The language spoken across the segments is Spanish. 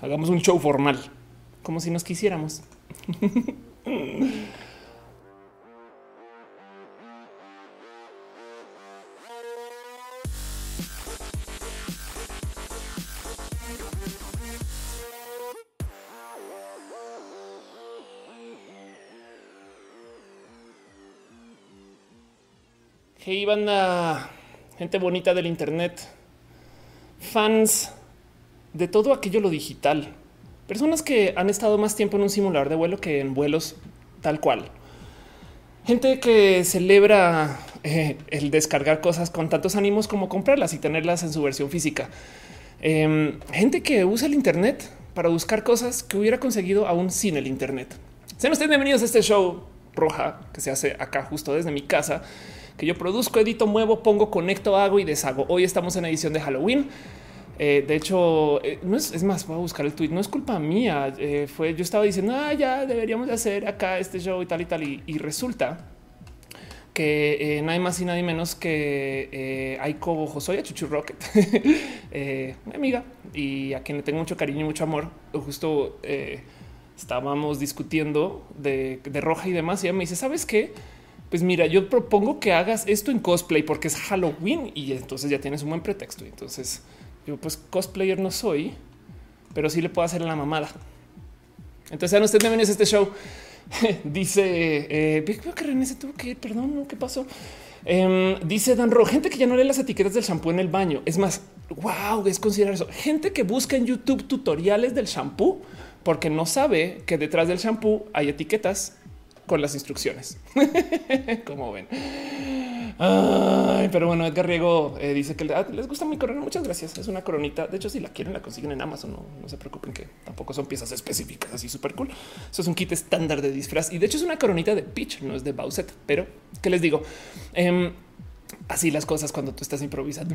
Hagamos un show formal, como si nos quisiéramos. Hey, banda, gente bonita del Internet, fans de todo aquello lo digital, personas que han estado más tiempo en un simulador de vuelo que en vuelos tal cual, gente que celebra eh, el descargar cosas con tantos ánimos como comprarlas y tenerlas en su versión física, em, gente que usa el Internet para buscar cosas que hubiera conseguido aún sin el Internet. Sean ustedes bienvenidos a este show roja que se hace acá justo desde mi casa que yo produzco, edito, muevo, pongo, conecto, hago y deshago. Hoy estamos en edición de Halloween. Eh, de hecho, eh, no es, más, voy a buscar el tweet. No es culpa mía. Eh, fue yo estaba diciendo, ah, ya deberíamos de hacer acá este show y tal y tal. Y, resulta que nadie más y nadie menos que Aiko Josoya Chuchu Rocket, mi amiga y a quien le tengo mucho cariño y mucho amor. Justo estábamos discutiendo de, de roja y demás. Y ella me dice, ¿sabes qué? Pues mira, yo propongo que hagas esto en cosplay porque es Halloween y entonces ya tienes un buen pretexto. Entonces yo pues cosplayer no soy, pero sí le puedo hacer la mamada. Entonces sean ustedes bienvenidos a este show. dice, eh, creo que René se tuvo que ir, perdón, ¿qué pasó? Em, dice Dan Ro, gente que ya no lee las etiquetas del shampoo en el baño. Es más, wow, es considerar eso. Gente que busca en YouTube tutoriales del shampoo porque no sabe que detrás del shampoo hay etiquetas con las instrucciones. Como ven. pero bueno, Edgar Riego eh, dice que ah, les gusta mi corona. Muchas gracias. Es una coronita. De hecho, si la quieren, la consiguen en Amazon. No, se preocupen que tampoco son piezas específicas así súper cool. Eso es un kit estándar de disfraz y de hecho es una coronita de Peach, no es de Bowset. Pero qué les digo? Em, así las cosas cuando tú estás improvisando.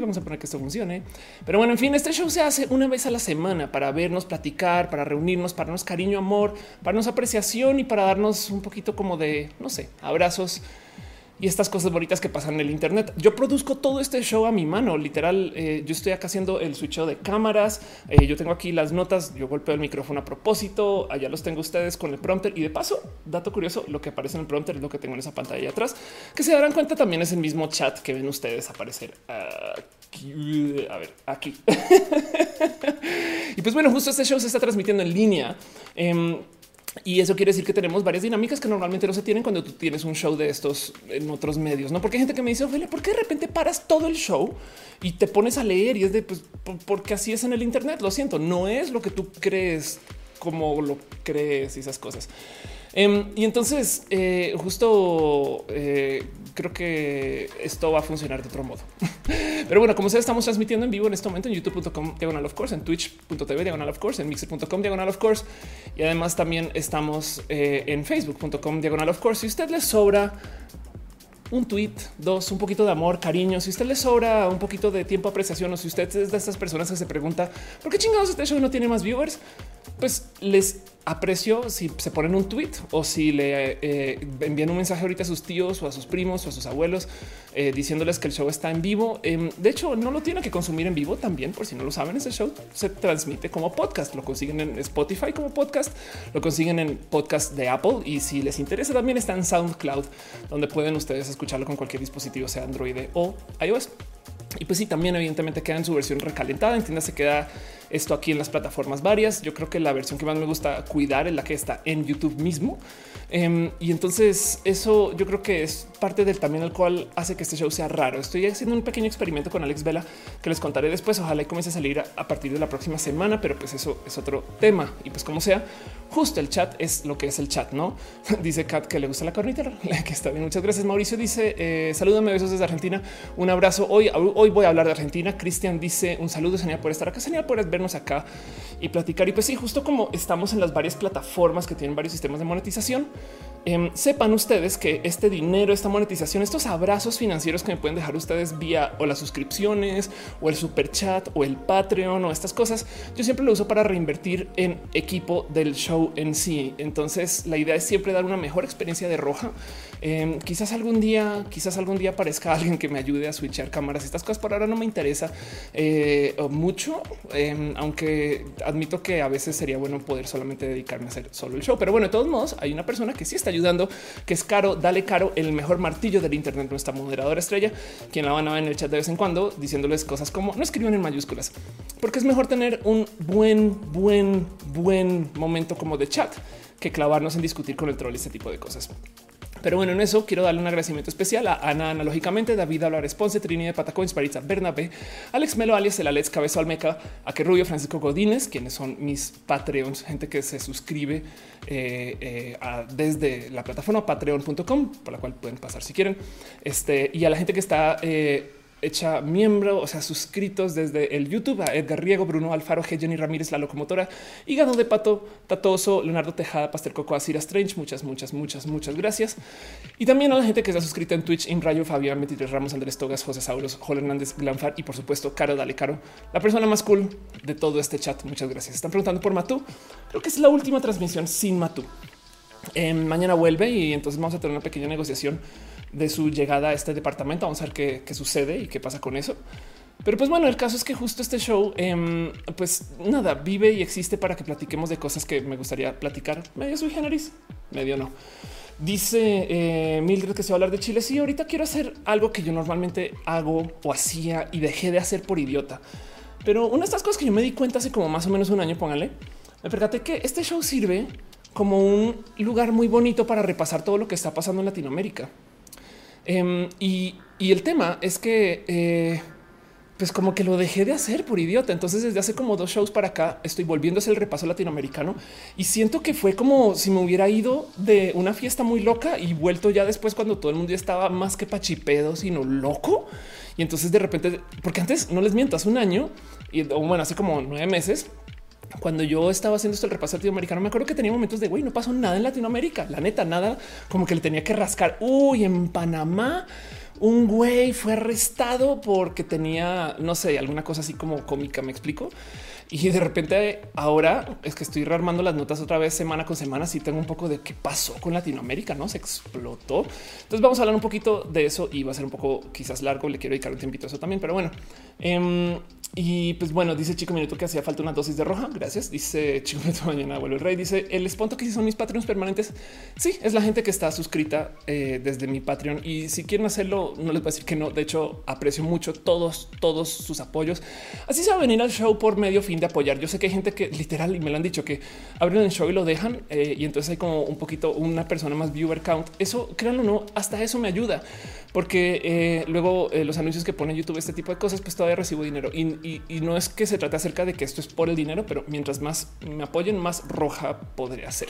Vamos a poner que esto funcione. Pero bueno, en fin, este show se hace una vez a la semana para vernos, platicar, para reunirnos, para darnos cariño, amor, para darnos apreciación y para darnos un poquito como de, no sé, abrazos y estas cosas bonitas que pasan en el Internet. Yo produzco todo este show a mi mano. Literal, eh, yo estoy acá haciendo el switcheo de cámaras. Eh, yo tengo aquí las notas. Yo golpeo el micrófono a propósito. Allá los tengo ustedes con el prompter. Y de paso, dato curioso, lo que aparece en el prompter es lo que tengo en esa pantalla atrás, que se darán cuenta también es el mismo chat que ven ustedes aparecer aquí. A ver, aquí. y pues bueno, justo este show se está transmitiendo en línea. Em, y eso quiere decir que tenemos varias dinámicas que normalmente no se tienen cuando tú tienes un show de estos en otros medios, no? Porque hay gente que me dice, Ophelia, ¿por qué de repente paras todo el show y te pones a leer? Y es de pues, porque así es en el Internet. Lo siento, no es lo que tú crees como lo crees y esas cosas. Em, y entonces, eh, justo eh, creo que esto va a funcionar de otro modo. Pero bueno, como sea, estamos transmitiendo en vivo en este momento en youtube.com diagonal of course, en twitch.tv diagonal of course, en mixer.com diagonal of course. Y además también estamos eh, en facebook.com diagonal of course. Si usted le sobra un tweet, dos, un poquito de amor, cariño. Si usted le sobra un poquito de tiempo, apreciación, o si usted es de estas personas que se pregunta por qué chingados este show no tiene más viewers, pues les aprecio si se ponen un tweet o si le eh, envían un mensaje ahorita a sus tíos o a sus primos o a sus abuelos eh, diciéndoles que el show está en vivo. Em, de hecho, no lo tiene que consumir en vivo también, por si no lo saben, ese show se transmite como podcast. Lo consiguen en Spotify como podcast, lo consiguen en podcast de Apple y si les interesa también está en SoundCloud, donde pueden ustedes escucharlo con cualquier dispositivo, sea Android o iOS. Y pues sí, también evidentemente queda en su versión recalentada. se queda esto aquí en las plataformas varias. Yo creo que la versión que más me gusta cuidar es la que está en YouTube mismo. Em, y entonces eso yo creo que es parte del también el cual hace que este show sea raro. Estoy haciendo un pequeño experimento con Alex Vela que les contaré después. Ojalá y comience a salir a, partir de la próxima semana, pero pues eso es otro tema. Y pues como sea, justo el chat es lo que es el chat, ¿no? dice Kat que le gusta la carnita, que está bien. Muchas gracias. Mauricio dice, eh, salúdame, besos desde Argentina. Un abrazo. Hoy, hoy voy a hablar de Argentina. Cristian dice, un saludo, señal por estar acá, señal por vernos acá y platicar. Y pues sí, justo como estamos en las varias plataformas que tienen varios sistemas de monetización, Em, sepan ustedes que este dinero, esta monetización, estos abrazos financieros que me pueden dejar ustedes vía o las suscripciones o el super chat o el Patreon o estas cosas, yo siempre lo uso para reinvertir en equipo del show en sí. Entonces la idea es siempre dar una mejor experiencia de roja. Em, quizás algún día, quizás algún día aparezca alguien que me ayude a switchar cámaras. Estas cosas por ahora no me interesa eh, mucho, em, aunque admito que a veces sería bueno poder solamente dedicarme a hacer solo el show. Pero bueno, de todos modos, hay una persona que sí está ayudando, que es Caro, dale Caro, el mejor martillo del Internet, nuestra moderadora estrella, quien la van a ver en el chat de vez en cuando, diciéndoles cosas como no escriban en mayúsculas, porque es mejor tener un buen, buen, buen momento como de chat que clavarnos en discutir con el troll este tipo de cosas. Pero bueno, en eso quiero darle un agradecimiento especial a Ana analógicamente, David Álvarez Ponce, Trini de Patacón, Sparitza Bernabé, Alex Melo, alias el Alex Cabezo Almeca, a que Rubio, Francisco Godínez, quienes son mis Patreons, gente que se suscribe eh, eh, desde la plataforma patreon.com, por la cual pueden pasar si quieren. Este y a la gente que está eh, hecha miembro, o sea, suscritos desde el YouTube a Edgar Riego, Bruno Alfaro, G. Jenny Ramírez, la locomotora, Hígado de Pato, Tatoso, Leonardo Tejada, Pastel Coco, Asira Strange. Muchas, muchas, muchas, muchas gracias. Y también a la gente que está suscrita en Twitch, Rayo, Fabián, Metitres Ramos, Andrés Togas, José Sauros, Joel Hernández, Glanfar y por supuesto, Caro, dale Caro, la persona más cool de todo este chat. Muchas gracias. Están preguntando por Matú. Creo que es la última transmisión sin Matú. Eh, mañana vuelve y entonces vamos a tener una pequeña negociación de su llegada a este departamento. Vamos a ver qué, sucede y qué pasa con eso. Pero pues bueno, el caso es que justo este show, em, pues nada, vive y existe para que platiquemos de cosas que me gustaría platicar. Medio sui generis, medio no. Dice eh, Mildred que se va a hablar de Chile. Sí, ahorita quiero hacer algo que yo normalmente hago o hacía y dejé de hacer por idiota. Pero una de estas cosas que yo me di cuenta hace como más o menos un año, póngale, me percaté que este show sirve como un lugar muy bonito para repasar todo lo que está pasando en Latinoamérica. Em, y, el tema es que eh, pues como que lo dejé de hacer por idiota. Entonces desde hace como dos shows para acá estoy volviendo a hacer el repaso latinoamericano y siento que fue como si me hubiera ido de una fiesta muy loca y vuelto ya después cuando todo el mundo estaba más que pachipedo, sino loco. Y entonces de repente, porque antes no les miento, hace un año y bueno, hace como nueve meses cuando yo estaba haciendo esto el repaso latinoamericano, me acuerdo que tenía momentos de güey, no pasó nada en Latinoamérica. La neta, nada como que le tenía que rascar. Uy, en Panamá, un güey fue arrestado porque tenía, no sé, alguna cosa así como cómica. Me explico. Y de repente ahora es que estoy rearmando las notas otra vez semana con semana. Si tengo un poco de qué pasó con Latinoamérica, no se explotó. Entonces vamos a hablar un poquito de eso y va a ser un poco quizás largo. Le quiero dedicar un tiempito a eso también, pero bueno. Em, y pues bueno, dice Chico Minuto que hacía falta una dosis de roja. Gracias. Dice Chico Minuto mañana vuelve el rey. Dice el esponto que son mis Patreons permanentes. Sí, es la gente que está suscrita eh, desde mi Patreon. Y si quieren hacerlo, no les voy a decir que no. De hecho, aprecio mucho todos, todos sus apoyos. Así se va a venir al show por medio fin de apoyar. Yo sé que hay gente que literal y me lo han dicho que abren el show y lo dejan. Eh, y entonces hay como un poquito una persona más viewer count. Eso créanlo no, hasta eso me ayuda porque eh, luego los anuncios que pone YouTube, este tipo de cosas, pues todavía recibo dinero y no es que se trate acerca de que esto es por el dinero, pero mientras más me apoyen, más roja podría ser.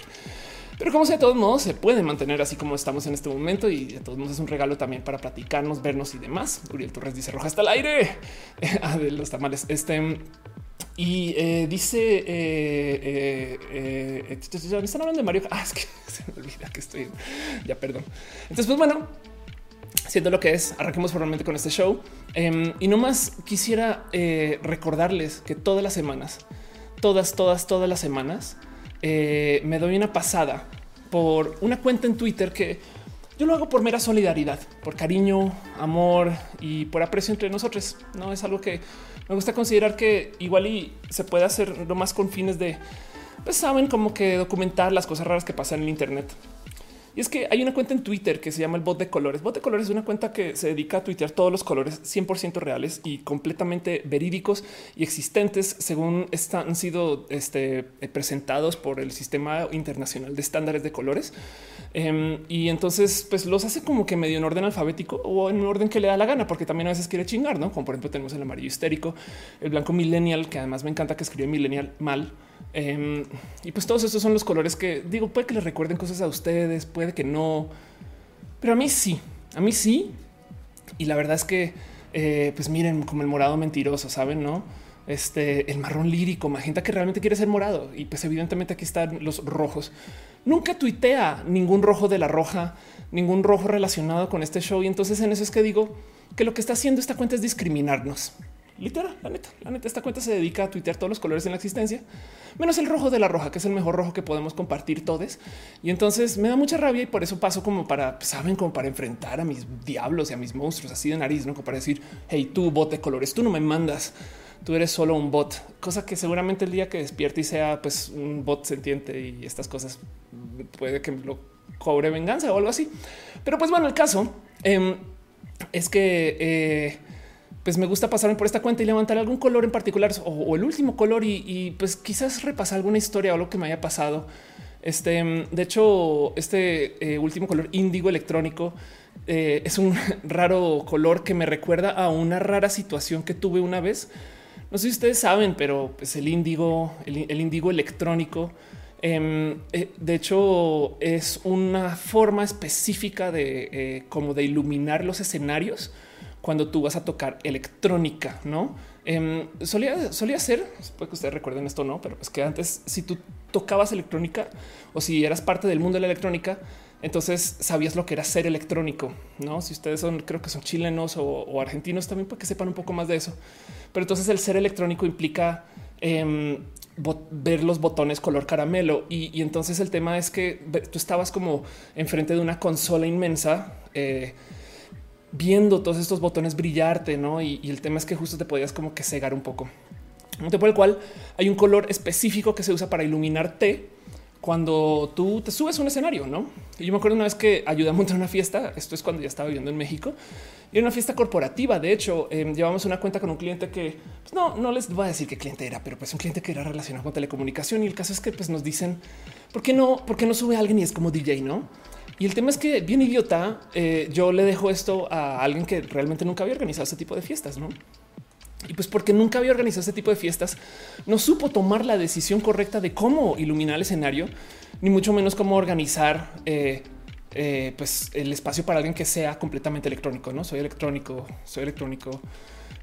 Pero como sea, de todos modos se puede mantener así como estamos en este momento y de todos modos es un regalo también para platicarnos, vernos y demás. Uriel Torres dice roja hasta el aire ah, de los tamales. Este y eh, dice eh, eh, están hablando de Mario. Ah, es que se me olvida que estoy ya, perdón. Entonces, pues bueno, siendo lo que es, arranquemos formalmente con este show. Em, y no más quisiera eh, recordarles que todas las semanas, todas, todas, todas las semanas, eh, me doy una pasada por una cuenta en Twitter que yo lo hago por mera solidaridad, por cariño, amor y por aprecio entre nosotros. No es algo que me gusta considerar que igual y se puede hacer lo más con fines de, pues saben, como que documentar las cosas raras que pasan en Internet. Y es que hay una cuenta en Twitter que se llama el bot de colores. Bot de colores es una cuenta que se dedica a tuitear todos los colores 100% reales y completamente verídicos y existentes según están, han sido este, presentados por el sistema internacional de estándares de colores. Em, y entonces pues los hace como que medio en orden alfabético o en un orden que le da la gana, porque también a veces quiere chingar, no? Como por ejemplo tenemos el amarillo histérico, el blanco millennial, que además me encanta que escribe millennial mal Em, y pues todos estos son los colores que digo, puede que les recuerden cosas a ustedes, puede que no, pero a mí sí, a mí sí. Y la verdad es que, eh, pues miren, como el morado mentiroso, saben, no? Este, el marrón lírico, magenta que realmente quiere ser morado. Y pues evidentemente aquí están los rojos. Nunca tuitea ningún rojo de la roja, ningún rojo relacionado con este show. Y entonces en eso es que digo que lo que está haciendo esta cuenta es discriminarnos. Literal, la neta, la neta, esta cuenta se dedica a tuitear todos los colores en la existencia, menos el rojo de la roja, que es el mejor rojo que podemos compartir todos. Y entonces me da mucha rabia y por eso paso como para, saben, como para enfrentar a mis diablos y a mis monstruos así de nariz, no como para decir, hey, tú bote colores, tú no me mandas tú eres solo un bot, cosa que seguramente el día que despierte y sea pues un bot sentiente y estas cosas puede que lo cobre venganza o algo así. Pero pues bueno, el caso em, es que eh, pues me gusta pasarme por esta cuenta y levantar algún color en particular o, el último color y, pues quizás repasar alguna historia o lo que me haya pasado. Este, de hecho, este eh, último color índigo electrónico eh, es un raro color que me recuerda a una rara situación que tuve una vez. No sé si ustedes saben, pero pues el índigo, el, índigo electrónico, em, eh, de hecho, es una forma específica de como de iluminar los escenarios cuando tú vas a tocar electrónica, no? Em, solía, solía ser, puede que ustedes recuerden esto, no, pero es que antes, si tú tocabas electrónica o si eras parte del mundo de la electrónica, entonces sabías lo que era ser electrónico, no? Si ustedes son, creo que son chilenos o, argentinos también, para que sepan un poco más de eso. Pero entonces el ser electrónico implica em, ver los botones color caramelo. Y, entonces el tema es que tú estabas como enfrente de una consola inmensa. Eh, viendo todos estos botones brillarte, ¿no? Y, el tema es que justo te podías como que cegar un poco. Por el cual hay un color específico que se usa para iluminarte cuando tú te subes a un escenario, ¿no? Y yo me acuerdo una vez que ayudé a una fiesta, esto es cuando ya estaba viviendo en México, y era una fiesta corporativa, de hecho, em, llevamos una cuenta con un cliente que, pues no, no les voy a decir qué cliente era, pero pues un cliente que era relacionado con telecomunicación y el caso es que pues nos dicen, ¿por qué no, por qué no sube alguien y es como DJ, no? Y el tema es que bien idiota, eh, yo le dejo esto a alguien que realmente nunca había organizado ese tipo de fiestas, ¿no? Y pues porque nunca había organizado ese tipo de fiestas, no supo tomar la decisión correcta de cómo iluminar el escenario, ni mucho menos cómo organizar eh, eh, pues el espacio para alguien que sea completamente electrónico. No soy electrónico, soy electrónico.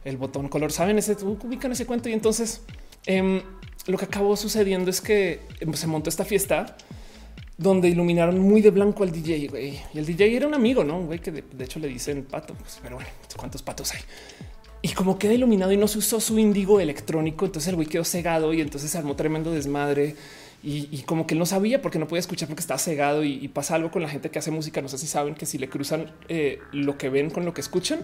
El botón color, saben, ese ubican ese cuento. Y entonces em, lo que acabó sucediendo es que em, se montó esta fiesta donde iluminaron muy de blanco al DJ. Y el DJ era un amigo, ¿no? Güey, que de, hecho le dicen pato, pues, pero bueno, ¿cuántos patos hay? Y como queda iluminado y no se usó su índigo electrónico, entonces el güey quedó cegado y entonces se armó tremendo desmadre. Y, como que no sabía porque no podía escuchar porque estaba cegado y, pasa algo con la gente que hace música. No sé si saben que si le cruzan eh, lo que ven con lo que escuchan,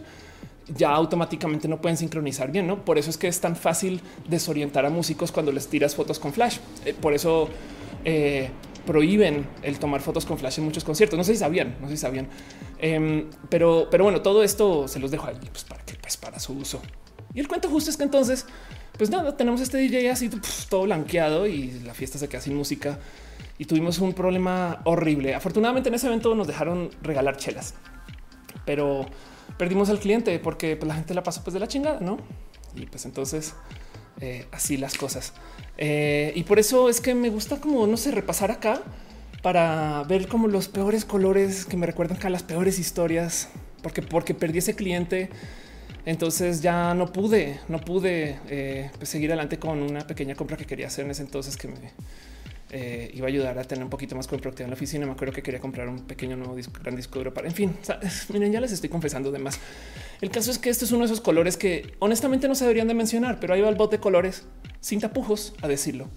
ya automáticamente no pueden sincronizar bien. No, por eso es que es tan fácil desorientar a músicos cuando les tiras fotos con flash. Eh, por eso eh, prohíben el tomar fotos con flash en muchos conciertos. No sé si sabían, no sé si sabían, em, pero, pero bueno, todo esto se los dejo ahí pues, para que pues, para su uso. Y el cuento justo es que entonces, pues nada, tenemos este DJ así todo blanqueado y la fiesta se queda sin música y tuvimos un problema horrible. Afortunadamente en ese evento nos dejaron regalar chelas, pero perdimos al cliente porque pues, la gente la pasó pues de la chingada, no? Y pues entonces eh, así las cosas. Eh, y por eso es que me gusta como, no sé, repasar acá para ver como los peores colores que me recuerdan a las peores historias, porque, porque perdí ese cliente. Entonces ya no pude, no pude eh, pues seguir adelante con una pequeña compra que quería hacer en ese entonces que me eh, iba a ayudar a tener un poquito más productividad en la oficina. Me acuerdo que quería comprar un pequeño nuevo disco, gran disco duro para, en fin, miren, ya les estoy confesando de más. El caso es que este es uno de esos colores que honestamente no se deberían de mencionar, pero ahí va el bot de colores sin tapujos a decirlo,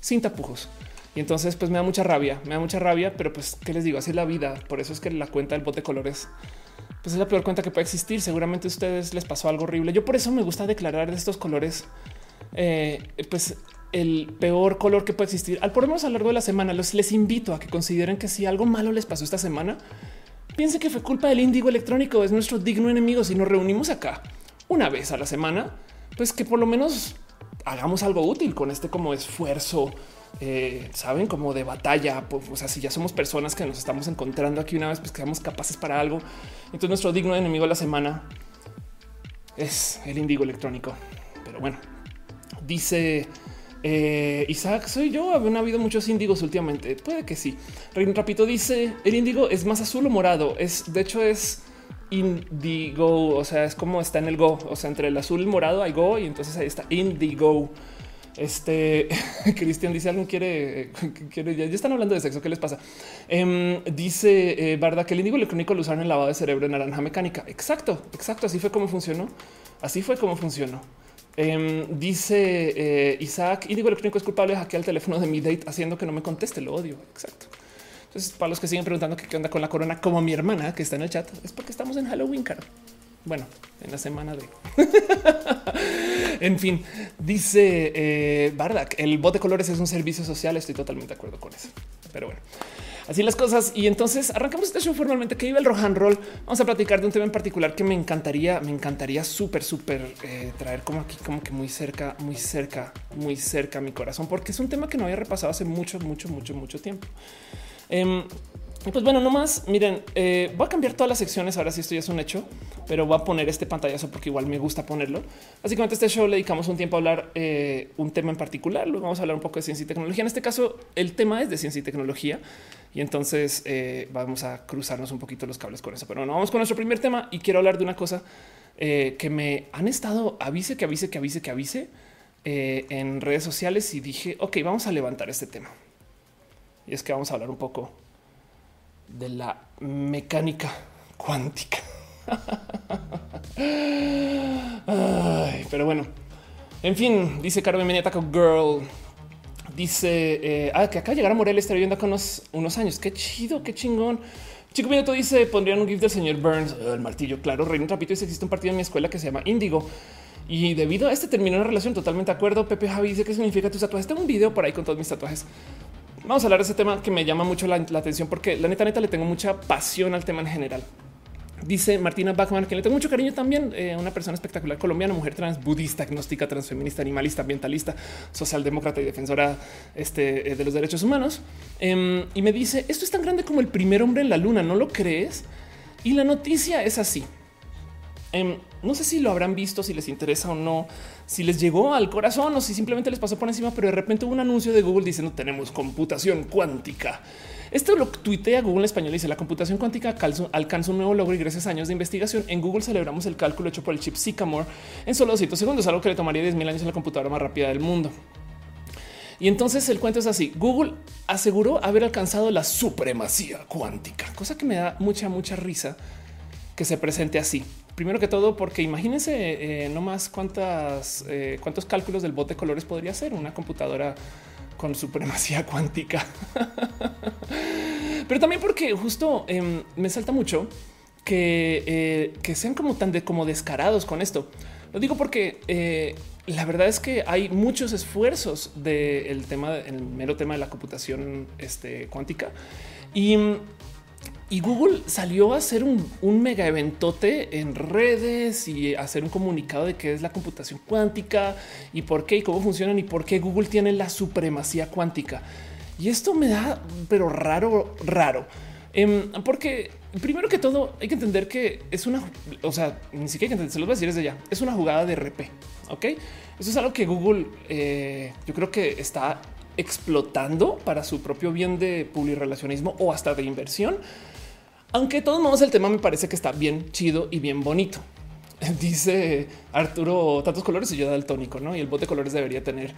sin tapujos. Y entonces pues me da mucha rabia, me da mucha rabia, pero pues qué les digo, así es la vida. Por eso es que la cuenta del bot de colores pues es la peor cuenta que puede existir. Seguramente a ustedes les pasó algo horrible. Yo por eso me gusta declarar de estos colores, eh, pues el peor color que puede existir. Al por lo menos a lo largo de la semana, los les invito a que consideren que si algo malo les pasó esta semana, piense que fue culpa del índigo electrónico, es nuestro digno enemigo. Si nos reunimos acá una vez a la semana, pues que por lo menos hagamos algo útil con este como esfuerzo, eh, saben, como de batalla. Pues, o sea, si ya somos personas que nos estamos encontrando aquí una vez, pues que seamos capaces para algo. Entonces, nuestro digno enemigo de la semana es el índigo electrónico. Pero bueno, dice eh, Isaac, soy yo. Habían habido muchos índigos últimamente. Puede que sí. Reino Rapito dice el índigo es más azul o morado. Es de hecho es indigo, o sea, es como está en el go, o sea, entre el azul y el morado hay go y entonces ahí está indigo. Este Cristian dice alguien quiere, quiere ya, están hablando de sexo. ¿Qué les pasa? Em, dice eh, que el índigo electrónico lo usaron en lavado de cerebro en naranja mecánica. Exacto, exacto. Así fue como funcionó. Así fue como funcionó. Em, dice eh, Isaac, Índigo Electrónico es culpable de hackear el teléfono de mi date haciendo que no me conteste. Lo odio. Exacto. Entonces, para los que siguen preguntando qué onda con la corona, como mi hermana que está en el chat, es porque estamos en Halloween, caro. Bueno, en la semana de en fin, dice eh, Bardak, el bot de colores es un servicio social. Estoy totalmente de acuerdo con eso. Pero bueno, así las cosas. Y entonces arrancamos este show formalmente que vive el Rohan Roll. Vamos a platicar de un tema en particular que me encantaría, me encantaría súper, súper eh, traer como aquí, como que muy cerca, muy cerca, muy cerca a mi corazón, porque es un tema que no había repasado hace mucho, mucho, mucho, mucho tiempo. Em, pues bueno, nomás miren, eh, voy a cambiar todas las secciones. Ahora sí esto ya es un hecho, pero voy a poner este pantallazo porque igual me gusta ponerlo. Básicamente, este show le dedicamos un tiempo a hablar eh, un tema en particular. Luego vamos a hablar un poco de ciencia y tecnología. En este caso, el tema es de ciencia y tecnología, y entonces eh, vamos a cruzarnos un poquito los cables con eso. Pero bueno, vamos con nuestro primer tema y quiero hablar de una cosa que me han estado avise, que avise, que avise, que avise en redes sociales y dije, ok, vamos a levantar este tema. Y es que vamos a hablar un poco de la mecánica cuántica. pero bueno, en fin, dice Caro, bienvenida Taco Girl. Dice eh, ah, que acá llegar a Morelia estaría viendo acá unos, unos años. Qué chido, qué chingón. Chico Minuto dice pondrían un gift del señor Burns, el martillo. Claro, Reino Rapito dice existe un partido en mi escuela que se llama Índigo. Y debido a este terminó una relación totalmente de acuerdo. Pepe Javi dice qué significa tus tatuajes. Tengo un video por ahí con todos mis tatuajes. Vamos a hablar de ese tema que me llama mucho la, atención porque la neta, neta le tengo mucha pasión al tema en general. Dice Martina Bachman que le tengo mucho cariño también, eh, una persona espectacular colombiana, mujer trans, budista, agnóstica, transfeminista, animalista, ambientalista, socialdemócrata y defensora este, eh, de los derechos humanos. Em, y me dice, esto es tan grande como el primer hombre en la luna, ¿no lo crees? Y la noticia es así. Em, no sé si lo habrán visto, si les interesa o no, si les llegó al corazón o si simplemente les pasó por encima, pero de repente hubo un anuncio de Google diciendo tenemos computación cuántica. Esto lo tuitea Google en español. Dice la computación cuántica alcanza un nuevo logro y gracias a años de investigación en Google celebramos el cálculo hecho por el chip Sycamore en solo 200 segundos, algo que le tomaría 10 mil años a la computadora más rápida del mundo. Y entonces el cuento es así. Google aseguró haber alcanzado la supremacía cuántica, cosa que me da mucha, mucha risa que se presente así. Primero que todo, porque imagínense eh, no más cuántas, eh, cuántos cálculos del bot de colores podría hacer una computadora con supremacía cuántica. Pero también porque justo em, me salta mucho que, eh, que sean como tan de, como descarados con esto. Lo digo porque la verdad es que hay muchos esfuerzos del tema, el mero tema de la computación este, cuántica y y Google salió a hacer un, mega eventote en redes y hacer un comunicado de qué es la computación cuántica y por qué y cómo funcionan y por qué Google tiene la supremacía cuántica. Y esto me da, pero raro, raro. Em, porque primero que todo hay que entender que es una, o sea, ni siquiera hay que entender, se los voy a decir desde ya, es una jugada de RP, ¿ok? Eso es algo que Google eh, yo creo que está explotando para su propio bien de publirelacionismo o hasta de inversión aunque de todos modos el tema me parece que está bien chido y bien bonito. Dice Arturo tantos colores y yo daltónico, ¿no? Y el bote de colores debería tener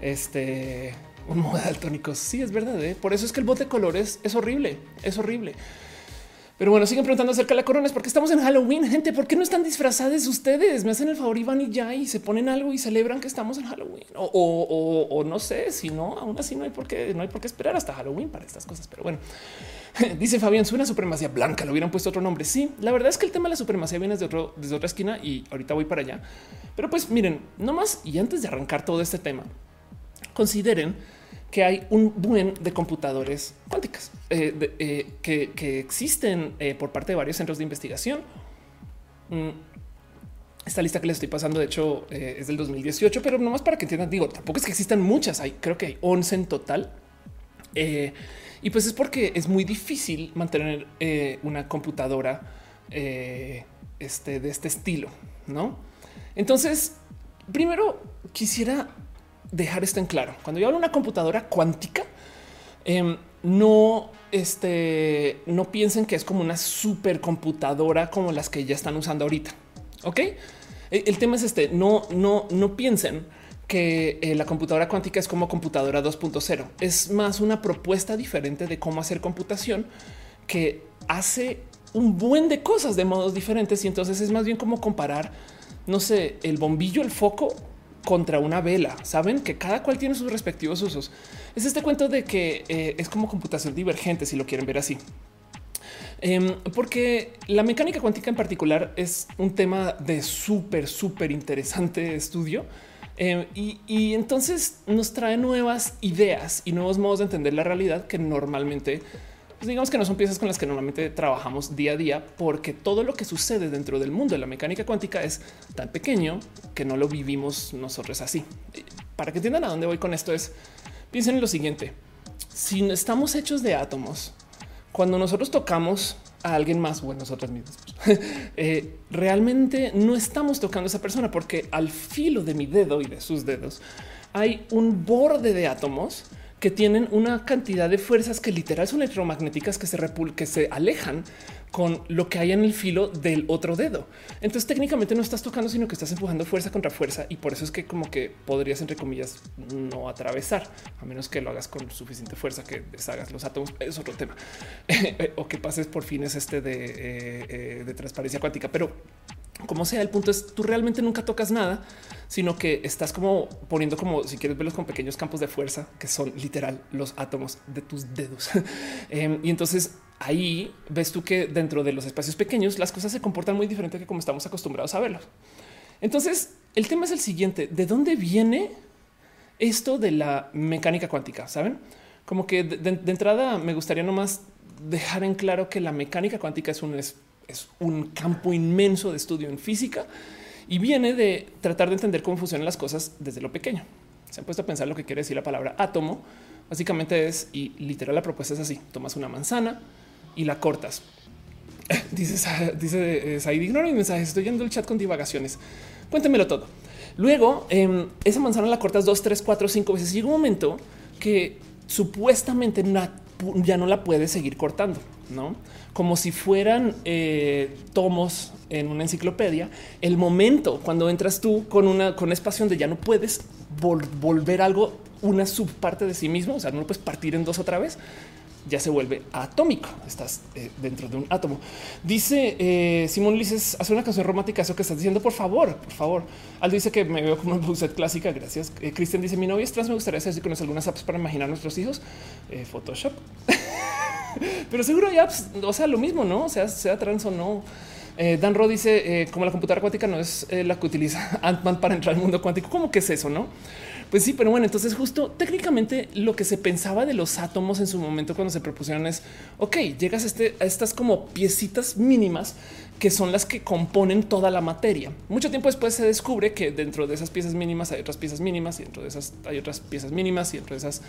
este un modo daltónico. Sí, es verdad. ¿eh? Por eso es que el bote de colores es horrible, es horrible. Pero bueno, siguen preguntando acerca de la corona. Es porque estamos en Halloween, gente. ¿Por qué no están disfrazados ustedes? Me hacen el favor y van y ya y se ponen algo y celebran que estamos en Halloween. O, no sé si no, aún así no hay por qué, no hay por qué esperar hasta Halloween para estas cosas. Pero bueno, dice Fabián, suena supremacía blanca. Le hubieran puesto otro nombre. Sí, la verdad es que el tema de la supremacía viene desde, otro, desde otra esquina y ahorita voy para allá. Pero pues miren, no más y antes de arrancar todo este tema, consideren que hay un buen de computadores cuánticas eh, eh, que, existen eh, por parte de varios centros de investigación. Mm, esta lista que les estoy pasando, de hecho, es del 2018, pero nomás para que entiendan, digo, tampoco es que existan muchas, hay creo que hay 11 en total. Y pues es porque es muy difícil mantener una computadora este, de este estilo, ¿no? Entonces, primero quisiera dejar esto en claro. Cuando yo hablo de una computadora cuántica, em, no, este, no piensen que es como una supercomputadora como las que ya están usando ahorita. Ok, e, el, tema es este: no, no, no piensen que eh, la computadora cuántica es como computadora 2.0. Es más una propuesta diferente de cómo hacer computación que hace un buen de cosas de modos diferentes. Y entonces es más bien como comparar, no sé, el bombillo, el foco contra una vela. Saben que cada cual tiene sus respectivos usos. Es este cuento de que eh, es como computación divergente, si lo quieren ver así. Em, porque la mecánica cuántica en particular es un tema de súper, súper interesante estudio. Em, y, entonces nos trae nuevas ideas y nuevos modos de entender la realidad que normalmente, pues digamos que no son piezas con las que normalmente trabajamos día a día, porque todo lo que sucede dentro del mundo de la mecánica cuántica es tan pequeño que no lo vivimos nosotros así. Para que entiendan a dónde voy con esto es, piensen en lo siguiente, si estamos hechos de átomos, cuando nosotros tocamos a alguien más o nosotros mismos, eh, realmente no estamos tocando a esa persona porque al filo de mi dedo y de sus dedos hay un borde de átomos que tienen una cantidad de fuerzas que literal son electromagnéticas que se, que se alejan con lo que hay en el filo del otro dedo. Entonces técnicamente no estás tocando, sino que estás empujando fuerza contra fuerza y por eso es que como que podrías, entre comillas, no atravesar, a menos que lo hagas con suficiente fuerza que deshagas los átomos. Es otro tema. o que pases por fines este de, eh, eh, de transparencia cuántica. Pero como sea, el punto es tú realmente nunca tocas nada, sino que estás como poniendo como si quieres verlos con pequeños campos de fuerza que son literal los átomos de tus dedos. Em, y entonces ahí ves tú que dentro de los espacios pequeños las cosas se comportan muy diferente que como estamos acostumbrados a verlos. Entonces el tema es el siguiente: ¿de dónde viene esto de la mecánica cuántica? Saben como que de, entrada me gustaría nomás dejar en claro que la mecánica cuántica es un es un campo inmenso de estudio en física y viene de tratar de entender cómo funcionan las cosas desde lo pequeño. Se han puesto a pensar lo que quiere decir la palabra átomo. Básicamente es, y literal la propuesta es así, tomas una manzana y la cortas. dice, dice Said, ignora mi mensaje, estoy yendo el chat con divagaciones. Cuéntemelo todo. Luego, em, esa manzana la cortas dos, tres, cuatro, cinco veces. Llega un momento que supuestamente ya no la puedes seguir cortando, ¿no? como si fueran eh, tomos en una enciclopedia, el momento cuando entras tú con una con espacio donde ya no puedes volver algo una subparte de sí mismo, o sea, no lo puedes partir en dos otra vez, ya se vuelve atómico. Estás eh, dentro de un átomo. Dice eh, Simón Ulises, hace una canción romántica. Eso que estás diciendo, por favor, por favor. Aldo dice que me veo como una buset clásica. Gracias. Cristian dice: Mi novia es trans. Me gustaría hacer si conoces algunas apps para imaginar nuestros hijos. Photoshop. Pero seguro ya, pues, o sea, lo mismo, no? Sea, sea trans o no. Eh, Dan Ro dice eh, como la computadora cuántica no es eh, la que utiliza Ant-Man para entrar al mundo cuántico. ¿Cómo que es eso? No? Pues sí, pero bueno, entonces justo técnicamente lo que se pensaba de los átomos en su momento cuando se propusieron es, ok, llegas a, este, a estas como piecitas mínimas que son las que componen toda la materia. Mucho tiempo después se descubre que dentro de esas piezas mínimas hay otras piezas mínimas y dentro de esas hay otras piezas mínimas y dentro de esas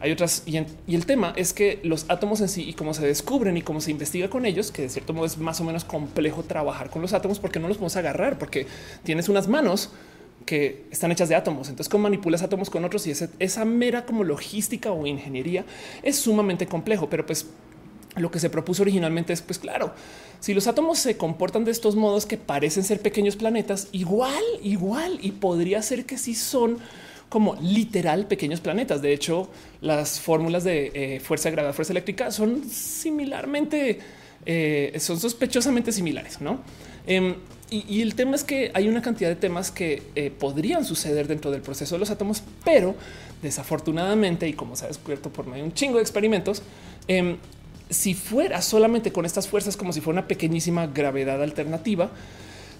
hay otras y, el tema es que los átomos en sí y cómo se descubren y cómo se investiga con ellos, que de cierto modo es más o menos complejo trabajar con los átomos porque no los podemos agarrar, porque tienes unas manos que están hechas de átomos. Entonces, cómo manipulas átomos con otros y esa mera como logística o ingeniería es sumamente complejo, pero pues lo que se propuso originalmente es, pues claro, si los átomos se comportan de estos modos que parecen ser pequeños planetas, igual, igual, y podría ser que sí son como literal pequeños planetas. De hecho, las fórmulas de eh, fuerza de gravedad, fuerza eléctrica son similarmente, eh, son sospechosamente similares, ¿no? Em, y, el tema es que hay una cantidad de temas que eh, podrían suceder dentro del proceso de los átomos, pero desafortunadamente, y como se ha descubierto por medio de un chingo de experimentos, em, si fuera solamente con estas fuerzas como si fuera una pequeñísima gravedad alternativa,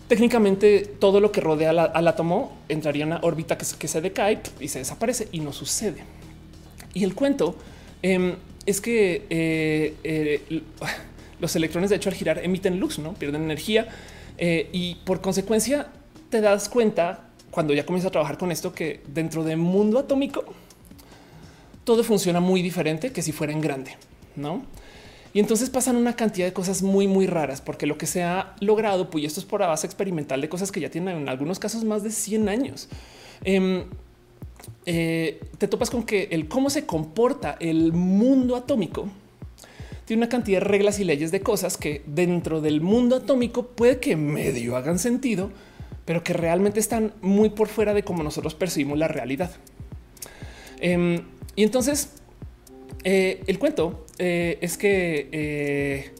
técnicamente todo lo que rodea al átomo entraría en una órbita que, se decae y se desaparece y no sucede. Y el cuento em, es que eh, eh, los electrones, de hecho, al girar emiten luz, no pierden energía eh, y por consecuencia te das cuenta cuando ya comienzas a trabajar con esto que dentro del mundo atómico todo funciona muy diferente que si fuera en grande, no? Y entonces pasan una cantidad de cosas muy, muy raras, porque lo que se ha logrado, pues esto es por la base experimental de cosas que ya tienen en algunos casos más de 100 años. Em, eh, te topas con que el cómo se comporta el mundo atómico tiene una cantidad de reglas y leyes de cosas que dentro del mundo atómico puede que medio hagan sentido, pero que realmente están muy por fuera de cómo nosotros percibimos la realidad. Em, y entonces eh, el cuento eh, es que eh,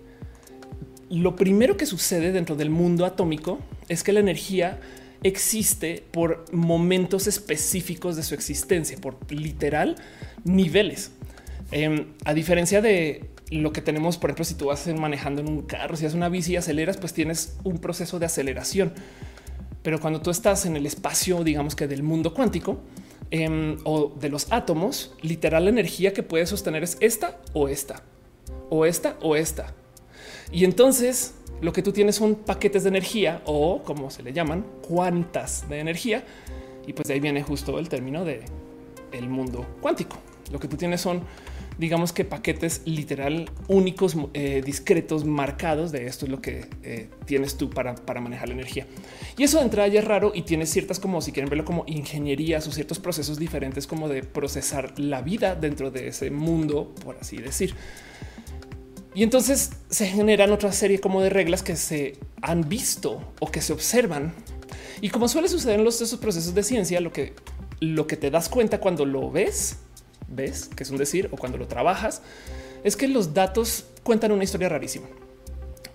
lo primero que sucede dentro del mundo atómico es que la energía existe por momentos específicos de su existencia, por literal niveles. Em, a diferencia de lo que tenemos, por ejemplo, si tú vas manejando en un carro, si haces una bici y aceleras, pues tienes un proceso de aceleración. Pero cuando tú estás en el espacio, digamos que del mundo cuántico em, o de los átomos, literal la energía que puedes sostener es esta o esta, o esta o esta. Y entonces lo que tú tienes son paquetes de energía o como se le llaman, cuantas de energía. Y pues de ahí viene justo el término de el mundo cuántico. Lo que tú tienes son digamos que paquetes literal únicos, eh, discretos, marcados de esto es lo que eh, tienes tú para, para, manejar la energía. Y eso de entrada ya es raro y tiene ciertas como si quieren verlo como ingenierías o ciertos procesos diferentes como de procesar la vida dentro de ese mundo, por así decir. Y entonces se generan otra serie como de reglas que se han visto o que se observan. Y como suele suceder en los, esos procesos de ciencia, lo que, lo que te das cuenta cuando lo ves ves, que es un decir, o cuando lo trabajas, es que los datos cuentan una historia rarísima.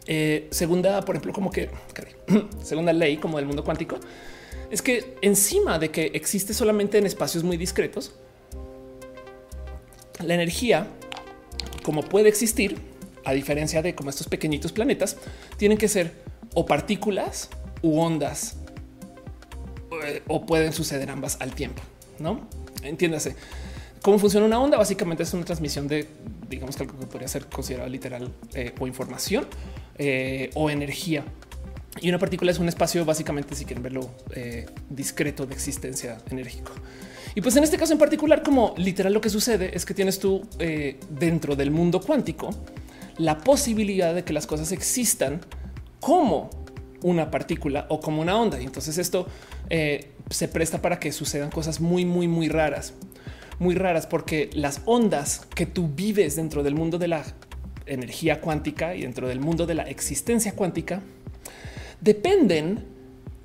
Eh, segunda, por ejemplo, como que segunda ley como del mundo cuántico, es que encima de que existe solamente en espacios muy discretos, la energía, como puede existir, a diferencia de como estos pequeñitos planetas, tienen que ser o partículas u ondas, eh, o pueden suceder ambas al tiempo, ¿no? Entiéndase. ¿Cómo funciona una onda? Básicamente es una transmisión de, digamos que algo que podría ser considerado literal eh, o información eh, o energía. Y una partícula es un espacio básicamente, si quieren verlo, eh, discreto de existencia enérgico. Y pues en este caso en particular, como literal lo que sucede es que tienes tú dentro del mundo cuántico la posibilidad de que las cosas existan como una partícula o como una onda. Y entonces esto se presta para que sucedan cosas muy, muy, muy raras muy raras porque las ondas que tú vives dentro del mundo de la energía cuántica y dentro del mundo de la existencia cuántica dependen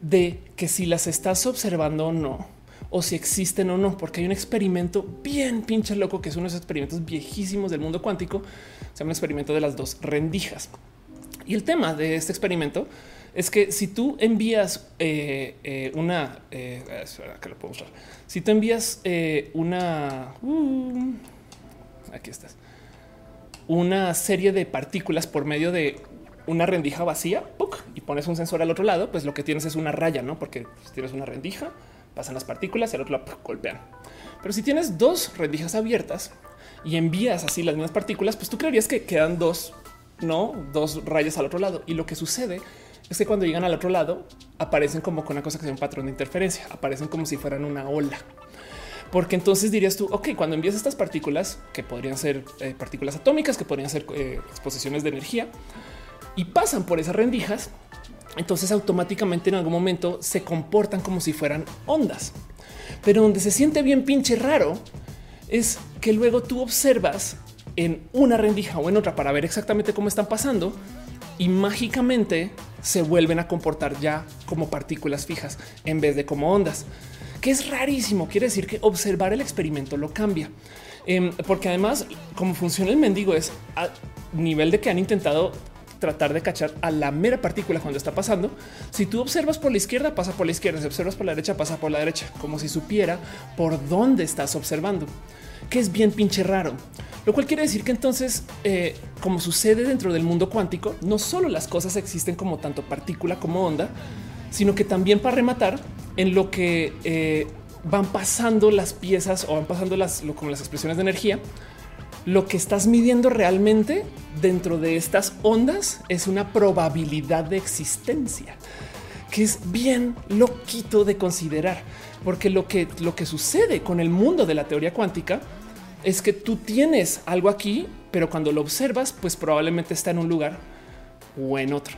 de que si las estás observando o no, o si existen o no, porque hay un experimento bien pinche loco que es uno de esos experimentos viejísimos del mundo cuántico. Se llama el experimento de las dos rendijas. Y el tema de este experimento es que si tú envías eh, eh, una, eh, que lo puedo. Si tú envías una, uh, aquí estás, una serie de partículas por medio de una rendija vacía y pones un sensor al otro lado, pues lo que tienes es una raya, no? Porque si tienes una rendija, pasan las partículas y al otro lado golpean. Pero si tienes dos rendijas abiertas y envías así las mismas partículas, pues tú creerías que quedan dos, no dos rayas al otro lado. Y lo que sucede es que cuando llegan al otro lado aparecen como con una cosa que es un patrón de interferencia, aparecen como si fueran una ola. Porque entonces dirías tú, ok, cuando envías estas partículas, que podrían ser eh, partículas atómicas, que podrían ser eh, exposiciones de energía, y pasan por esas rendijas, entonces automáticamente en algún momento se comportan como si fueran ondas. Pero donde se siente bien pinche raro es que luego tú observas en una rendija o en otra para ver exactamente cómo están pasando y mágicamente se vuelven a comportar ya como partículas fijas en vez de como ondas, que es rarísimo. Quiere decir que observar el experimento lo cambia. Em, porque además, como funciona el mendigo es a nivel de que han intentado tratar de cachar a la mera partícula cuando está pasando. Si tú observas por la izquierda, pasa por la izquierda. Si observas por la derecha, pasa por la derecha, como si supiera por dónde estás observando, que es bien pinche raro. Lo cual quiere decir que entonces, eh, como sucede dentro del mundo cuántico, no solo las cosas existen como tanto partícula como onda, sino que también para rematar en lo que eh, van pasando las piezas o van pasando las, como las expresiones de energía, lo que estás midiendo realmente dentro de estas ondas es una probabilidad de existencia que es bien loquito de considerar, porque lo que, lo que sucede con el mundo de la teoría cuántica es que tú tienes algo aquí, pero cuando lo observas, pues probablemente está en un lugar o en otro.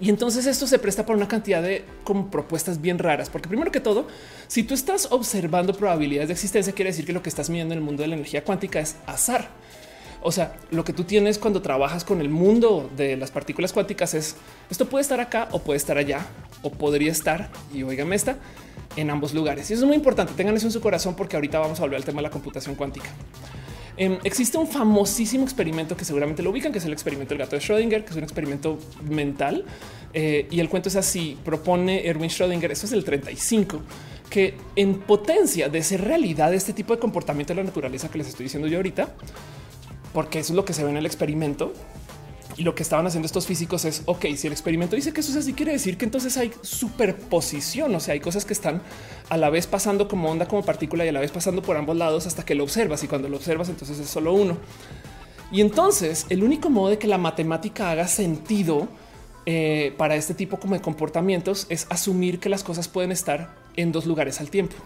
Y entonces esto se presta para una cantidad de como propuestas bien raras, porque primero que todo, si tú estás observando probabilidades de existencia, quiere decir que lo que estás midiendo en el mundo de la energía cuántica es azar. O sea, lo que tú tienes cuando trabajas con el mundo de las partículas cuánticas es esto puede estar acá o puede estar allá o podría estar. Y oígame esta en ambos lugares. Y eso es muy importante. Tengan eso en su corazón porque ahorita vamos a volver al tema de la computación cuántica. Em, existe un famosísimo experimento que seguramente lo ubican, que es el experimento del gato de Schrödinger, que es un experimento mental. Eh, y el cuento es así, propone Erwin Schrödinger, eso es el 35, que en potencia de ser realidad este tipo de comportamiento de la naturaleza que les estoy diciendo yo ahorita, porque eso es lo que se ve en el experimento. Y lo que estaban haciendo estos físicos es, ok, si el experimento dice que eso es así, quiere decir que entonces hay superposición, o sea, hay cosas que están a la vez pasando como onda, como partícula y a la vez pasando por ambos lados hasta que lo observas. Y cuando lo observas, entonces es solo uno. Y entonces el único modo de que la matemática haga sentido eh, para este tipo como de comportamientos es asumir que las cosas pueden estar en dos lugares al tiempo.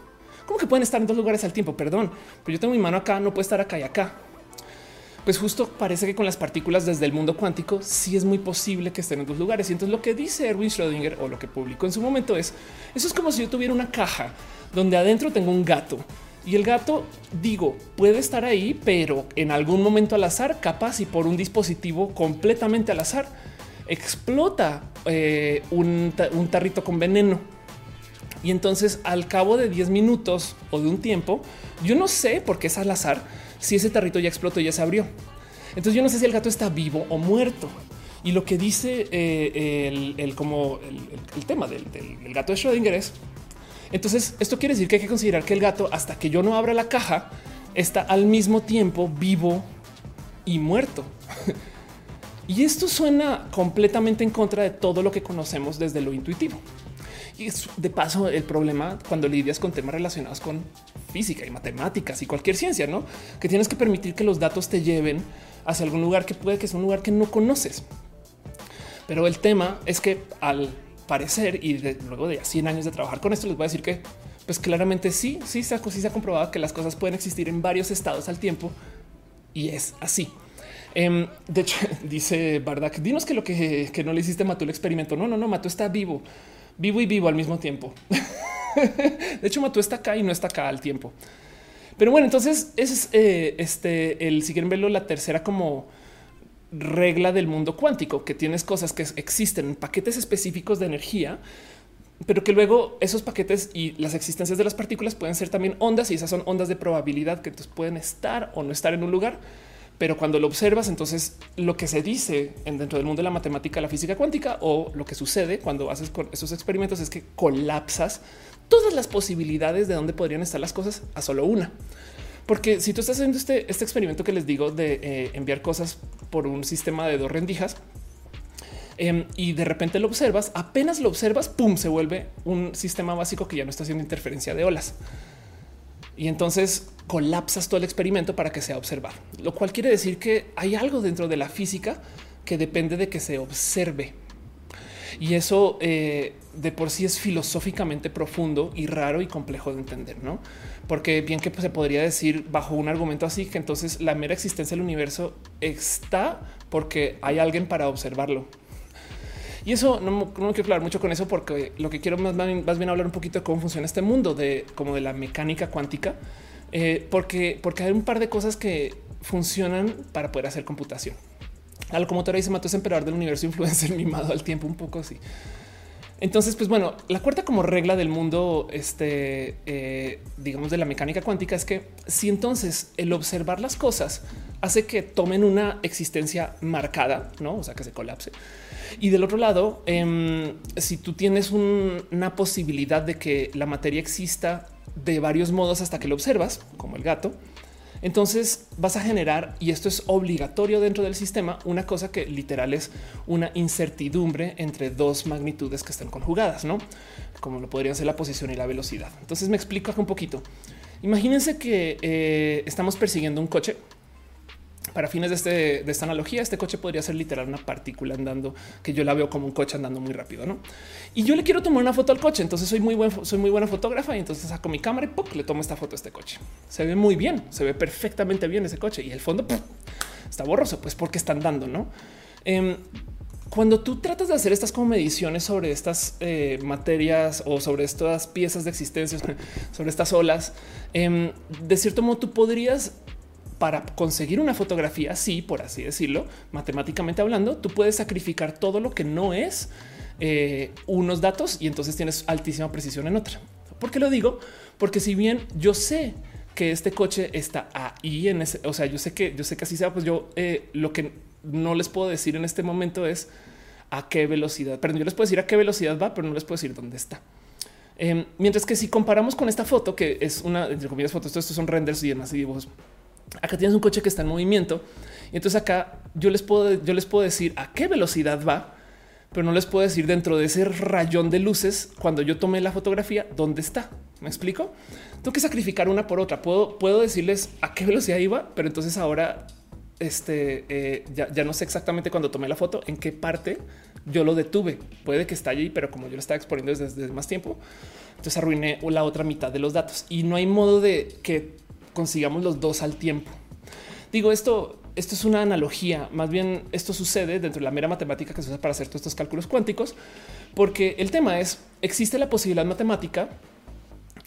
¿Cómo que pueden estar en dos lugares al tiempo? Perdón, pero yo tengo mi mano acá, no puede estar acá y acá. Pues justo parece que con las partículas desde el mundo cuántico sí es muy posible que estén en dos lugares. Y entonces lo que dice Erwin Schrödinger o lo que publicó en su momento es, eso es como si yo tuviera una caja donde adentro tengo un gato. Y el gato, digo, puede estar ahí, pero en algún momento al azar, capaz y por un dispositivo completamente al azar, explota eh, un, un tarrito con veneno y entonces al cabo de 10 minutos o de un tiempo, yo no sé por qué es al azar si ese tarrito ya explotó y ya se abrió. Entonces yo no sé si el gato está vivo o muerto. Y lo que dice eh, el, como el, tema del, gato de Schrödinger es, entonces esto quiere decir que hay que considerar que el gato hasta que yo no abra la caja está al mismo tiempo vivo y muerto. y esto suena completamente en contra de todo lo que conocemos desde lo intuitivo. Y es de paso el problema cuando lidias con temas relacionados con física y matemáticas y cualquier ciencia, no que tienes que permitir que los datos te lleven hacia algún lugar que puede que sea un lugar que no conoces. Pero el tema es que al parecer y luego de 100 años de trabajar con esto, les voy a decir que pues claramente sí, sí se, ha comprobado que las cosas pueden existir en varios estados al tiempo y es así. Em, de hecho, dice Bardak, dinos que lo que, no le hiciste mató el experimento. No, no, no, Mató está vivo vivo y vivo al mismo tiempo. de hecho, Matú está acá y no está acá al tiempo. Pero bueno, entonces es eh, este el si quieren verlo, la tercera como regla del mundo cuántico, que tienes cosas que existen en paquetes específicos de energía, pero que luego esos paquetes y las existencias de las partículas pueden ser también ondas y esas son ondas de probabilidad que entonces pueden estar o no estar en un lugar pero cuando lo observas, entonces lo que se dice en dentro del mundo de la matemática, la física cuántica o lo que sucede cuando haces esos experimentos es que colapsas todas las posibilidades de dónde podrían estar las cosas a solo una. Porque si tú estás haciendo este, este experimento que les digo de eh, enviar cosas por un sistema de dos rendijas em, y de repente lo observas, apenas lo observas, pum, se vuelve un sistema básico que ya no está haciendo interferencia de olas. Y entonces colapsas todo el experimento para que sea observado, lo cual quiere decir que hay algo dentro de la física que depende de que se observe. Y eso eh, de por sí es filosóficamente profundo y raro y complejo de entender, ¿no? Porque bien que se podría decir bajo un argumento así que entonces la mera existencia del universo está porque hay alguien para observarlo. Y eso no, no quiero hablar mucho con eso porque lo que quiero más, más bien hablar un poquito de cómo funciona este mundo de como de la mecánica cuántica, eh, porque, porque hay un par de cosas que funcionan para poder hacer computación. A locomotora dice mató ese emperador del universo influencer mimado al tiempo, un poco así. Entonces, pues bueno, la cuarta como regla del mundo, este, eh, digamos, de la mecánica cuántica es que si entonces el observar las cosas hace que tomen una existencia marcada, no? O sea, que se colapse. Y del otro lado, em, si tú tienes una posibilidad de que la materia exista de varios modos hasta que lo observas, como el gato, entonces vas a generar, y esto es obligatorio dentro del sistema, una cosa que literal es una incertidumbre entre dos magnitudes que están conjugadas, ¿no? Como lo podrían ser la posición y la velocidad. Entonces me explico un poquito. Imagínense que eh, estamos persiguiendo un coche para fines de, este, de, esta analogía, este coche podría ser literal una partícula andando que yo la veo como un coche andando muy rápido, no? Y yo le quiero tomar una foto al coche. Entonces soy muy buen, soy muy buena fotógrafa y entonces saco mi cámara y le tomo esta foto a este coche. Se ve muy bien, se ve perfectamente bien ese coche y el fondo está borroso, pues porque están dando, no? Em, cuando tú tratas de hacer estas como mediciones sobre estas eh, materias o sobre estas piezas de existencia, sobre estas olas, em, de cierto modo tú podrías para conseguir una fotografía así, por así decirlo, matemáticamente hablando, tú puedes sacrificar todo lo que no es eh, unos datos y entonces tienes altísima precisión en otra. ¿Por qué lo digo? Porque si bien yo sé que este coche está ahí en ese, o sea, yo sé que yo sé que así sea, pues yo eh, lo que no les puedo decir en este momento es a qué velocidad. Pero yo les puedo decir a qué velocidad va, pero no les puedo decir dónde está. Em, mientras que si comparamos con esta foto, que es una entre comillas fotos, estos son renders y demás y dibujos Acá tienes un coche que está en movimiento Y entonces acá yo les puedo, yo les puedo decir a qué velocidad va, pero no les puedo decir dentro de ese rayón de luces cuando yo tomé la fotografía dónde está. ¿Me explico? Tengo que sacrificar una por otra. Puedo, puedo decirles a qué velocidad iba, pero entonces ahora este, eh, ya, no sé exactamente cuando tomé la foto, en qué parte yo lo detuve. Puede que esté allí, pero como yo lo estaba exponiendo desde, desde más tiempo, entonces arruiné la otra mitad de los datos y no hay modo de que consigamos los dos al tiempo. Digo esto, esto es una analogía, más bien esto sucede dentro de la mera matemática que se usa para hacer todos estos cálculos cuánticos, porque el tema es, existe la posibilidad matemática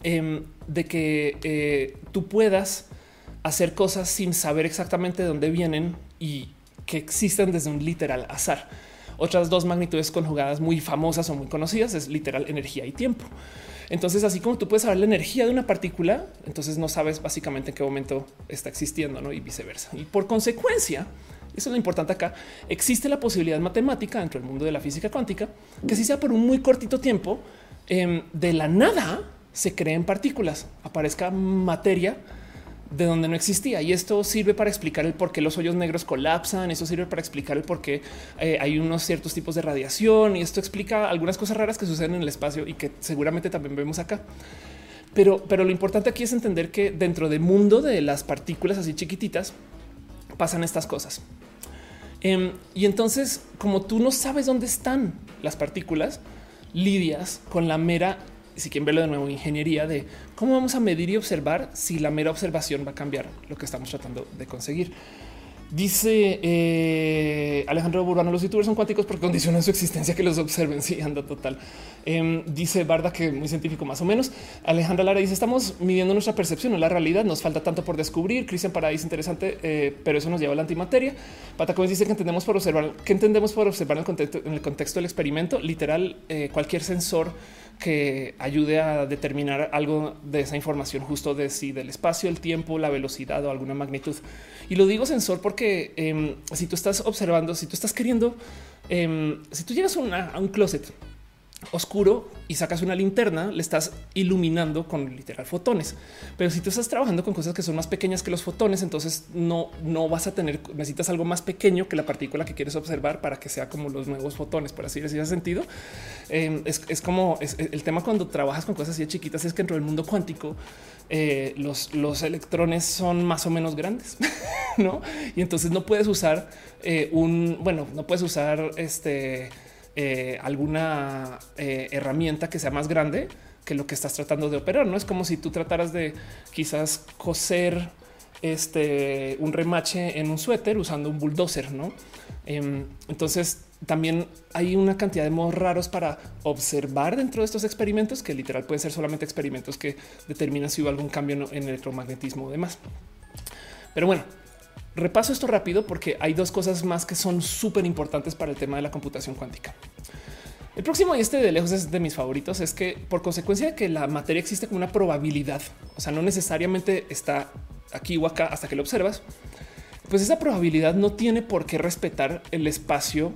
em, de que eh, tú puedas hacer cosas sin saber exactamente de dónde vienen y que existen desde un literal azar. Otras dos magnitudes conjugadas muy famosas o muy conocidas es literal energía y tiempo. Entonces, así como tú puedes saber la energía de una partícula, entonces no sabes básicamente en qué momento está existiendo ¿no? y viceversa. Y por consecuencia, eso es lo importante acá. Existe la posibilidad matemática dentro del mundo de la física cuántica que si sea por un muy cortito tiempo, em, de la nada se creen partículas, aparezca materia de donde no existía. Y esto sirve para explicar el por qué los hoyos negros colapsan. Eso sirve para explicar el por qué eh, hay unos ciertos tipos de radiación. Y esto explica algunas cosas raras que suceden en el espacio y que seguramente también vemos acá. Pero, pero lo importante aquí es entender que dentro del mundo de las partículas así chiquititas pasan estas cosas. Em, y entonces, como tú no sabes dónde están las partículas, lidias con la mera si quieren verlo de nuevo, ingeniería de cómo vamos a medir y observar si la mera observación va a cambiar lo que estamos tratando de conseguir. Dice eh, Alejandro Burbano, los youtubers son cuánticos porque condicionan su existencia que los observen. Sí, anda total. Em, dice Barda que muy científico más o menos. Alejandra Lara dice estamos midiendo nuestra percepción, en la realidad nos falta tanto por descubrir. Cristian Paradis interesante, eh, pero eso nos lleva a la antimateria. Patacones dice que entendemos por observar, que entendemos por observar en el contexto, en el contexto del experimento. Literal, eh, cualquier sensor que ayude a determinar algo de esa información justo de si del espacio, el tiempo, la velocidad o alguna magnitud. Y lo digo sensor porque em, si tú estás observando, si tú estás queriendo, em, si tú llegas a un closet oscuro y sacas una linterna, le estás iluminando con literal fotones. Pero si tú estás trabajando con cosas que son más pequeñas que los fotones, entonces no, no vas a tener, necesitas algo más pequeño que la partícula que quieres observar para que sea como los nuevos fotones, por así decir, sentido. Em, es, como el tema cuando trabajas con cosas así chiquitas, es que dentro del mundo cuántico eh, los, los electrones son más o menos grandes, no? Y entonces no puedes usar eh, un, bueno, no puedes usar este eh, alguna eh, herramienta que sea más grande que lo que estás tratando de operar. No es como si tú trataras de quizás coser este un remache en un suéter usando un bulldozer, no? Em, entonces también hay una cantidad de modos raros para observar dentro de estos experimentos que literal pueden ser solamente experimentos que determinan si hubo algún cambio en el electromagnetismo o demás. Pero bueno, Repaso esto rápido porque hay dos cosas más que son súper importantes para el tema de la computación cuántica. El próximo y este de lejos es de mis favoritos es que por consecuencia de que la materia existe como una probabilidad, o sea, no necesariamente está aquí o acá hasta que lo observas, pues esa probabilidad no tiene por qué respetar el espacio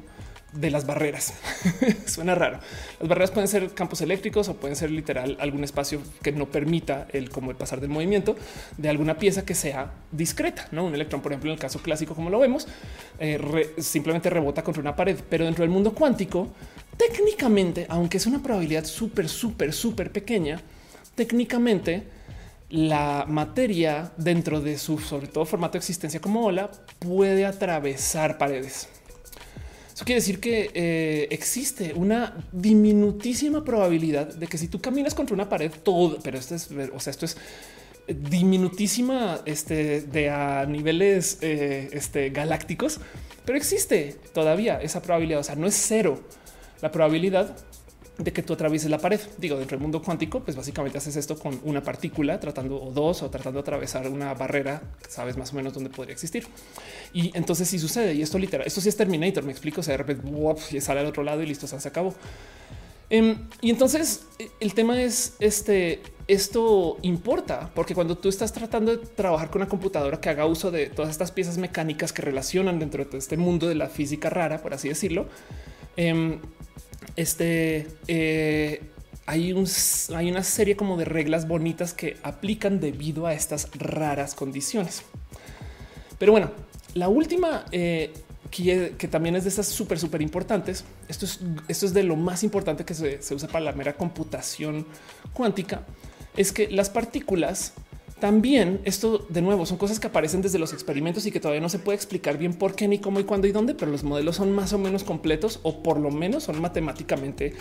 de las barreras. Suena raro. Las barreras pueden ser campos eléctricos o pueden ser literal algún espacio que no permita el como el pasar del movimiento de alguna pieza que sea discreta. No un electrón, por ejemplo, en el caso clásico, como lo vemos, eh, simplemente rebota contra una pared, pero dentro del mundo cuántico, técnicamente, aunque es una probabilidad súper, súper, súper pequeña, técnicamente la materia dentro de su sobre todo formato de existencia como ola puede atravesar paredes. Eso quiere decir que eh, existe una diminutísima probabilidad de que si tú caminas contra una pared, todo, pero esto es, o sea, esto es diminutísima este, de a niveles eh, este, galácticos, pero existe todavía esa probabilidad. O sea, no es cero la probabilidad de que tú atravieses la pared. Digo, dentro del mundo cuántico, pues básicamente haces esto con una partícula tratando o dos o tratando de atravesar una barrera, sabes más o menos dónde podría existir. Y entonces si sucede y esto literal, esto sí es Terminator, me explico, o sea, de repente y sale al otro lado y listo, se acabó. Em, y entonces el tema es este, esto importa porque cuando tú estás tratando de trabajar con una computadora que haga uso de todas estas piezas mecánicas que relacionan dentro de este mundo de la física rara, por así decirlo, em, este eh, hay, un, hay una serie como de reglas bonitas que aplican debido a estas raras condiciones. Pero bueno, la última eh, que, también es de estas súper, súper importantes. Esto es, esto es de lo más importante que se, se usa para la mera computación cuántica. Es que las partículas también esto de nuevo son cosas que aparecen desde los experimentos y que todavía no se puede explicar bien por qué, ni cómo y cuándo y dónde, pero los modelos son más o menos completos o por lo menos son matemáticamente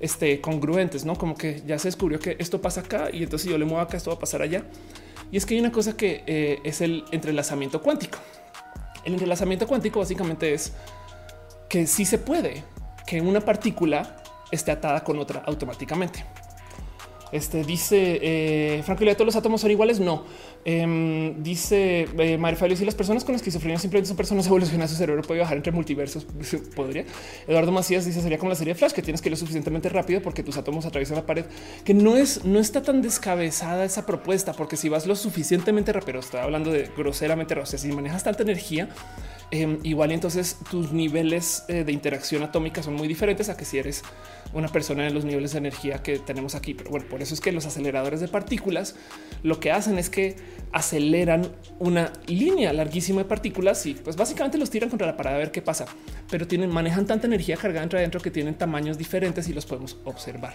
este, congruentes, no como que ya se descubrió que esto pasa acá y entonces yo le muevo acá, esto va a pasar allá. Y es que hay una cosa que eh, es el entrelazamiento cuántico. El entrelazamiento cuántico básicamente es que sí se puede que una partícula esté atada con otra automáticamente. Este dice eh, Franco, ¿todos los átomos son iguales? No. Em, dice eh, si las personas con esquizofrenia simplemente son personas evolucionadas, su cerebro puede viajar entre multiversos. Podría. Eduardo Macías dice sería como la serie Flash, que tienes que ir lo suficientemente rápido porque tus átomos atraviesan la pared, que no es, no está tan descabezada esa propuesta, porque si vas lo suficientemente rápido, está hablando de groseramente, o sea, si manejas tanta energía, Em, igual entonces tus niveles eh, de interacción atómica son muy diferentes a que si eres una persona en los niveles de energía que tenemos aquí. Pero bueno, por eso es que los aceleradores de partículas lo que hacen es que aceleran una línea larguísima de partículas y pues básicamente los tiran contra la parada a ver qué pasa. Pero tienen, manejan tanta energía cargada entre adentro que tienen tamaños diferentes y los podemos observar.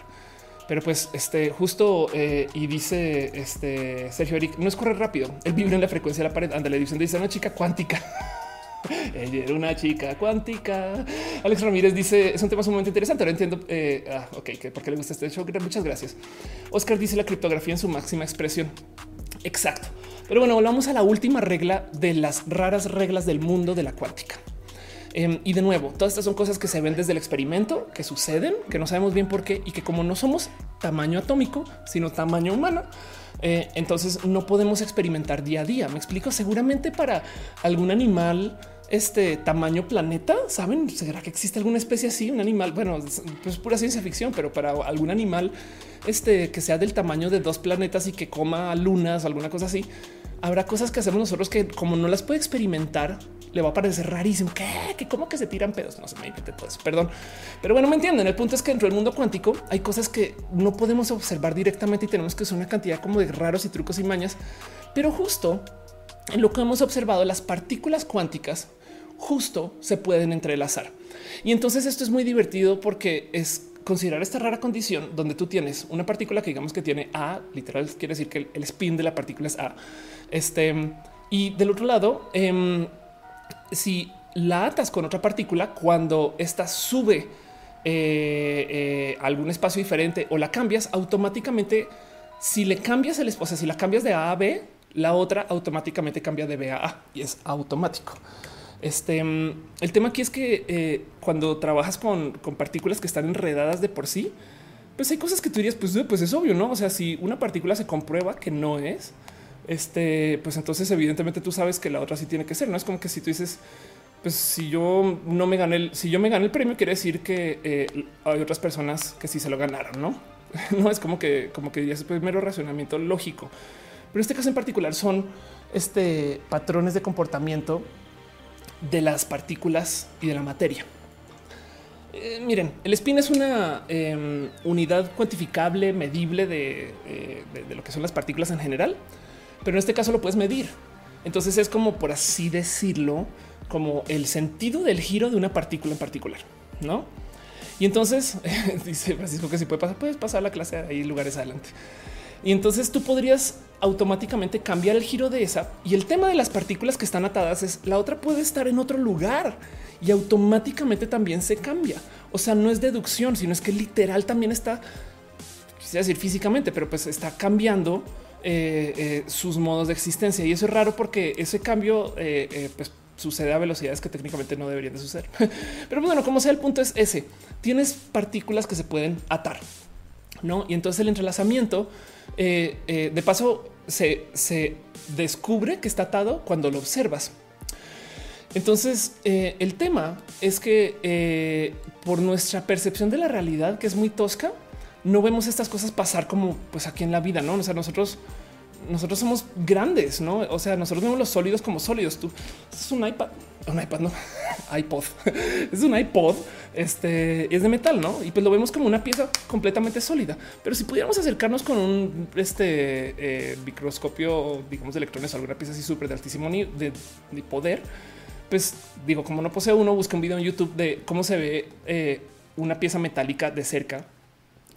Pero pues este justo eh, y dice este Sergio Eric, no es correr rápido, el vibra en la frecuencia de la pared. Anda, le dicen, dice una chica cuántica. Ella era una chica cuántica. Alex Ramírez dice es un tema sumamente interesante. Ahora entiendo. Eh, ah, ok, que por qué le gusta este show. Muchas gracias. Oscar dice la criptografía en su máxima expresión. Exacto. Pero bueno, volvamos a la última regla de las raras reglas del mundo de la cuántica. Em, y de nuevo, todas estas son cosas que se ven desde el experimento, que suceden, que no sabemos bien por qué y que como no somos tamaño atómico, sino tamaño humano, eh, entonces no podemos experimentar día a día. Me explico, seguramente para algún animal este tamaño planeta, saben, será que existe alguna especie así, un animal, bueno, pues pura ciencia ficción, pero para algún animal este que sea del tamaño de dos planetas y que coma lunas o alguna cosa así, habrá cosas que hacemos nosotros que como no las puede experimentar, le va a parecer rarísimo. ¿Qué? ¿Qué? ¿Cómo que se tiran pedos? No se me invente todo eso. Perdón. Pero bueno, me entienden. El punto es que dentro del mundo cuántico hay cosas que no podemos observar directamente y tenemos que usar una cantidad como de raros y trucos y mañas. Pero justo en lo que hemos observado, las partículas cuánticas justo se pueden entrelazar. Y entonces esto es muy divertido porque es considerar esta rara condición donde tú tienes una partícula que digamos que tiene A, literal quiere decir que el, spin de la partícula es A. Este y del otro lado, em, si la atas con otra partícula, cuando esta sube eh, eh, algún espacio diferente o la cambias automáticamente, si le cambias el espacio, si la cambias de A a B, la otra automáticamente cambia de B a A y es automático. Este mm, el tema aquí es que eh, cuando trabajas con, partículas que están enredadas de por sí, pues hay cosas que tú dirías, pues, pues es obvio, no? O sea, si una partícula se comprueba que no es, este, pues entonces evidentemente tú sabes que la otra sí tiene que ser. No es como que si tú dices, pues si yo no me gané, el, si yo me gané el premio, quiere decir que eh, hay otras personas que sí se lo ganaron, no? no es como que, como que ya es primero racionamiento lógico. Pero en este caso en particular son este patrones de comportamiento de las partículas y de la materia. Eh, miren, el spin es una em, unidad cuantificable, medible eh, de, lo que son las partículas en general, pero en este caso lo puedes medir. Entonces es como, por así decirlo, como el sentido del giro de una partícula en particular, ¿no? Y entonces dice Francisco que si puede pasar, puedes pasar la clase ahí lugares adelante. Y entonces tú podrías automáticamente cambiar el giro de esa. Y el tema de las partículas que están atadas es la otra puede estar en otro lugar y automáticamente también se cambia. O sea, no es deducción, sino es que literal también está, quisiera decir físicamente, pero pues está cambiando eh, eh, sus modos de existencia. Y eso es raro porque ese cambio eh, pues, sucede a velocidades que técnicamente no deberían de suceder. pero bueno, como sea, el punto es ese. Tienes partículas que se pueden atar, ¿no? Y entonces el entrelazamiento eh, eh, de paso se, descubre que está atado cuando lo observas. Entonces, eh, el tema es que por nuestra percepción de la realidad, que es muy tosca, no vemos estas cosas pasar como pues aquí en la vida, no? O sea, nosotros nosotros somos grandes, no? O sea, nosotros vemos los sólidos como sólidos. Tú es un iPad, un iPad, no iPod, es un iPod. Este es de metal, no? Y pues lo vemos como una pieza completamente sólida. Pero si pudiéramos acercarnos con un este eh, microscopio, digamos, de electrones, alguna pieza así súper de altísimo de, de poder, pues digo, como no posee uno, busca un video en YouTube de cómo se ve eh, una pieza metálica de cerca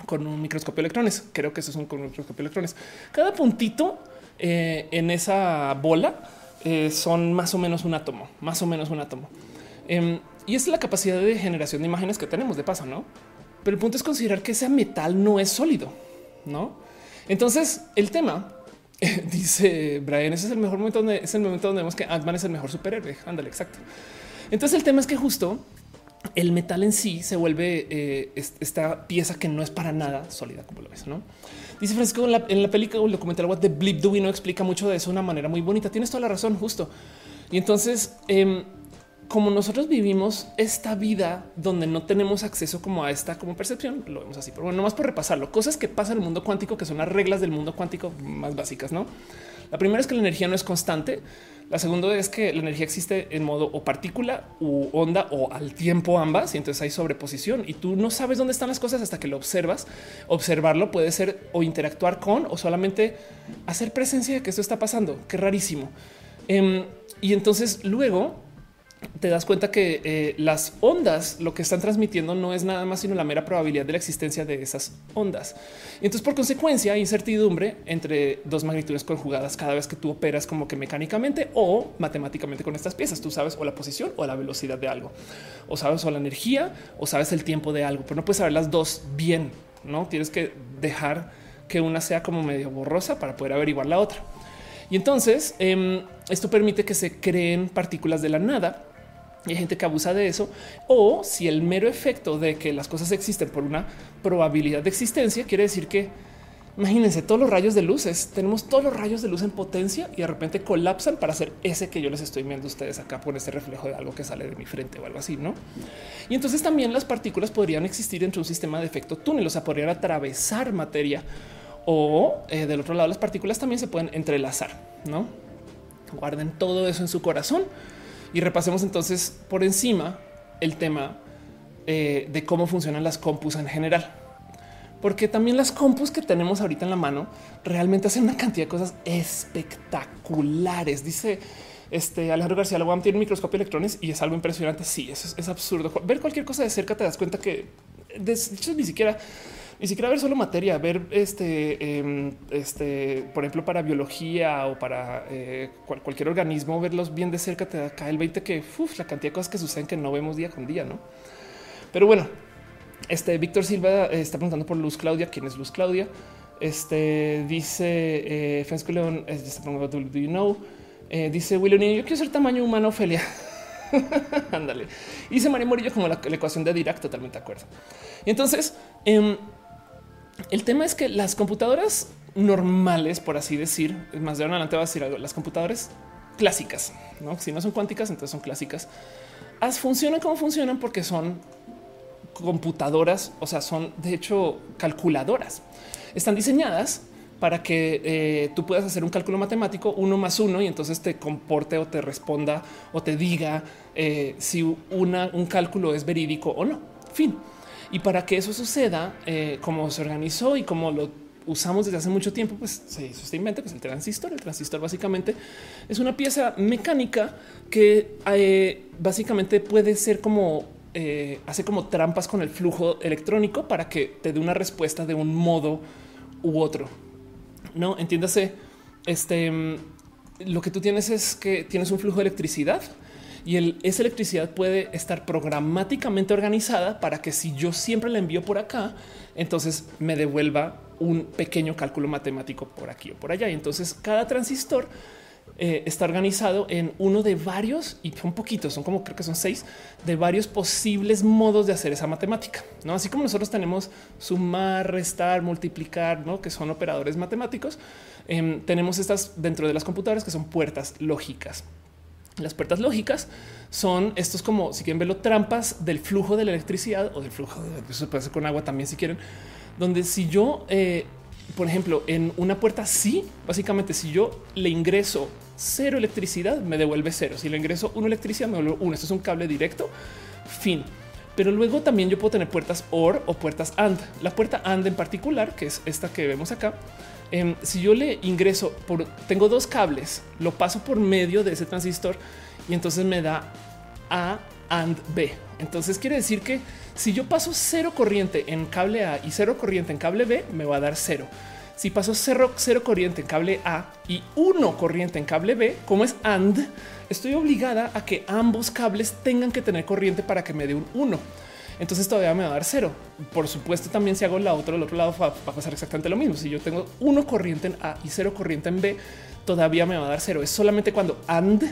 con un microscopio de electrones. Creo que eso es un microscopio de electrones. Cada puntito eh, en esa bola eh, son más o menos un átomo, más o menos un átomo. Em, y es la capacidad de generación de imágenes que tenemos de paso, ¿no? Pero el punto es considerar que ese metal no es sólido, ¿no? Entonces, el tema, dice Brian, ese es el mejor momento donde es el momento donde vemos que ant es el mejor superhéroe. Ándale, exacto. Entonces, el tema es que justo el metal en sí se vuelve eh, esta pieza que no es para nada sólida, como lo ves, ¿no? Dice Francisco en la, en la película, el documental What the Blip Do no explica mucho de eso de una manera muy bonita. Tienes toda la razón, justo. Y entonces, em, como nosotros vivimos esta vida donde no tenemos acceso como a esta como percepción, lo vemos así, pero bueno, nomás por repasarlo, cosas que pasan en el mundo cuántico, que son las reglas del mundo cuántico más básicas, ¿no? La primera es que la energía no es constante. La segunda es que la energía existe en modo o partícula u onda o al tiempo ambas y entonces hay sobreposición y tú no sabes dónde están las cosas hasta que lo observas. Observarlo puede ser o interactuar con o solamente hacer presencia de que esto está pasando. Qué rarísimo. Em, y entonces luego te das cuenta que eh, las ondas lo que están transmitiendo no es nada más sino la mera probabilidad de la existencia de esas ondas. Y entonces, por consecuencia, hay incertidumbre entre dos magnitudes conjugadas cada vez que tú operas como que mecánicamente o matemáticamente con estas piezas. Tú sabes o la posición o la velocidad de algo, o sabes o la energía o sabes el tiempo de algo, pero no puedes saber las dos bien. No tienes que dejar que una sea como medio borrosa para poder averiguar la otra. Y entonces em, esto permite que se creen partículas de la nada y hay gente que abusa de eso. O si el mero efecto de que las cosas existen por una probabilidad de existencia quiere decir que imagínense todos los rayos de luces. Tenemos todos los rayos de luz en potencia y de repente colapsan para hacer ese que yo les estoy viendo a ustedes acá por este reflejo de algo que sale de mi frente o algo así, no? Y entonces también las partículas podrían existir entre un sistema de efecto túnel, o sea, podrían atravesar materia o eh, del otro lado, las partículas también se pueden entrelazar, no? Guarden todo eso en su corazón y repasemos entonces por encima el tema eh, de cómo funcionan las compus en general. Porque también las compus que tenemos ahorita en la mano realmente hacen una cantidad de cosas espectaculares. Dice este Alejandro García Laguam tiene un microscopio de electrones y es algo impresionante. Sí, eso es, es absurdo. Ver cualquier cosa de cerca te das cuenta que de hecho ni siquiera ni siquiera ver solo materia, ver este, em, este, por ejemplo, para biología o para eh, cualquier organismo, verlos bien de cerca te da cae el 20 que la cantidad de cosas que suceden que no vemos día con día, no? Pero bueno, este Víctor Silva eh, está preguntando por Luz Claudia. ¿Quién es Luz Claudia? Este dice eh, Francisco León, do you know? Eh, dice William, yo quiero ser tamaño humano, Ophelia. Ándale. dice María Morillo como la, ecuación de Dirac, totalmente de acuerdo. Y entonces, eh, el tema es que las computadoras normales, por así decir, más de adelante va a decir algo, las computadoras clásicas, ¿no? si no son cuánticas, entonces son clásicas, funcionan como funcionan porque son computadoras, o sea, son de hecho calculadoras. Están diseñadas para que eh, tú puedas hacer un cálculo matemático uno más uno y entonces te comporte o te responda o te diga eh, si un cálculo es verídico o no. Fin. Y para que eso suceda, eh, como se organizó y como lo usamos desde hace mucho tiempo, pues se hizo este el transistor. El transistor básicamente es una pieza mecánica que eh, básicamente puede ser como eh, hace como trampas con el flujo electrónico para que te dé una respuesta de un modo u otro. No entiéndase. Este mm, lo que tú tienes es que tienes un flujo de electricidad y esa electricidad puede estar programáticamente organizada para que si yo siempre la envío por acá, entonces me devuelva un pequeño cálculo matemático por aquí o por allá. Y entonces cada transistor eh, está organizado en uno de varios y son poquitos, son como creo que son seis de varios posibles modos de hacer esa matemática. No así como nosotros tenemos sumar, restar, multiplicar, ¿no? que son operadores matemáticos. Em, tenemos estas dentro de las computadoras que son puertas lógicas. Las puertas lógicas son estos como si quieren verlo trampas del flujo de la electricidad o del flujo de eso puede ser con agua también si quieren, donde si yo, eh, por ejemplo, en una puerta sí, básicamente si yo le ingreso cero electricidad me devuelve cero, si le ingreso una electricidad me devuelve uno, esto es un cable directo, fin. Pero luego también yo puedo tener puertas OR o puertas AND. La puerta AND en particular, que es esta que vemos acá, Em, si yo le ingreso por, tengo dos cables, lo paso por medio de ese transistor y entonces me da A and B. Entonces quiere decir que si yo paso cero corriente en cable A y cero corriente en cable B, me va a dar cero. Si paso cero, cero corriente en cable A y uno corriente en cable B, como es AND, estoy obligada a que ambos cables tengan que tener corriente para que me dé un 1 entonces todavía me va a dar cero. Por supuesto, también si hago la otra del otro lado va, a pasar exactamente lo mismo. Si yo tengo uno corriente en A y cero corriente en B, todavía me va a dar cero. Es solamente cuando AND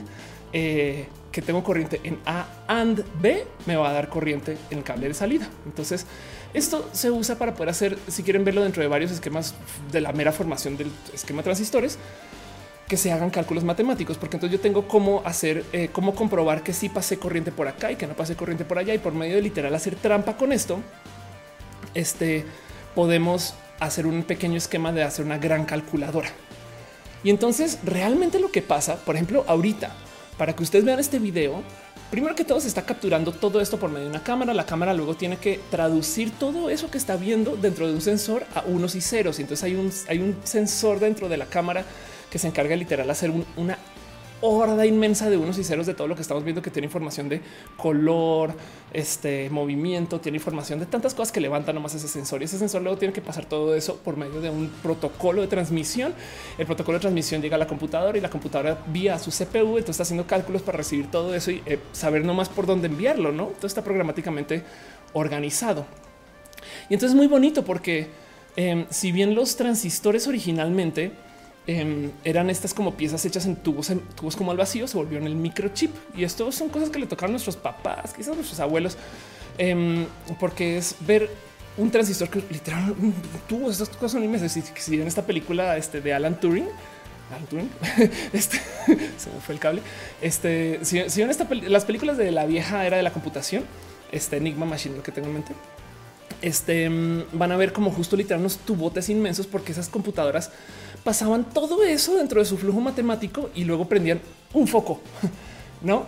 eh, que tengo corriente en A and B me va a dar corriente en el cable de salida. Entonces, esto se usa para poder hacer, si quieren verlo dentro de varios esquemas de la mera formación del esquema transistores, que se hagan cálculos matemáticos, porque entonces yo tengo cómo hacer, eh, cómo comprobar que sí pasé corriente por acá y que no pasé corriente por allá. Y por medio de literal hacer trampa con esto, este podemos hacer un pequeño esquema de hacer una gran calculadora. Y entonces realmente lo que pasa, por ejemplo, ahorita, para que ustedes vean este video, primero que todo se está capturando todo esto por medio de una cámara. La cámara luego tiene que traducir todo eso que está viendo dentro de un sensor a unos y ceros. Y entonces hay un, hay un sensor dentro de la cámara que se encarga literal hacer una horda inmensa de unos y ceros de todo lo que estamos viendo que tiene información de color, este movimiento, tiene información de tantas cosas que levantan nomás ese sensor y ese sensor luego tiene que pasar todo eso por medio de un protocolo de transmisión. El protocolo de transmisión llega a la computadora y la computadora vía su CPU, entonces está haciendo cálculos para recibir todo eso y eh, saber nomás por dónde enviarlo, ¿no? Todo está programáticamente organizado. Y entonces es muy bonito porque em, si bien los transistores originalmente Em, eran estas como piezas hechas en tubos, en tubos como al vacío, se volvieron el microchip. Y esto son cosas que le tocaron a nuestros papás, quizás nuestros abuelos, em, porque es ver un transistor que literal un tubo. Estas cosas son inmensas. Si, si en esta película este, de Alan Turing, Alan Turing, este se me fue el cable. Este, si, si esta, las películas de la vieja era de la computación, este Enigma Machine, lo que tengo en mente, este van a ver como justo literal unos tubotes inmensos porque esas computadoras pasaban todo eso dentro de su flujo matemático y luego prendían un foco, no?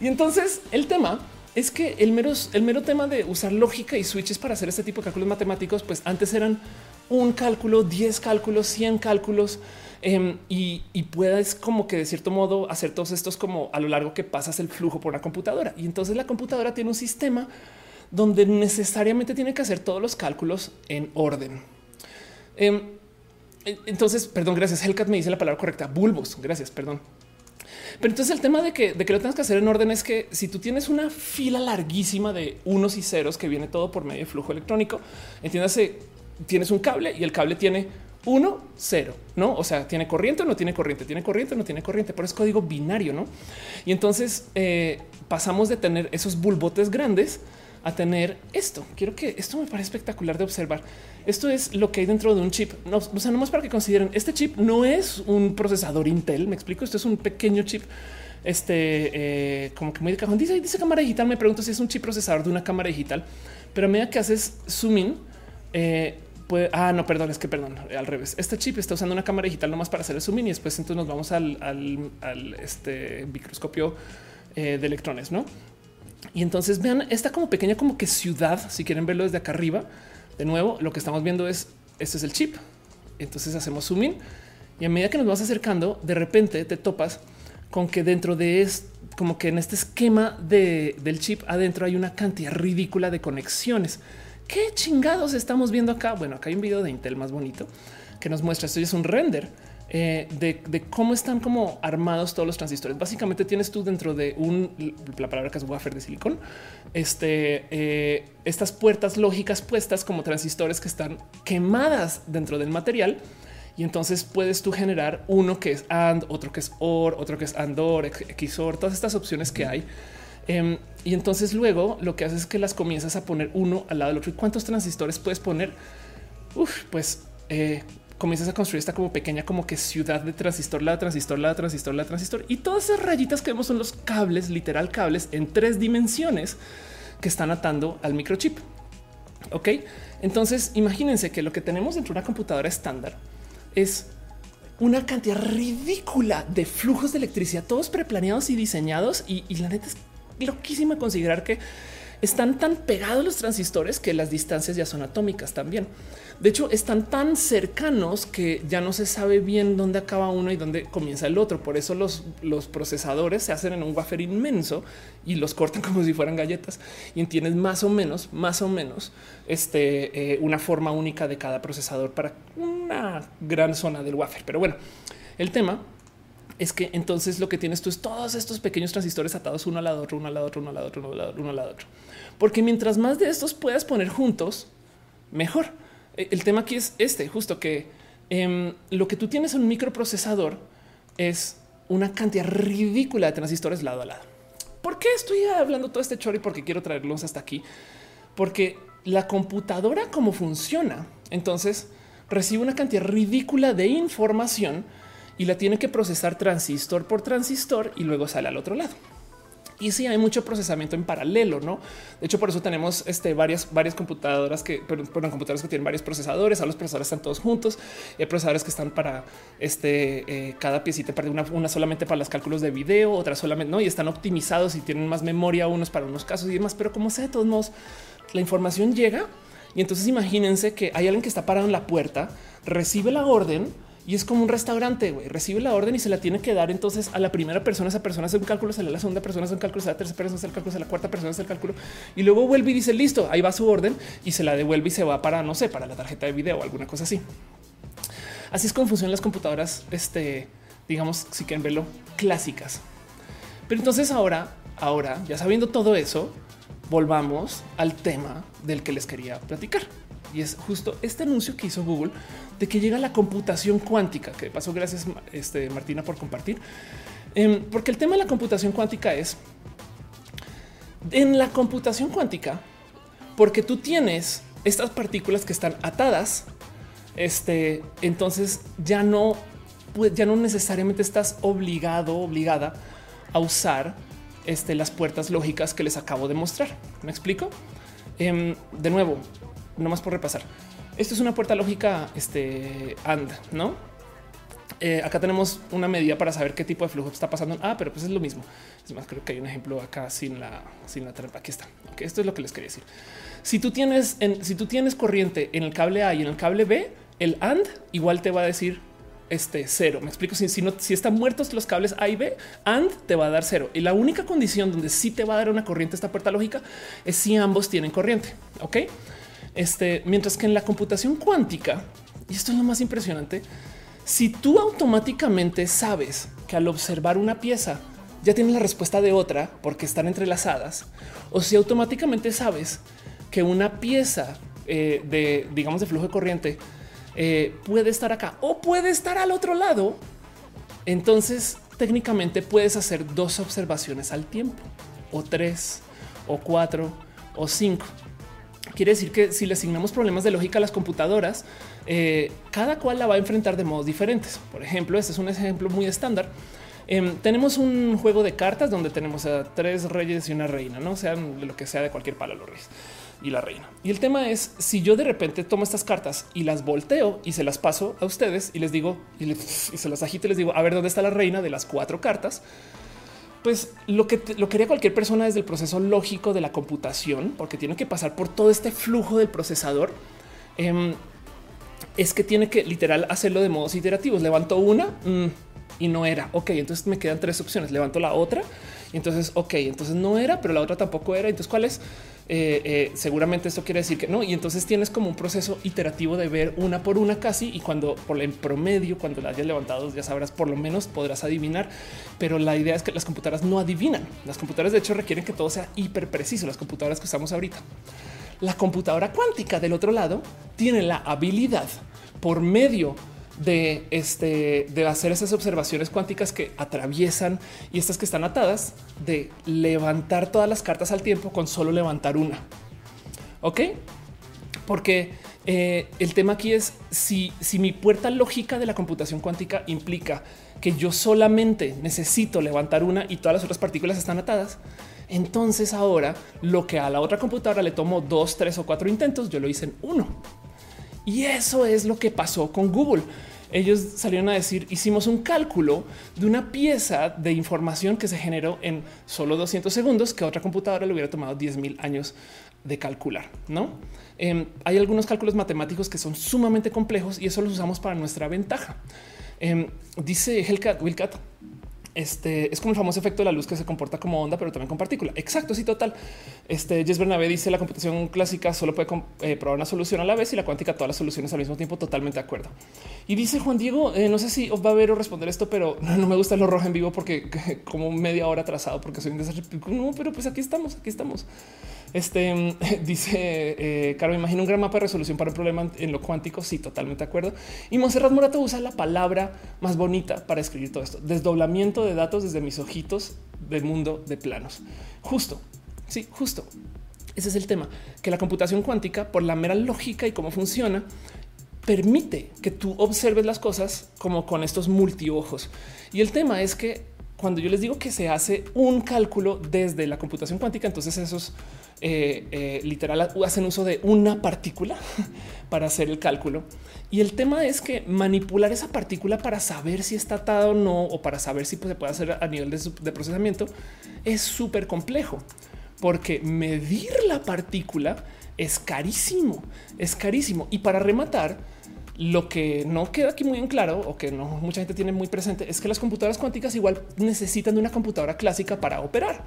Y entonces el tema es que el mero, el mero tema de usar lógica y switches para hacer este tipo de cálculos matemáticos, pues antes eran un cálculo, 10 cálculos, 100 cálculos em, y, y, puedes como que de cierto modo hacer todos estos como a lo largo que pasas el flujo por una computadora. Y entonces la computadora tiene un sistema donde necesariamente tiene que hacer todos los cálculos en orden. Em, entonces, perdón, gracias. Hellcat me dice la palabra correcta. Bulbos. Gracias, perdón. Pero entonces el tema de que, de que lo tengas que hacer en orden es que si tú tienes una fila larguísima de unos y ceros que viene todo por medio de flujo electrónico, entiéndase, tienes un cable y el cable tiene uno, cero, no? O sea, tiene corriente o no tiene corriente, tiene corriente o no tiene corriente, pero es código binario, no? Y entonces eh, pasamos de tener esos bulbotes grandes a tener esto. Quiero que esto me parece espectacular de observar. Esto es lo que hay dentro de un chip. No, o sea, nomás para que consideren, este chip no es un procesador Intel, me explico, esto es un pequeño chip este eh, como que muy de cajón. Dice, dice cámara digital. Me pregunto si es un chip procesador de una cámara digital, pero a medida que haces zoom in, eh, puede, ah, no, perdón, es que perdón, al revés. Este chip está usando una cámara digital nomás para hacer el zoom in y después entonces nos vamos al, al, este microscopio eh, de electrones, no? Y entonces vean esta como pequeña, como que ciudad. Si quieren verlo desde acá arriba, de nuevo, lo que estamos viendo es este es el chip. Entonces hacemos zoom in y a medida que nos vas acercando, de repente te topas con que dentro de es como que en este esquema de, del chip adentro hay una cantidad ridícula de conexiones. ¿Qué chingados estamos viendo acá? Bueno, acá hay un video de Intel más bonito que nos muestra esto es un render eh, de, cómo están como armados todos los transistores. Básicamente tienes tú dentro de un, la palabra que es wafer de silicón, este, eh, estas puertas lógicas puestas como transistores que están quemadas dentro del material. Y entonces puedes tú generar uno que es AND, otro que es OR, otro que es ANDOR, XOR, todas estas opciones que hay. Em, y entonces luego lo que haces es que las comienzas a poner uno al lado del otro. ¿Y cuántos transistores puedes poner? Uf, pues eh, comienzas a construir esta como pequeña como que ciudad de transistor, la transistor, la transistor, la transistor y todas esas rayitas que vemos son los cables, literal cables en tres dimensiones que están atando al microchip. Ok, entonces imagínense que lo que tenemos dentro de una computadora estándar es una cantidad ridícula de flujos de electricidad, todos preplaneados y diseñados. Y, y la neta es loquísima considerar que están tan pegados los transistores que las distancias ya son atómicas también. De hecho, están tan cercanos que ya no se sabe bien dónde acaba uno y dónde comienza el otro. Por eso los, los procesadores se hacen en un wafer inmenso y los cortan como si fueran galletas y tienes más o menos, más o menos, este, eh, una forma única de cada procesador para una gran zona del wafer. Pero bueno, el tema es que entonces lo que tienes tú es todos estos pequeños transistores atados uno al lado otro, uno al lado otro, uno al lado otro, uno al lado, uno al lado otro. Porque mientras más de estos puedas poner juntos, mejor. Eh, el tema aquí es este, justo que em, lo que tú tienes en un microprocesador es una cantidad ridícula de transistores lado a lado. ¿Por qué estoy hablando todo este chorro y por qué quiero traerlos hasta aquí? Porque la computadora como funciona, entonces recibe una cantidad ridícula de información y la tiene que procesar transistor por transistor y luego sale al otro lado. Y sí, hay mucho procesamiento en paralelo, no? De hecho, por eso tenemos este, varias, varias computadoras que, pero, computadoras que tienen varios procesadores. A los procesadores están todos juntos. Hay procesadores que están para este, eh, cada piecita, para una, una, solamente para los cálculos de video, otra solamente no, y están optimizados y tienen más memoria unos para unos casos y demás. Pero como sea, de todos modos, la información llega. Y entonces imagínense que hay alguien que está parado en la puerta, recibe la orden y es como un restaurante, güey. Recibe la orden y se la tiene que dar entonces a la primera persona. Esa persona hace un cálculo, sale a la segunda persona, hace un cálculo, a la tercera persona, hace el cálculo, a la cuarta persona, hace el cálculo. Y luego vuelve y dice, listo, ahí va su orden y se la devuelve y se va para, no sé, para la tarjeta de video o alguna cosa así. Así es como funcionan las computadoras, este, digamos, si quieren verlo, clásicas. Pero entonces ahora, ahora, ya sabiendo todo eso, volvamos al tema del que les quería platicar. Y es justo este anuncio que hizo Google de que llega la computación cuántica, que pasó gracias este, Martina por compartir, em, porque el tema de la computación cuántica es en la computación cuántica, porque tú tienes estas partículas que están atadas, este, entonces ya no, ya no necesariamente estás obligado, obligada a usar este, las puertas lógicas que les acabo de mostrar. ¿Me explico? Em, de nuevo, no más por repasar. Esto es una puerta lógica este and, ¿no? Eh, acá tenemos una medida para saber qué tipo de flujo está pasando. Ah, pero pues es lo mismo. Es más, creo que hay un ejemplo acá sin la, sin la trampa. Aquí está. Okay, esto es lo que les quería decir. Si tú tienes, en, si tú tienes corriente en el cable A y en el cable B, el AND igual te va a decir este cero. Me explico si, si, no, si están muertos los cables A y B, AND te va a dar cero. Y la única condición donde sí te va a dar una corriente esta puerta lógica es si ambos tienen corriente. Ok. Este, mientras que en la computación cuántica, y esto es lo más impresionante, si tú automáticamente sabes que al observar una pieza ya tienes la respuesta de otra porque están entrelazadas, o si automáticamente sabes que una pieza eh, de, digamos, de flujo de corriente eh, puede estar acá o puede estar al otro lado, entonces técnicamente puedes hacer dos observaciones al tiempo, o tres, o cuatro, o cinco. Quiere decir que si le asignamos problemas de lógica a las computadoras, eh, cada cual la va a enfrentar de modos diferentes. Por ejemplo, este es un ejemplo muy estándar. Em, tenemos un juego de cartas donde tenemos a tres reyes y una reina, no sean lo que sea de cualquier palo los reyes y la reina. Y el tema es si yo de repente tomo estas cartas y las volteo y se las paso a ustedes y les digo y, se las agito y les digo a ver dónde está la reina de las cuatro cartas pues lo que lo quería cualquier persona desde el proceso lógico de la computación, porque tiene que pasar por todo este flujo del procesador. Em, es que tiene que literal hacerlo de modos iterativos. Levanto una mm, y no era. Ok, entonces me quedan tres opciones. Levanto la otra y entonces, ok, entonces no era, pero la otra tampoco era. Entonces, ¿cuál es? Eh, eh, seguramente esto quiere decir que no. Y entonces tienes como un proceso iterativo de ver una por una casi. Y cuando por el promedio, cuando la hayas levantado, ya sabrás, por lo menos podrás adivinar. Pero la idea es que las computadoras no adivinan. Las computadoras, de hecho, requieren que todo sea hiper preciso. Las computadoras que usamos ahorita. La computadora cuántica del otro lado tiene la habilidad por medio de este de hacer esas observaciones cuánticas que atraviesan y estas que están atadas de levantar todas las cartas al tiempo con solo levantar una. Ok, porque eh, el tema aquí es si, si mi puerta lógica de la computación cuántica implica que yo solamente necesito levantar una y todas las otras partículas están atadas. Entonces ahora lo que a la otra computadora le tomó dos, tres o cuatro intentos, yo lo hice en uno. Y eso es lo que pasó con Google. Ellos salieron a decir hicimos un cálculo de una pieza de información que se generó en solo 200 segundos que otra computadora le hubiera tomado 10 mil años de calcular. No em, hay algunos cálculos matemáticos que son sumamente complejos y eso los usamos para nuestra ventaja. Em, dice Hellcat Wilcat este es como el famoso efecto de la luz que se comporta como onda, pero también con partícula. Exacto. Sí, total. Este Jess Bernabé dice la computación clásica solo puede eh, probar una solución a la vez y la cuántica todas las soluciones al mismo tiempo. Totalmente de acuerdo. Y dice Juan Diego, eh, no sé si os va a ver o responder esto, pero no, me gusta lo rojo en vivo porque como media hora atrasado porque soy un desastre. No, pero pues aquí estamos, aquí estamos. Este dice eh, Caro, imagino un gran mapa de resolución para un problema en lo cuántico. Sí, totalmente de acuerdo. Y Monserrat Morato usa la palabra más bonita para escribir todo esto: desdoblamiento de datos desde mis ojitos del mundo de planos. Justo, sí, justo. Ese es el tema que la computación cuántica, por la mera lógica y cómo funciona, permite que tú observes las cosas como con estos multiojos. Y el tema es que cuando yo les digo que se hace un cálculo desde la computación cuántica, entonces esos eh, eh, literal hacen uso de una partícula para hacer el cálculo. Y el tema es que manipular esa partícula para saber si está atada o no, o para saber si pues, se puede hacer a nivel de, procesamiento, es súper complejo, porque medir la partícula es carísimo, es carísimo. Y para rematar, lo que no queda aquí muy en claro o que no mucha gente tiene muy presente es que las computadoras cuánticas igual necesitan de una computadora clásica para operar.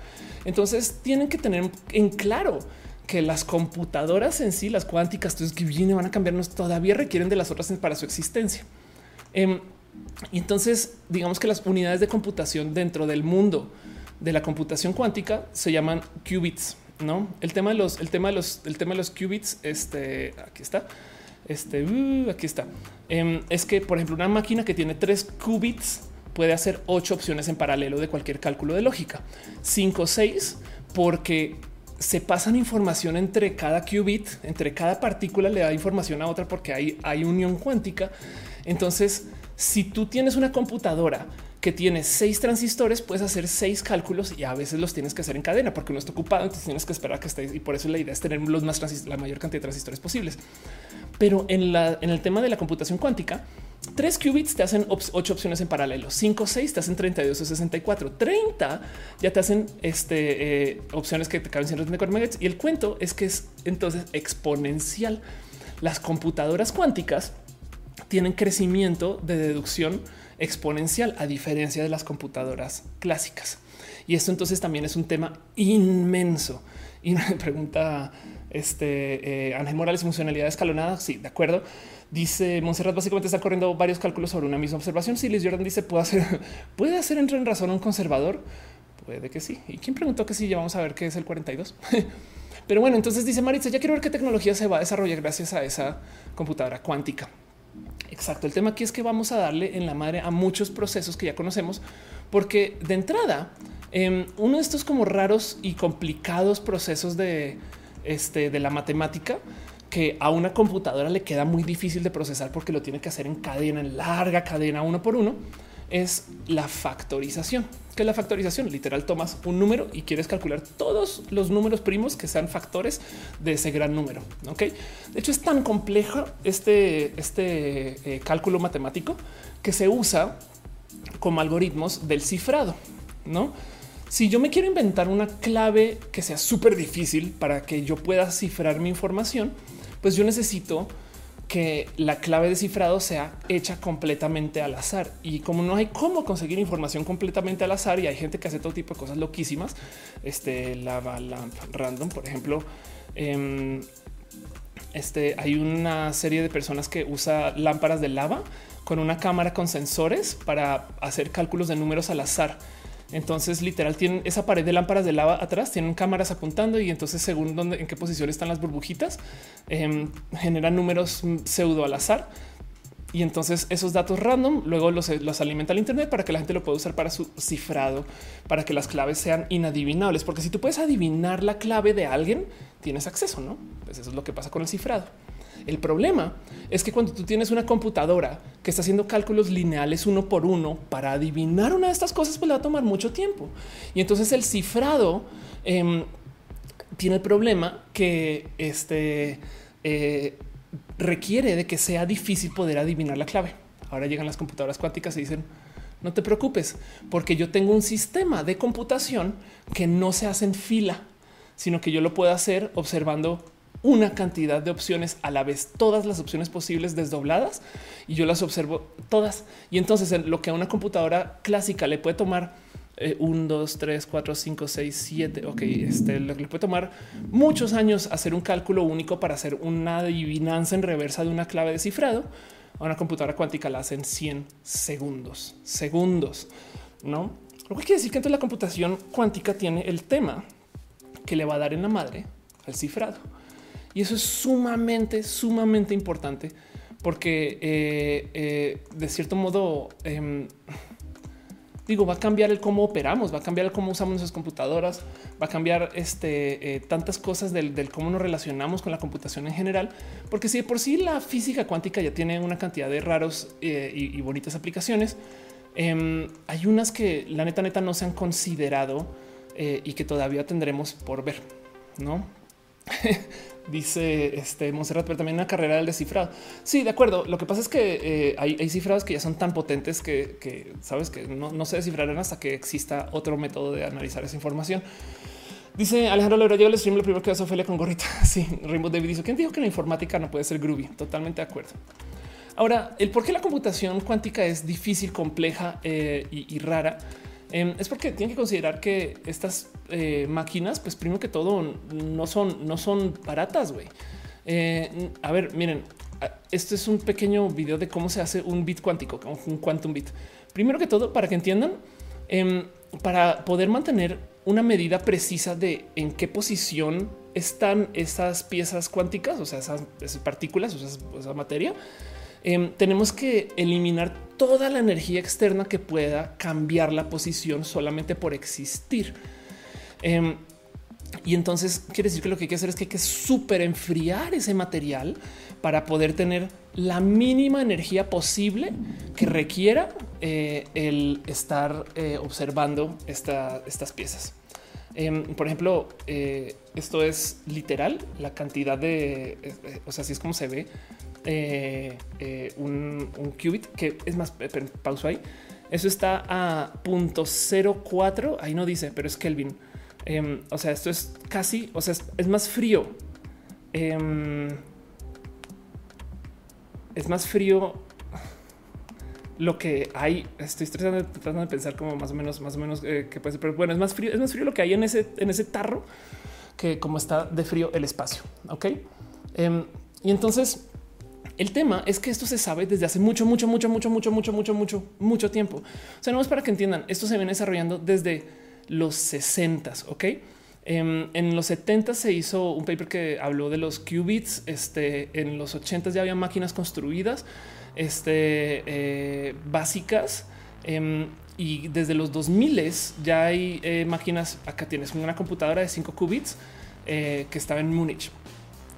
Entonces tienen que tener en claro que las computadoras en sí, las cuánticas que vienen van a cambiarnos, todavía requieren de las otras para su existencia. Em, y entonces digamos que las unidades de computación dentro del mundo de la computación cuántica se llaman qubits. No, el tema de los, el tema de los, el tema de los qubits, este aquí está este uh, aquí está. Em, es que, por ejemplo, una máquina que tiene tres qubits puede hacer ocho opciones en paralelo de cualquier cálculo de lógica. Cinco o seis, porque se pasan información entre cada qubit, entre cada partícula le da información a otra porque hay, hay unión cuántica. Entonces, si tú tienes una computadora que tiene seis transistores, puedes hacer seis cálculos y a veces los tienes que hacer en cadena porque uno está ocupado. Entonces tienes que esperar a que estés y por eso la idea es tener los más la mayor cantidad de transistores posibles. Pero en, la, en el tema de la computación cuántica, tres qubits te hacen ocho opciones en paralelo, cinco, seis te hacen 32 o 64, 30 ya te hacen este, eh, opciones que te caben 134 MHz. Y el cuento es que es entonces exponencial. Las computadoras cuánticas tienen crecimiento de deducción exponencial, a diferencia de las computadoras clásicas. Y esto entonces también es un tema inmenso. Y me pregunta este eh, Ángel Morales, funcionalidad escalonada. Sí, de acuerdo. Dice Monserrat, básicamente está corriendo varios cálculos sobre una misma observación. Si Liz Jordan dice, ¿puede hacer, ¿puede hacer entrar en razón a un conservador? Puede que sí. ¿Y quién preguntó que sí? Ya vamos a ver qué es el 42. Pero bueno, entonces dice Maritza, ya quiero ver qué tecnología se va a desarrollar gracias a esa computadora cuántica. Exacto. El tema aquí es que vamos a darle en la madre a muchos procesos que ya conocemos, porque de entrada, em, uno de estos como raros y complicados procesos de, este, de la matemática que a una computadora le queda muy difícil de procesar porque lo tiene que hacer en cadena, en larga cadena, uno por uno, es la factorización. Que la factorización? Literal, tomas un número y quieres calcular todos los números primos que sean factores de ese gran número. Ok, de hecho, es tan complejo este, este eh, cálculo matemático que se usa como algoritmos del cifrado, no? Si yo me quiero inventar una clave que sea súper difícil para que yo pueda cifrar mi información, pues yo necesito que la clave de cifrado sea hecha completamente al azar. Y como no hay cómo conseguir información completamente al azar y hay gente que hace todo tipo de cosas loquísimas, este lava lamp random, por ejemplo, em, este hay una serie de personas que usa lámparas de lava con una cámara con sensores para hacer cálculos de números al azar. Entonces, literal, tienen esa pared de lámparas de lava atrás, tienen cámaras apuntando y entonces, según dónde, en qué posición están las burbujitas, em, generan números pseudo al azar. Y entonces esos datos random luego los, los, alimenta al Internet para que la gente lo pueda usar para su cifrado, para que las claves sean inadivinables. Porque si tú puedes adivinar la clave de alguien, tienes acceso, no? Pues eso es lo que pasa con el cifrado. El problema es que cuando tú tienes una computadora que está haciendo cálculos lineales uno por uno para adivinar una de estas cosas, pues le va a tomar mucho tiempo. Y entonces el cifrado em, tiene el problema que este eh, requiere de que sea difícil poder adivinar la clave. Ahora llegan las computadoras cuánticas y dicen, no te preocupes, porque yo tengo un sistema de computación que no se hace en fila, sino que yo lo puedo hacer observando una cantidad de opciones a la vez, todas las opciones posibles desdobladas y yo las observo todas. Y entonces lo que a una computadora clásica le puede tomar eh, un, dos, tres, cuatro, cinco, seis, siete. Ok, este le, puede tomar muchos años hacer un cálculo único para hacer una adivinanza en reversa de una clave de cifrado. A una computadora cuántica la hacen 100 segundos, segundos, no? Lo que quiere decir que entonces la computación cuántica tiene el tema que le va a dar en la madre al cifrado. Y eso es sumamente, sumamente importante porque eh, eh, de cierto modo, em, digo, va a cambiar el cómo operamos, va a cambiar el cómo usamos nuestras computadoras, va a cambiar este, eh, tantas cosas del, cómo nos relacionamos con la computación en general, porque si de por sí la física cuántica ya tiene una cantidad de raros y, y, bonitas aplicaciones, em, hay unas que la neta neta no se han considerado y que todavía tendremos por ver, ¿no? dice este Monserrat, pero también una carrera del descifrado. Sí, de acuerdo. Lo que pasa es que eh, hay, cifrados que ya son tan potentes que, sabes que no, se descifrarán hasta que exista otro método de analizar esa información. Dice Alejandro Lora, yo el stream lo primero que hace Ophelia con gorrita. Sí, Rainbow David dice, ¿quién dijo que la informática no puede ser groovy? Totalmente de acuerdo. Ahora, el por qué la computación cuántica es difícil, compleja eh, y rara Em, es porque tienen que considerar que estas eh, máquinas, pues primero que todo, no son, no son baratas, güey. Eh, a ver, miren, este es un pequeño video de cómo se hace un bit cuántico, un quantum bit. Primero que todo, para que entiendan, em, para poder mantener una medida precisa de en qué posición están esas piezas cuánticas, o sea, esas, partículas, o sea, esa materia, Em, tenemos que eliminar toda la energía externa que pueda cambiar la posición solamente por existir. Em, y entonces quiere decir que lo que hay que hacer es que hay que super enfriar ese material para poder tener la mínima energía posible que requiera eh, el estar eh, observando estas piezas. Em, por ejemplo, eh, esto es literal la cantidad de, o sea, así es como se ve eh, eh, un, qubit que es más, pausa ahí. Eso está a 0.04. Ahí no dice, pero es Kelvin. Em, o sea, esto es casi, o sea, es, más frío. Em, es más frío lo que hay. Estoy tratando, de pensar como más o menos, más o menos eh, que puede ser, pero bueno, es más frío, es más frío lo que hay en ese, en ese tarro que como está de frío el espacio. Ok. Em, y entonces el tema es que esto se sabe desde hace mucho, mucho, mucho, mucho, mucho, mucho, mucho, mucho, mucho tiempo. O sea, no es para que entiendan, esto se viene desarrollando desde los 60, ok? Em, en los 70 se hizo un paper que habló de los qubits. Este, en los 80 ya había máquinas construidas este, eh, básicas. Em, y desde los 2000 ya hay eh, máquinas. Acá tienes una computadora de 5 qubits eh, que estaba en Múnich.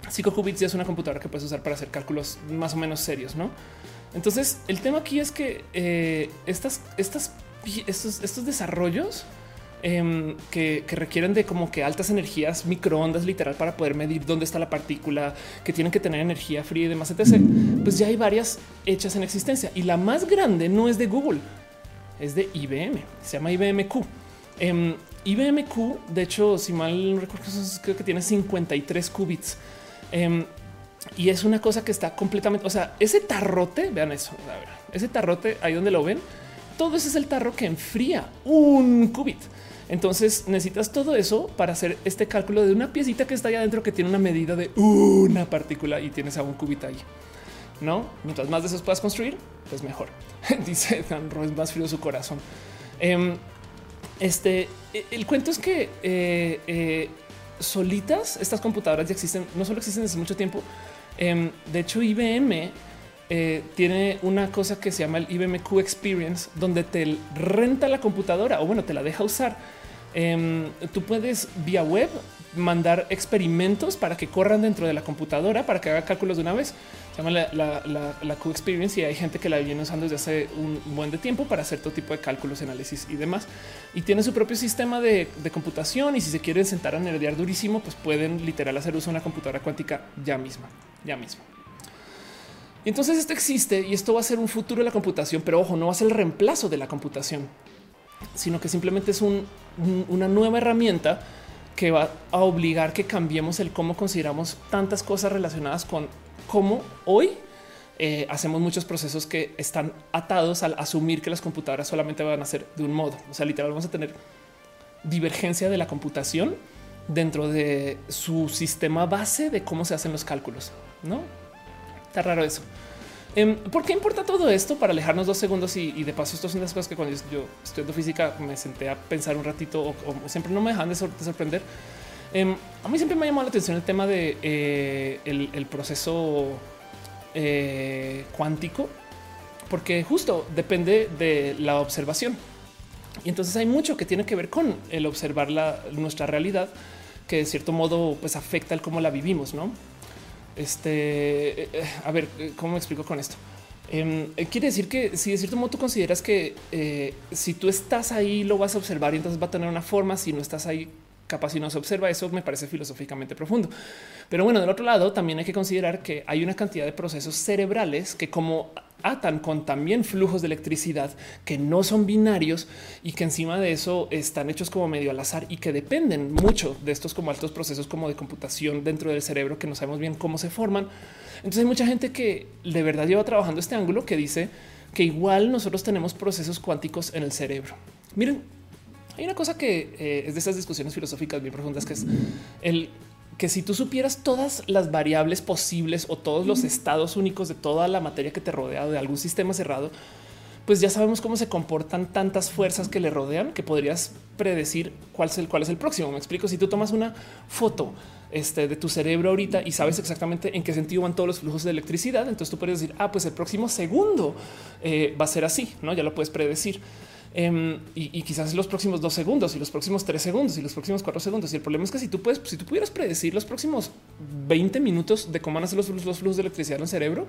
5 qubits ya es una computadora que puedes usar para hacer cálculos más o menos serios, ¿no? Entonces, el tema aquí es que eh, estas, estas, estos, desarrollos em, que, requieren de como que altas energías, microondas literal para poder medir dónde está la partícula, que tienen que tener energía fría y demás, etc. Pues ya hay varias hechas en existencia y la más grande no es de Google, es de IBM, se llama IBM Q. Em, IBM Q, de hecho, si mal recuerdo, creo que tiene 53 qubits. Em, y es una cosa que está completamente, o sea, ese tarrote, vean eso, a ver, ese tarrote ahí donde lo ven, todo ese es el tarro que enfría un qubit. Entonces necesitas todo eso para hacer este cálculo de una piecita que está ahí adentro que tiene una medida de una partícula y tienes a un qubit ahí. No, mientras más de esos puedas construir, pues mejor. Dice Dan es más frío su corazón. Em, este e, el cuento es que eh, eh, solitas estas computadoras ya existen, no solo existen desde mucho tiempo. Em, de hecho, IBM eh, tiene una cosa que se llama el IBM Q Experience, donde te renta la computadora o bueno, te la deja usar. Em, tú puedes vía web mandar experimentos para que corran dentro de la computadora para que haga cálculos de una vez. Se llama la, la, Q Experience y hay gente que la viene usando desde hace un buen de tiempo para hacer todo tipo de cálculos, análisis y demás. Y tiene su propio sistema de, computación y si se quieren sentar a nerdear durísimo, pues pueden literal hacer uso de una computadora cuántica ya misma, ya mismo. Y entonces esto existe y esto va a ser un futuro de la computación, pero ojo, no va a ser el reemplazo de la computación, sino que simplemente es una nueva herramienta que va a obligar que cambiemos el cómo consideramos tantas cosas relacionadas con cómo hoy eh, hacemos muchos procesos que están atados al asumir que las computadoras solamente van a ser de un modo. O sea, literal, vamos a tener divergencia de la computación dentro de su sistema base de cómo se hacen los cálculos. No está raro eso. Em, ¿Por qué importa todo esto? Para alejarnos dos segundos y, de paso, esto son las cosas que cuando yo estudiando física me senté a pensar un ratito o, siempre no me dejan de, sorprender. Em, a mí siempre me ha llamado la atención el tema de eh, el, proceso eh, cuántico, porque justo depende de la observación. Y entonces hay mucho que tiene que ver con el observar nuestra realidad, que de cierto modo pues afecta el cómo la vivimos, ¿no? Este, eh, a ver, ¿cómo me explico con esto? Em, eh, quiere decir que si de cierto modo tú consideras que eh, si tú estás ahí lo vas a observar y entonces va a tener una forma, si no estás ahí capaz y no se observa eso me parece filosóficamente profundo. Pero bueno, del otro lado también hay que considerar que hay una cantidad de procesos cerebrales que como atan con también flujos de electricidad que no son binarios y que encima de eso están hechos como medio al azar y que dependen mucho de estos como altos procesos como de computación dentro del cerebro que no sabemos bien cómo se forman. Entonces hay mucha gente que de verdad lleva trabajando este ángulo que dice que igual nosotros tenemos procesos cuánticos en el cerebro. Miren, hay una cosa que eh, es de esas discusiones filosóficas bien profundas que es el que si tú supieras todas las variables posibles o todos los estados únicos de toda la materia que te rodea de algún sistema cerrado, pues ya sabemos cómo se comportan tantas fuerzas que le rodean que podrías predecir cuál es el, cuál es el próximo. Me explico. Si tú tomas una foto este, de tu cerebro ahorita y sabes exactamente en qué sentido van todos los flujos de electricidad, entonces tú puedes decir, ah, pues el próximo segundo eh, va a ser así, no? Ya lo puedes predecir. Em, y, quizás los próximos dos segundos y los próximos tres segundos y los próximos cuatro segundos. Y el problema es que si tú puedes, si tú pudieras predecir los próximos 20 minutos de cómo van a ser los, flujos de electricidad en el cerebro,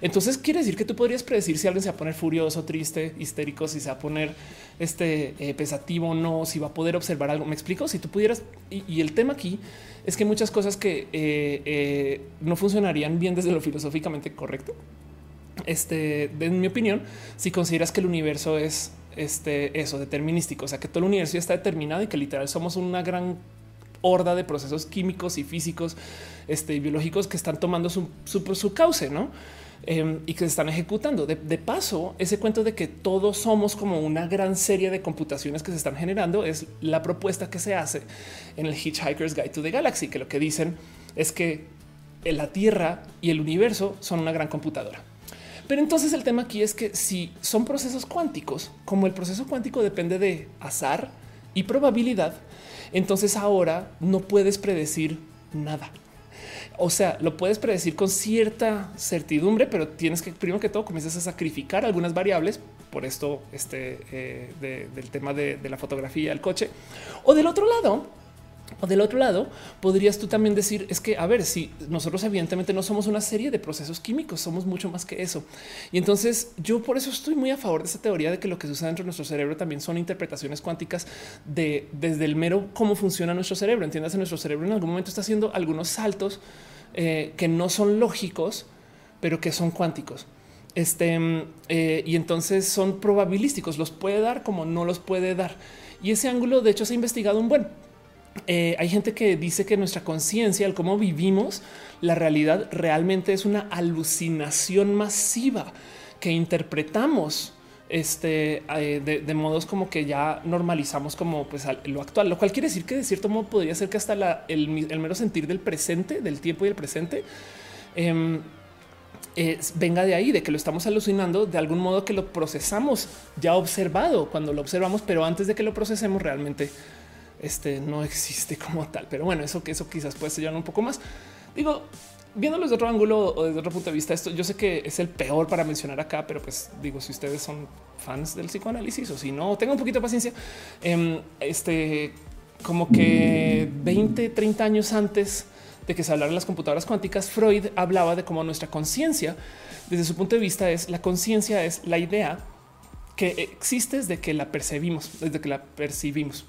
entonces quiere decir que tú podrías predecir si alguien se va a poner furioso, triste, histérico, si se va a poner este eh, pesativo o no, si va a poder observar algo. Me explico. Si tú pudieras, y, el tema aquí es que muchas cosas que eh, eh, no funcionarían bien desde lo filosóficamente correcto. Este, en mi opinión, si consideras que el universo es este, eso determinístico, o sea que todo el universo ya está determinado y que literal somos una gran horda de procesos químicos y físicos este, y biológicos que están tomando su, su, cauce, ¿no? Em, y que se están ejecutando. De, paso, ese cuento de que todos somos como una gran serie de computaciones que se están generando es la propuesta que se hace en el Hitchhiker's Guide to the Galaxy, que lo que dicen es que la Tierra y el universo son una gran computadora. Pero entonces el tema aquí es que si son procesos cuánticos, como el proceso cuántico depende de azar y probabilidad, entonces ahora no puedes predecir nada. O sea, lo puedes predecir con cierta certidumbre, pero tienes que primero que todo comienzas a sacrificar algunas variables. Por esto, este eh, del tema de, de la fotografía del coche o del otro lado, o del otro lado, podrías tú también decir es que, a ver, si nosotros evidentemente no somos una serie de procesos químicos, somos mucho más que eso. Y entonces yo por eso estoy muy a favor de esta teoría de que lo que sucede dentro de nuestro cerebro también son interpretaciones cuánticas de desde el mero cómo funciona nuestro cerebro. Entiendas, nuestro cerebro en algún momento está haciendo algunos saltos eh, que no son lógicos, pero que son cuánticos. Este eh, y entonces son probabilísticos, los puede dar como no los puede dar. Y ese ángulo, de hecho, se ha investigado un buen eh, hay gente que dice que nuestra conciencia, el cómo vivimos la realidad, realmente es una alucinación masiva que interpretamos este, eh, de, modos como que ya normalizamos como pues, lo actual, lo cual quiere decir que de cierto modo podría ser que hasta el, mero sentir del presente, del tiempo y el presente, em, venga de ahí, de que lo estamos alucinando de algún modo que lo procesamos ya observado cuando lo observamos, pero antes de que lo procesemos realmente este no existe como tal. Pero bueno, eso que eso quizás puede ser un poco más. Digo, viéndolo desde otro ángulo o desde otro punto de vista, esto yo sé que es el peor para mencionar acá, pero pues digo, si ustedes son fans del psicoanálisis o si no, tengan un poquito de paciencia. Em, este, como que 20, 30 años antes de que se hablaran las computadoras cuánticas, Freud hablaba de cómo nuestra conciencia, desde su punto de vista, es la conciencia es la idea que existe desde que la percibimos, desde que la percibimos.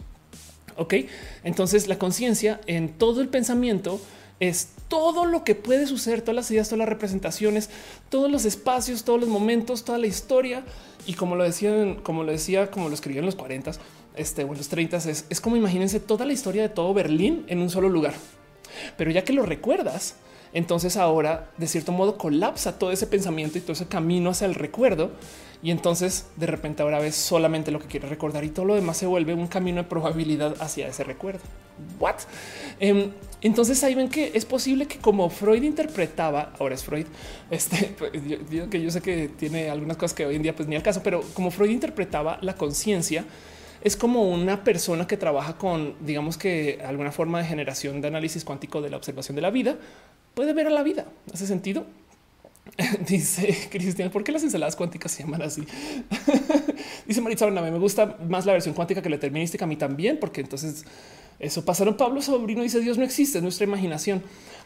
Ok, entonces la conciencia en todo el pensamiento es todo lo que puede suceder, todas las ideas, todas las representaciones, todos los espacios, todos los momentos, toda la historia. Y como lo decían, como lo decía, como lo escribió en los 40 este, o en los 30 es, es como imagínense toda la historia de todo Berlín en un solo lugar. Pero ya que lo recuerdas, entonces ahora de cierto modo colapsa todo ese pensamiento y todo ese camino hacia el recuerdo. Y entonces de repente ahora ves solamente lo que quieres recordar y todo lo demás se vuelve un camino de probabilidad hacia ese recuerdo. What? Em, entonces ahí ven que es posible que como Freud interpretaba, ahora es Freud, este, pues, yo, que yo sé que tiene algunas cosas que hoy en día pues ni al caso, pero como Freud interpretaba la conciencia, es como una persona que trabaja con, digamos que alguna forma de generación de análisis cuántico de la observación de la vida, puede ver a la vida. ¿Hace sentido? Dice Cristian, ¿por qué las ensaladas cuánticas se llaman así? Dice Maritza me gusta más la versión cuántica que la determinística. A mí también, porque entonces eso pasaron. Pablo Sobrino dice Dios no existe, es nuestra imaginación.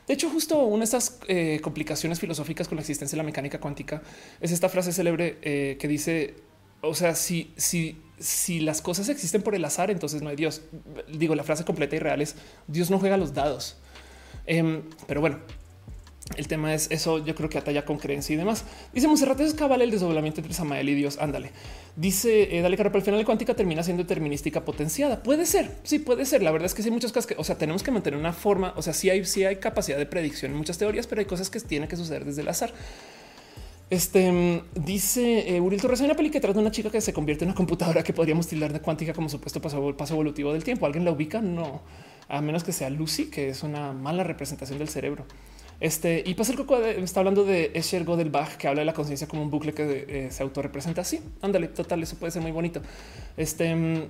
De hecho, justo una de estas eh, complicaciones filosóficas con la existencia de la mecánica cuántica es esta frase célebre eh, que dice, o sea, si, si, si las cosas existen por el azar, entonces no hay Dios. Digo, la frase completa y real es Dios no juega los dados. Em, pero bueno, el tema es eso. Yo creo que atalla con creencia y demás. Dice Monserrat, es cabal el desdoblamiento entre Samael y Dios. Ándale. Dice eh, Dale Caro, pero al final la cuántica termina siendo determinística potenciada. Puede ser. Sí, puede ser. La verdad es que sí hay muchas cosas que, o sea, tenemos que mantener una forma. O sea, sí hay, sí hay capacidad de predicción en muchas teorías, pero hay cosas que tienen que suceder desde el azar. Este mm, dice eh, Uriel Torres, hay una peli que trata de una chica que se convierte en una computadora que podríamos tildar de cuántica como supuesto paso evolutivo del tiempo. ¿Alguien la ubica? No a menos que sea Lucy, que es una mala representación del cerebro. Este y pasa el coco está hablando de Escher Godelbach, que habla de la conciencia como un bucle que eh, se autorrepresenta así. Ándale, total, eso puede ser muy bonito. Este mm,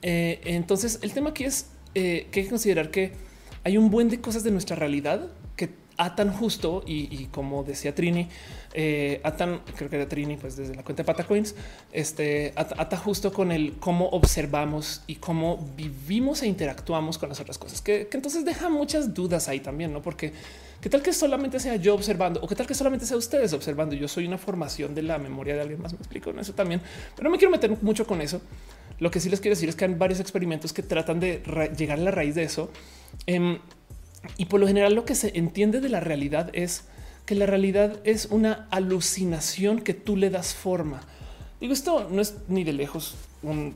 eh, entonces, el tema aquí es eh, que hay que considerar que hay un buen de cosas de nuestra realidad que atan justo y, como decía Trini, eh, atan, creo que era Trini, pues desde la cuenta de Patacoins, este ata, justo con el cómo observamos y cómo vivimos e interactuamos con las otras cosas, que, entonces deja muchas dudas ahí también, no? Porque qué tal que solamente sea yo observando o qué tal que solamente sea ustedes observando. Yo soy una formación de la memoria de alguien más. Me explico en eso también, pero no me quiero meter mucho con eso. Lo que sí les quiero decir es que hay varios experimentos que tratan de llegar a la raíz de eso. Em, y por lo general lo que se entiende de la realidad es que la realidad es una alucinación que tú le das forma. Digo, esto no es ni de lejos un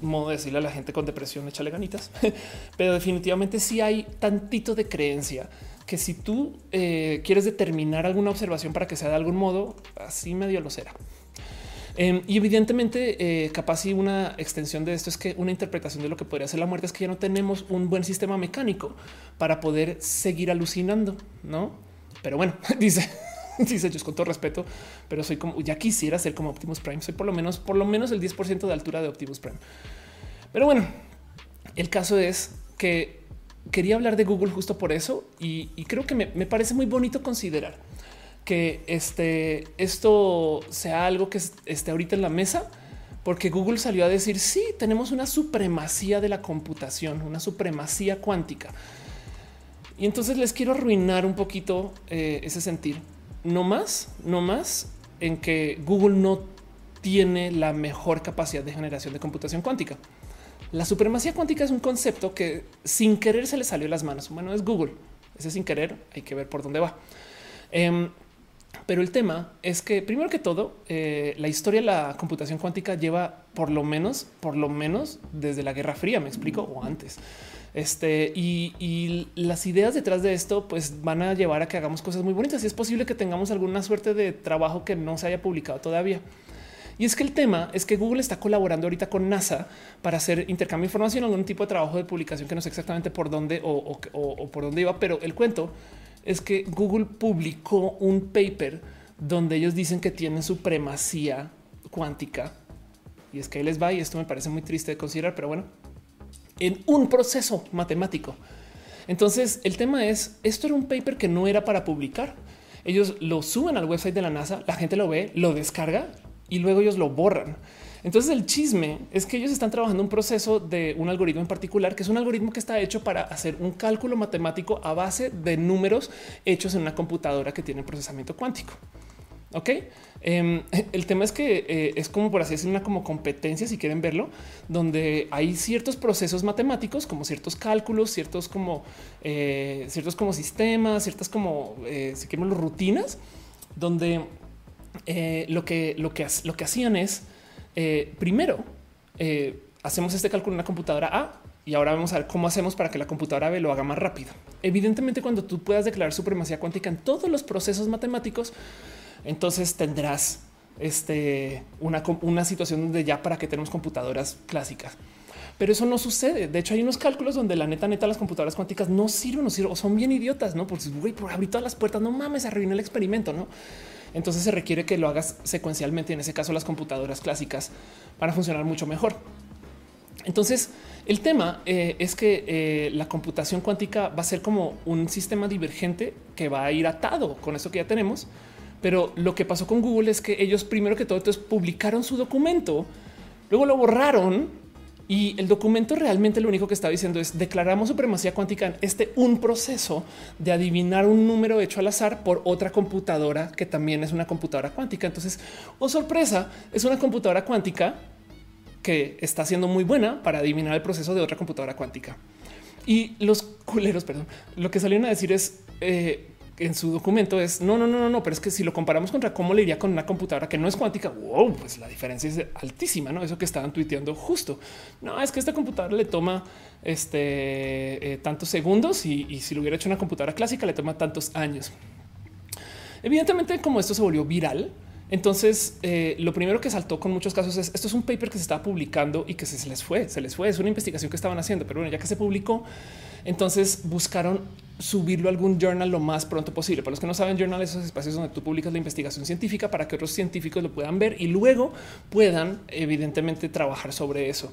modo de decirle a la gente con depresión, échale ganitas, pero definitivamente sí hay tantito de creencia que si tú eh, quieres determinar alguna observación para que sea de algún modo, así medio lo será. Em, y evidentemente, eh, capaz y una extensión de esto es que una interpretación de lo que podría ser la muerte es que ya no tenemos un buen sistema mecánico para poder seguir alucinando, no? Pero bueno, dice, dice yo con todo respeto, pero soy como ya quisiera ser como Optimus Prime. Soy por lo menos, por lo menos el 10% de altura de Optimus Prime. Pero bueno, el caso es que quería hablar de Google justo por eso y, creo que me parece muy bonito considerar que este, esto sea algo que esté ahorita en la mesa, porque Google salió a decir sí, tenemos una supremacía de la computación, una supremacía cuántica. Y entonces les quiero arruinar un poquito eh, ese sentir. No más, no más en que Google no tiene la mejor capacidad de generación de computación cuántica. La supremacía cuántica es un concepto que sin querer se le salió de las manos. Bueno, es Google. Ese sin querer hay que ver por dónde va. Em, pero el tema es que primero que todo, eh, la historia de la computación cuántica lleva por lo menos, por lo menos desde la Guerra Fría, me explico, o antes. Este y, las ideas detrás de esto, pues van a llevar a que hagamos cosas muy bonitas. Y es posible que tengamos alguna suerte de trabajo que no se haya publicado todavía. Y es que el tema es que Google está colaborando ahorita con NASA para hacer intercambio de información, algún tipo de trabajo de publicación que no sé exactamente por dónde o por dónde iba, pero el cuento es que Google publicó un paper donde ellos dicen que tienen supremacía cuántica. Y es que ahí les va, y esto me parece muy triste de considerar, pero bueno, en un proceso matemático. Entonces, el tema es, esto era un paper que no era para publicar. Ellos lo suben al website de la NASA, la gente lo ve, lo descarga y luego ellos lo borran. Entonces el chisme es que ellos están trabajando un proceso de un algoritmo en particular, que es un algoritmo que está hecho para hacer un cálculo matemático a base de números hechos en una computadora que tiene procesamiento cuántico. Ok. Em, el tema es que eh, es como por así decir una como competencia, si quieren verlo, donde hay ciertos procesos matemáticos, como ciertos cálculos, ciertos como eh, ciertos como sistemas, ciertas como eh, si queremos rutinas, donde lo que lo que lo que hacían es primero hacemos este cálculo en una computadora A y ahora vamos a ver cómo hacemos para que la computadora B lo haga más rápido. Evidentemente, cuando tú puedas declarar supremacía cuántica en todos los procesos matemáticos, entonces tendrás este, una, una situación donde ya para que tenemos computadoras clásicas. Pero eso no sucede. De hecho, hay unos cálculos donde la neta, neta, las computadoras cuánticas no sirven, sirven o son bien idiotas, no? Porque güey, por abrir todas las puertas, no mames, arruiné el experimento, no? Entonces se requiere que lo hagas secuencialmente. En ese caso, las computadoras clásicas para funcionar mucho mejor. Entonces, el tema eh, es que eh, la computación cuántica va a ser como un sistema divergente que va a ir atado con eso que ya tenemos pero lo que pasó con Google es que ellos primero que todo entonces publicaron su documento, luego lo borraron y el documento realmente lo único que está diciendo es declaramos supremacía cuántica en este un proceso de adivinar un número hecho al azar por otra computadora que también es una computadora cuántica. Entonces, oh sorpresa, es una computadora cuántica que está siendo muy buena para adivinar el proceso de otra computadora cuántica. Y los culeros, perdón, lo que salieron a decir es eh, en su documento es no, no, no, no, no, pero es que si lo comparamos contra cómo le iría con una computadora que no es cuántica, wow, pues la diferencia es altísima, no? Eso que estaban tuiteando justo. No es que esta computadora le toma este eh, tantos segundos y, si lo hubiera hecho una computadora clásica le toma tantos años. Evidentemente, como esto se volvió viral, entonces, eh, lo primero que saltó con muchos casos es esto es un paper que se estaba publicando y que se, les fue, se les fue. Es una investigación que estaban haciendo, pero bueno, ya que se publicó, entonces buscaron subirlo a algún journal lo más pronto posible. Para los que no saben, journal esos espacios donde tú publicas la investigación científica para que otros científicos lo puedan ver y luego puedan, evidentemente, trabajar sobre eso.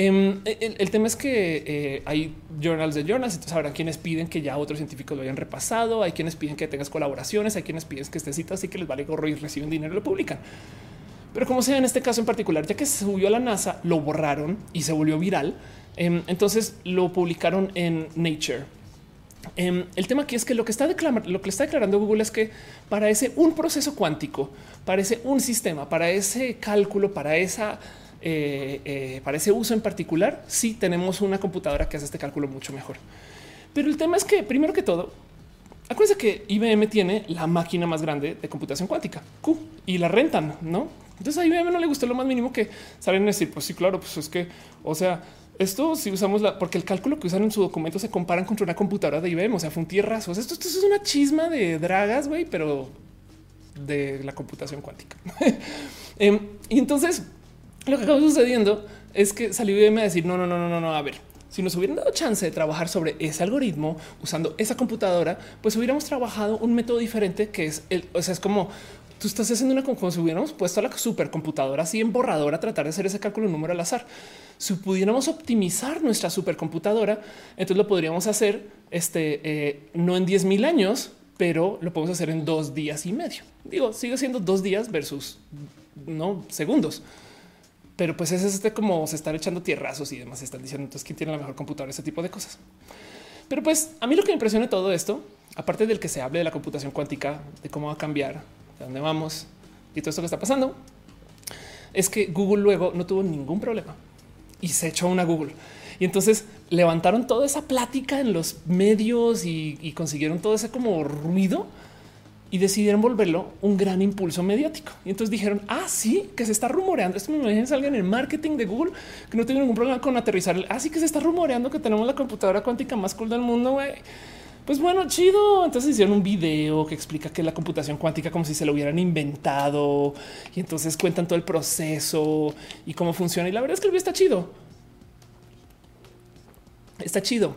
Em, el, tema es que eh, hay journals de journals, entonces habrá quienes piden que ya otros científicos lo hayan repasado, hay quienes piden que tengas colaboraciones, hay quienes piden que estés citas y que les vale gorro y reciben dinero y lo publican. Pero como sea en este caso en particular, ya que se subió a la NASA, lo borraron y se volvió viral. Em, entonces lo publicaron en Nature. Em, el tema aquí es que lo que está declarando, lo que está declarando Google es que para ese un proceso cuántico, para ese un sistema, para ese cálculo, para esa eh, eh, para ese uso en particular, sí tenemos una computadora que hace este cálculo mucho mejor. Pero el tema es que, primero que todo, acuérdense que IBM tiene la máquina más grande de computación cuántica, Q, y la rentan, ¿no? Entonces a IBM no le gustó lo más mínimo que salen a decir, pues sí, claro, pues es que, o sea, esto si usamos la, porque el cálculo que usan en su documento se comparan contra una computadora de IBM, o sea, fue un tierrazo. Esto, esto es una chisma de dragas, güey, pero de la computación cuántica. Em, y entonces lo que acaba sucediendo es que salió IBM a decir no, no, no, no, no, no. A ver, si nos hubieran dado chance de trabajar sobre ese algoritmo usando esa computadora, pues hubiéramos trabajado un método diferente que es el, o sea, es como tú estás haciendo una como si hubiéramos puesto a la supercomputadora así en borrador a tratar de hacer ese cálculo número al azar. Si pudiéramos optimizar nuestra supercomputadora, entonces lo podríamos hacer este eh, no en 10 mil años, pero lo podemos hacer en dos días y medio. Digo, sigue siendo dos días versus no segundos. Pero pues es este como se están echando tierrazos y demás. Están diciendo entonces quién tiene la mejor computadora, ese tipo de cosas. Pero pues a mí lo que me impresiona todo esto, aparte del que se hable de la computación cuántica, de cómo va a cambiar, de dónde vamos y todo esto que está pasando, es que Google luego no tuvo ningún problema y se echó una Google. Y entonces levantaron toda esa plática en los medios y, consiguieron todo ese como ruido y decidieron volverlo un gran impulso mediático. Y entonces dijeron, ah, sí, que se está rumoreando. Esto me imagino alguien en el marketing de Google que no tiene ningún problema con aterrizar. Así ah, que se está rumoreando que tenemos la computadora cuántica más cool del mundo. Pues bueno, chido. Entonces hicieron un video que explica que la computación cuántica como si se lo hubieran inventado y entonces cuentan todo el proceso y cómo funciona. Y la verdad es que el video está chido. Está chido,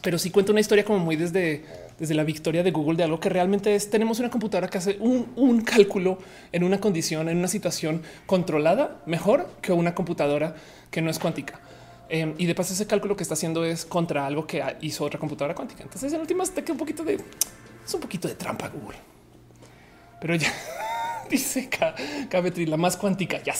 pero sí cuenta una historia como muy desde desde la victoria de Google de algo que realmente es tenemos una computadora que hace un, cálculo en una condición, en una situación controlada mejor que una computadora que no es cuántica. Em, y de paso ese cálculo que está haciendo es contra algo que hizo otra computadora cuántica. Entonces en últimas te queda un poquito de es un poquito de trampa Google. Pero ya dice Cabetri, la más cuántica. Ya.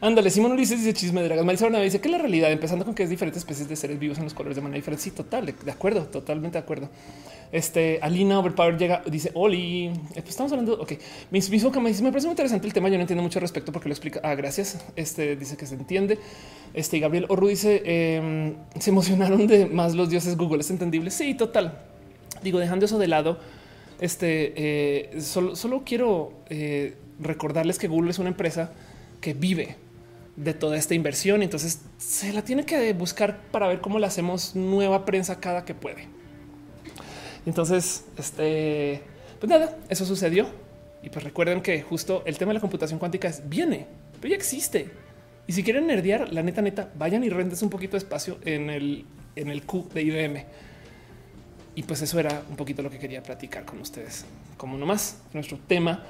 Ándale, Simón Ulises dice chisme de dragas. Marisa Bernabé dice que la realidad, empezando con que es diferentes especies de seres vivos en los colores de manera diferente. Sí, total, de acuerdo, totalmente de acuerdo. Este Alina Overpower llega, dice Oli. Eh, pues estamos hablando. Ok, mis mismo que me dice, me parece muy interesante el tema. Yo no entiendo mucho al respecto porque lo explica. Ah, gracias. Este dice que se entiende. Este Gabriel Orru dice em, se emocionaron de más los dioses Google. Es entendible. Sí, total. Digo, dejando eso de lado, este eh, solo, quiero eh, recordarles que Google es una empresa que vive de toda esta inversión. Entonces se la tiene que buscar para ver cómo le hacemos nueva prensa cada que puede. Entonces, este, pues nada, eso sucedió. Y pues recuerden que justo el tema de la computación cuántica es, viene, pero ya existe. Y si quieren nerdear, la neta, neta, vayan y rendes un poquito de espacio en el, en el Q de IBM. Y pues eso era un poquito lo que quería platicar con ustedes. Como nomás nuestro tema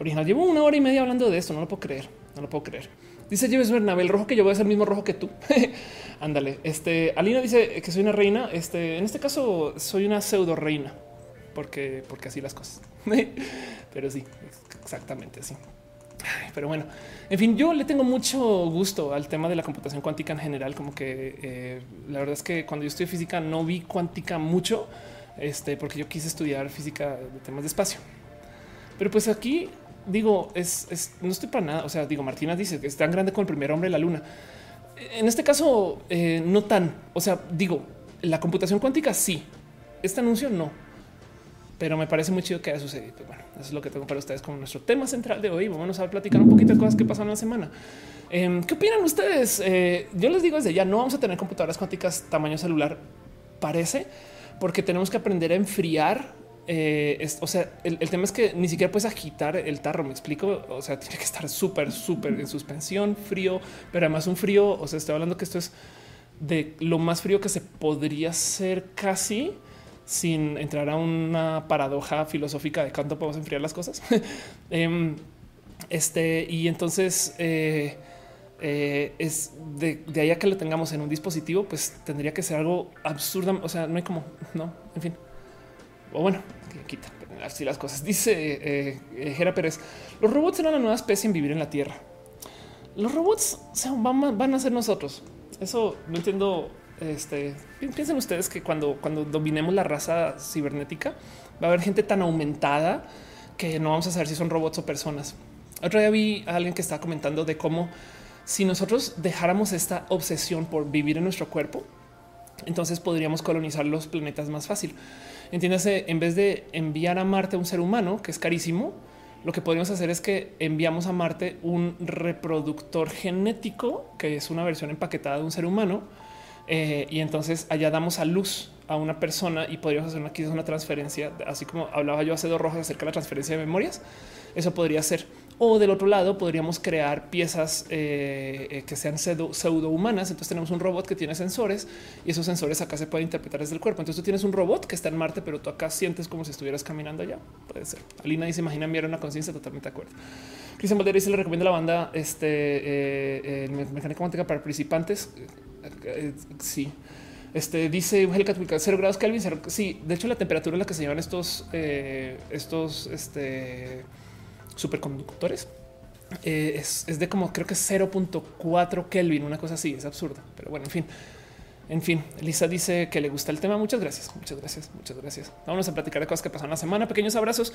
original. Llevo una hora y media hablando de esto, no lo puedo creer, no lo puedo creer. Dice James Bernabé, el rojo que yo voy el mismo rojo que tú. Ándale. Este Alina dice que soy una reina. Este en este caso soy una pseudo reina porque, porque así las cosas. Pero sí, exactamente así. Pero bueno, en fin, yo le tengo mucho gusto al tema de la computación cuántica en general. Como que eh, la verdad es que cuando yo estudié física no vi cuántica mucho, este, porque yo quise estudiar física de temas de espacio. Pero pues aquí digo, es, no estoy para nada. O sea, digo, Martina dice que es tan grande como el primer hombre de la luna. En este caso, eh, no tan. O sea, digo, la computación cuántica sí. Este anuncio no. Pero me parece muy chido que haya sucedido. Bueno, eso es lo que tengo para ustedes como nuestro tema central de hoy. Vamos a platicar un poquito de cosas que pasaron la semana. Em, ¿Qué opinan ustedes? Eh, yo les digo desde ya, no vamos a tener computadoras cuánticas tamaño celular, parece, porque tenemos que aprender a enfriar eh, o sea, el, tema es que ni siquiera puedes agitar el tarro. Me explico. O sea, tiene que estar súper, súper en suspensión, frío, pero además un frío. O sea, estoy hablando que esto es de lo más frío que se podría hacer casi sin entrar a una paradoja filosófica de cuánto podemos enfriar las cosas. Em, este y entonces eh, eh, es de, de allá que lo tengamos en un dispositivo, pues tendría que ser algo absurdo. O sea, no hay como no, en fin o bueno, quita así las cosas. Dice eh, eh, Jera Pérez: Los robots eran la nueva especie en vivir en la Tierra. Los robots van, a ser nosotros. Eso no entiendo. Este piensen ustedes que cuando, cuando dominemos la raza cibernética, va a haber gente tan aumentada que no vamos a saber si son robots o personas. Otro día vi a alguien que estaba comentando de cómo si nosotros dejáramos esta obsesión por vivir en nuestro cuerpo, entonces podríamos colonizar los planetas más fácil. Entiéndase, en vez de enviar a Marte un ser humano, que es carísimo, lo que podríamos hacer es que enviamos a Marte un reproductor genético, que es una versión empaquetada de un ser humano, eh, y entonces allá damos a luz a una persona y podríamos hacer una, una transferencia, así como hablaba yo hace dos rojas acerca de la transferencia de memorias. Eso podría ser. O del otro lado podríamos crear piezas eh, eh, que sean pseudo, humanas. Entonces tenemos un robot que tiene sensores y esos sensores acá se pueden interpretar desde el cuerpo. Entonces tú tienes un robot que está en Marte, pero tú acá sientes como si estuvieras caminando allá. Puede ser. Alina dice, imagina enviar una conciencia totalmente de acuerdo. Cristian Valdera dice, le recomiendo la banda este, eh, mecánica cuántica para participantes. sí. Este dice Angélica 0 grados Kelvin. Sí, de hecho, la temperatura en la que se llevan estos, estos, este, superconductores. Eh, es, de como creo que 0.4 Kelvin, una cosa así, es absurdo. Pero bueno, en fin. En fin, Elisa dice que le gusta el tema. Muchas gracias, muchas gracias, muchas gracias. Vamos a platicar de cosas que pasaron la semana. Pequeños abrazos,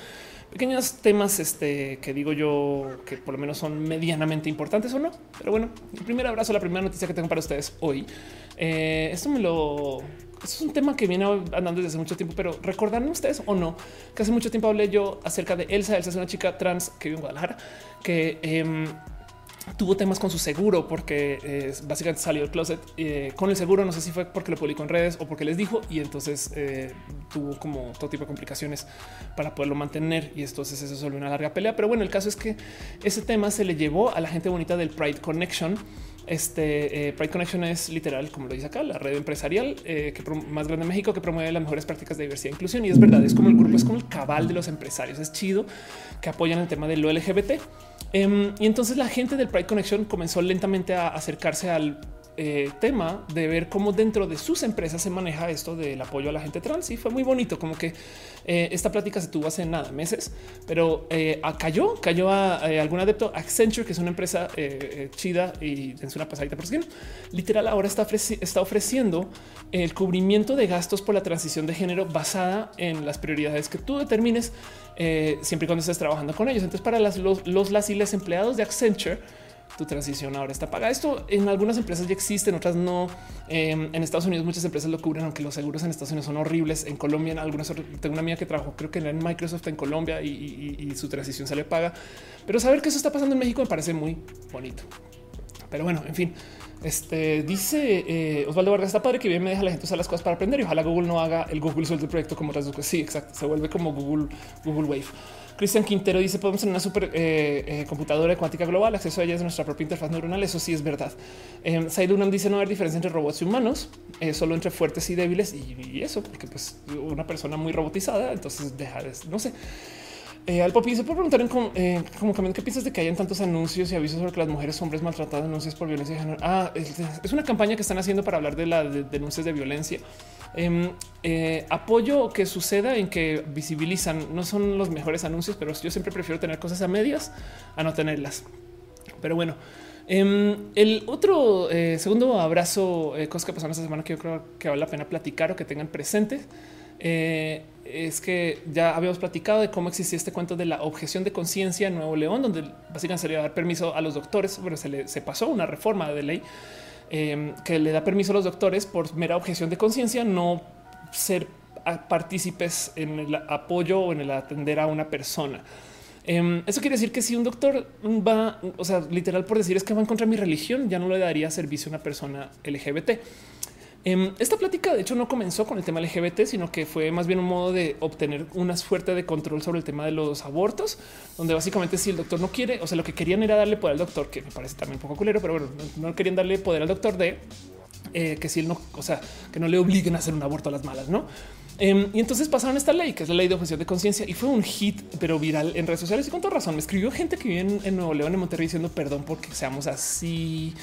pequeños temas este, que digo yo que por lo menos son medianamente importantes o no. Pero bueno, el primer abrazo, la primera noticia que tengo para ustedes hoy. Eh, esto me lo es un tema que viene andando desde hace mucho tiempo, pero recordarán ustedes o no que hace mucho tiempo hablé yo acerca de Elsa. Elsa es una chica trans que vive en Guadalajara que em, tuvo temas con su seguro porque eh, básicamente salió del closet eh, con el seguro. No sé si fue porque lo publicó en redes o porque les dijo y entonces eh, tuvo como todo tipo de complicaciones para poderlo mantener. Y entonces eso solo una larga pelea. Pero bueno, el caso es que ese tema se le llevó a la gente bonita del Pride Connection este eh, Pride Connection es literal, como lo dice acá, la red empresarial eh, que más grande en México que promueve las mejores prácticas de diversidad e inclusión. Y es verdad, es como el grupo, es como el cabal de los empresarios. Es chido que apoyan el tema de lo LGBT. Em, y entonces la gente del Pride Connection comenzó lentamente a acercarse al eh, tema de ver cómo dentro de sus empresas se maneja esto del apoyo a la gente trans y fue muy bonito, como que eh, esta plática se tuvo hace nada meses, pero eh, cayó, cayó a, algún adepto Accenture, que es una empresa chida y en una pasadita por si literal ahora está, está ofreciendo el cubrimiento de gastos por la transición de género basada en las prioridades que tú determines siempre y cuando estés trabajando con ellos. Entonces para las, los, los y les empleados de Accenture, tu transición ahora está pagada. Esto en algunas empresas ya existe, en otras no. Em, en Estados Unidos muchas empresas lo cubren, aunque los seguros en Estados Unidos son horribles. En Colombia, en algunas tengo una amiga que trabajó, creo que en Microsoft en Colombia y, su transición se le paga. Pero saber que eso está pasando en México me parece muy bonito. Pero bueno, en fin. Este dice eh, Osvaldo Vargas, está padre que bien me deja la gente usar las cosas para aprender y ojalá Google no haga el Google suelto el proyecto como otras. Sí, exacto. Se vuelve como Google, Google Wave. Cristian Quintero dice podemos tener una super eh, eh, computadora cuántica global, acceso a ella es nuestra propia interfaz neuronal. Eso sí es verdad. Eh, Sailunam dice no haber diferencia entre robots y humanos, eh, solo entre fuertes y débiles y, eso, porque pues una persona muy robotizada, entonces deja de, no sé. Eh, al Popi se puede preguntar en eh, como qué piensas de que hayan tantos anuncios y avisos sobre que las mujeres hombres maltratadas anuncios por violencia de género. Ah, es, una campaña que están haciendo para hablar de las denuncias de violencia. Em, eh, apoyo que suceda en que visibilizan. No son los mejores anuncios, pero yo siempre prefiero tener cosas a medias a no tenerlas. Pero bueno, em, el otro eh, segundo abrazo, eh, cosas que pasaron esta semana que yo creo que vale la pena platicar o que tengan presentes. Es que ya habíamos platicado de cómo existía este cuento de la objeción de conciencia en Nuevo León, donde básicamente se le dar permiso a los doctores. Bueno, se, le, se pasó una reforma de ley Em, que le da permiso a los doctores por mera objeción de conciencia no ser partícipes en el apoyo o en el atender a una persona. Em, eso quiere decir que si un doctor va, o sea, literal por decir es que va en contra de mi religión, ya no le daría servicio a una persona LGBT. Em, esta plática, de hecho, no comenzó con el tema LGBT, sino que fue más bien un modo de obtener una suerte de control sobre el tema de los abortos, donde básicamente si el doctor no quiere, o sea, lo que querían era darle poder al doctor, que me parece también un poco culero, pero bueno, no, querían darle poder al doctor de eh, que si él no, o sea, que no le obliguen a hacer un aborto a las malas, no? Em, y entonces pasaron esta ley, que es la ley de objeción de conciencia, y fue un hit, pero viral en redes sociales. Y con toda razón, me escribió gente que vive en, Nuevo León, en Monterrey, diciendo perdón porque seamos así.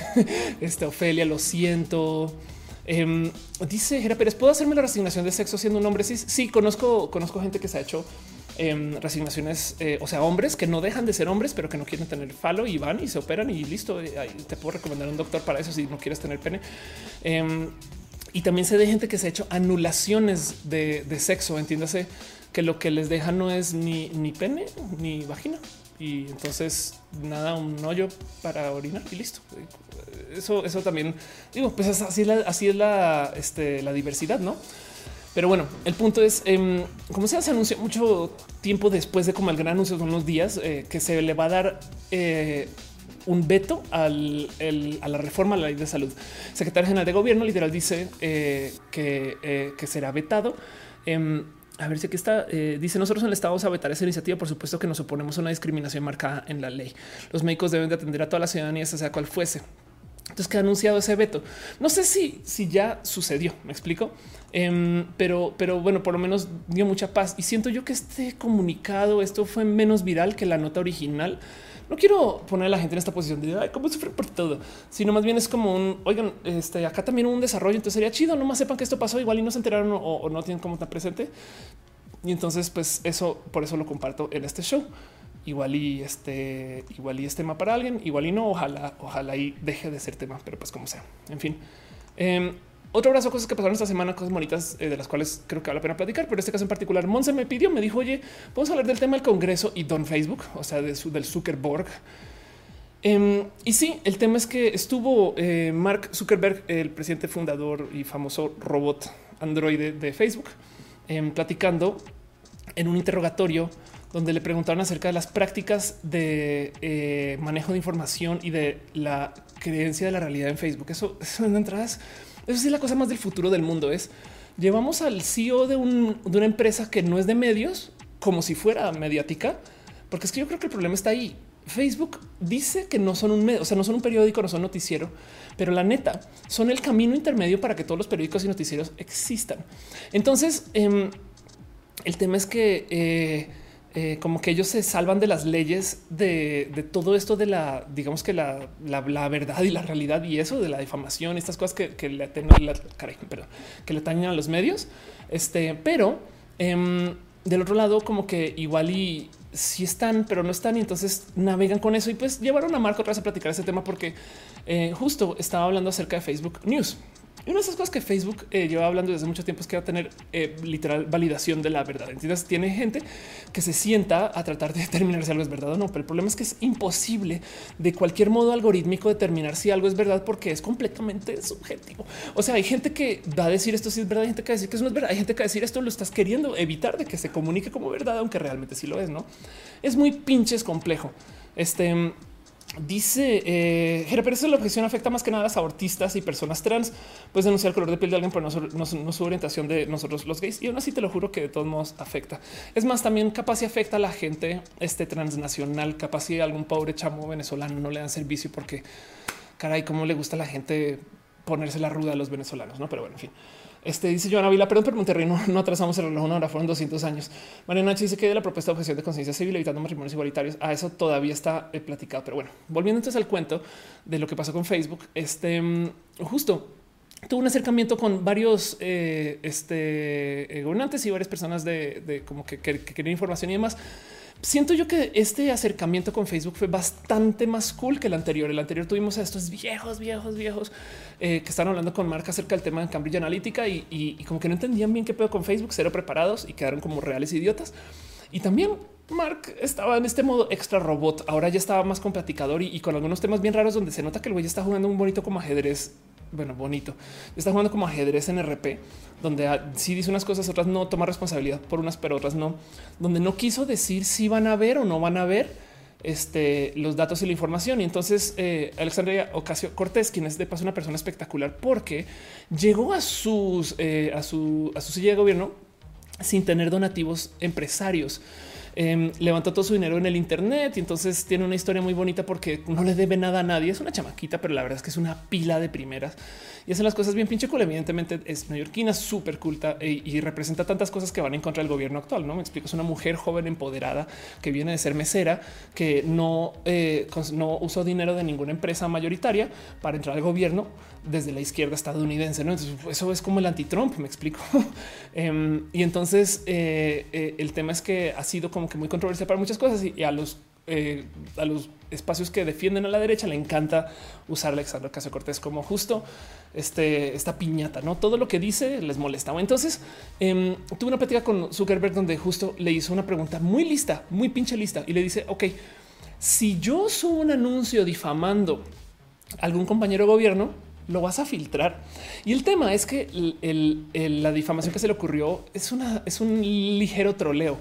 este Ofelia, lo siento. Em, dice Jera Pérez, ¿puedo hacerme la resignación de sexo siendo un hombre? Sí, sí conozco, conozco gente que se ha hecho em, resignaciones, eh, o sea, hombres que no dejan de ser hombres, pero que no quieren tener falo y van y se operan y listo. Eh, te puedo recomendar un doctor para eso si no quieres tener pene. Em, y también sé de gente que se ha hecho anulaciones de, sexo, entiéndase que lo que les deja no es ni, ni pene ni vagina. Y entonces nada, un hoyo para orinar y listo eso, eso también digo, pues así es la, así es la, este, la diversidad, no? Pero bueno, el punto es eh, como se anunció mucho tiempo después de como el gran anuncio de unos días eh, que se le va a dar eh, un veto al, a la reforma a la ley de salud. secretario general de gobierno literal dice eh, que, que, será vetado. A ver si aquí está. dice nosotros en el Estado a vetar esa iniciativa. Por supuesto que nos oponemos a una discriminación marcada en la ley. Los médicos deben de atender a toda la ciudadanía, sea cual fuese. Entonces, que ha anunciado ese veto. No sé si, si ya sucedió, me explico, em, pero, pero bueno, por lo menos dio mucha paz. Y siento yo que este comunicado, esto fue menos viral que la nota original. No quiero poner a la gente en esta posición de Ay, cómo sufre por todo, sino más bien es como un oigan, este acá también hubo un desarrollo. Entonces sería chido. No más sepan que esto pasó igual y no se enteraron o, no tienen como tan presente. Y entonces, pues eso por eso lo comparto en este show igual y este, igual y es tema para alguien, igual y no, ojalá, ojalá y deje de ser tema, pero pues como sea. En fin. Eh, otro abrazo, cosas que pasaron esta semana, cosas bonitas eh, de las cuales creo que vale la pena platicar, pero este caso en particular, Monse me pidió, me dijo, oye, vamos a hablar del tema del Congreso y Don Facebook, o sea, del Zuckerberg. Em, y sí, el tema es que estuvo eh, Mark Zuckerberg, el presidente fundador y famoso robot androide de Facebook, em, platicando en un interrogatorio donde le preguntaron acerca de las prácticas de eh, manejo de información y de la creencia de la realidad en Facebook. Eso, eso en entradas, eso sí, la cosa más del futuro del mundo es llevamos al CEO de, una empresa que no es de medios como si fuera mediática, porque es que yo creo que el problema está ahí. Facebook dice que no son un medio, o sea, no son un periódico, no son noticiero, pero la neta son el camino intermedio para que todos los periódicos y noticieros existan. Entonces, em, el tema es que eh, eh, como que ellos se salvan de las leyes de, todo esto de la, digamos que la, verdad y la realidad y eso de la difamación, estas cosas que, le atañen que le a los medios. Este, pero em, del otro lado, como que igual y si están, pero no están, y entonces navegan con eso y pues llevaron a Marco otra vez a platicar ese tema porque eh, justo estaba hablando acerca de Facebook News. Y una de esas cosas que Facebook eh, lleva hablando desde mucho tiempo es que va a tener eh, literal validación de la verdad. Entonces tiene gente que se sienta a tratar de determinar si algo es verdad o no. Pero el problema es que es imposible de cualquier modo algorítmico determinar si algo es verdad porque es completamente subjetivo. O sea, hay gente que va a decir esto sí es verdad, hay gente que va a decir que eso no es verdad, hay gente que va a decir esto lo estás queriendo evitar de que se comunique como verdad, aunque realmente sí lo es. No es muy pinches complejo. Este Dice eh, pero eso la objeción afecta más que nada a abortistas y personas trans. Puedes denunciar el color de piel de alguien por no, su orientación de nosotros los gays. Y aún así te lo juro que de todos modos afecta. Es más, también capaz si afecta a la gente este transnacional, capaz si algún pobre chamo venezolano no le dan servicio porque caray, cómo le gusta a la gente ponerse la ruda a los venezolanos, no? Pero bueno, en fin. Este dice Joana Vila, perdón, pero Monterrey no, no atrasamos el reloj una hora, fueron 200 años. Mariana H dice que de la propuesta de objeción de conciencia civil evitando matrimonios igualitarios. A eso todavía está eh, platicado. Pero bueno, volviendo entonces al cuento de lo que pasó con Facebook, este mm, justo tuvo un acercamiento con varios eh, este, eh, gobernantes y varias personas de, como que, que, que querían información y demás siento yo que este acercamiento con Facebook fue bastante más cool que el anterior. El anterior tuvimos a estos viejos, viejos, viejos eh, que están hablando con Mark acerca del tema de Cambridge Analytica y, como que no entendían bien qué pedo con Facebook, cero preparados y quedaron como reales idiotas. Y también Mark estaba en este modo extra robot. Ahora ya estaba más con platicador y, y, con algunos temas bien raros donde se nota que el güey está jugando un bonito como ajedrez bueno, bonito. Está jugando como ajedrez en RP, donde ah, sí dice unas cosas, otras no toma responsabilidad por unas, pero otras no, donde no quiso decir si van a ver o no van a ver este, los datos y la información. Y entonces eh, Alexandria Ocasio Cortés, quien es de paso una persona espectacular, porque llegó a sus eh, a su a su silla de gobierno sin tener donativos empresarios. Em, levantó todo su dinero en el Internet y entonces tiene una historia muy bonita porque no le debe nada a nadie. Es una chamaquita, pero la verdad es que es una pila de primeras y hacen las cosas bien pinche cool. Evidentemente es neoyorquina, súper culta e, y representa tantas cosas que van en contra del gobierno actual. No me explico. Es una mujer joven empoderada que viene de ser mesera, que no, eh, no usó dinero de ninguna empresa mayoritaria para entrar al gobierno desde la izquierda estadounidense. ¿no? Entonces, eso es como el anti-Trump, me explico. Em, y entonces eh, eh, el tema es que ha sido como que muy controversial para muchas cosas y a los eh, a los espacios que defienden a la derecha le encanta usar a Alexandra Casio Cortés como justo este, esta piñata, no todo lo que dice les molesta. Entonces em, tuve una plática con Zuckerberg donde justo le hizo una pregunta muy lista, muy pinche lista y le dice: Ok, si yo subo un anuncio difamando algún compañero de gobierno, lo vas a filtrar. Y el tema es que la difamación que se le ocurrió es un ligero troleo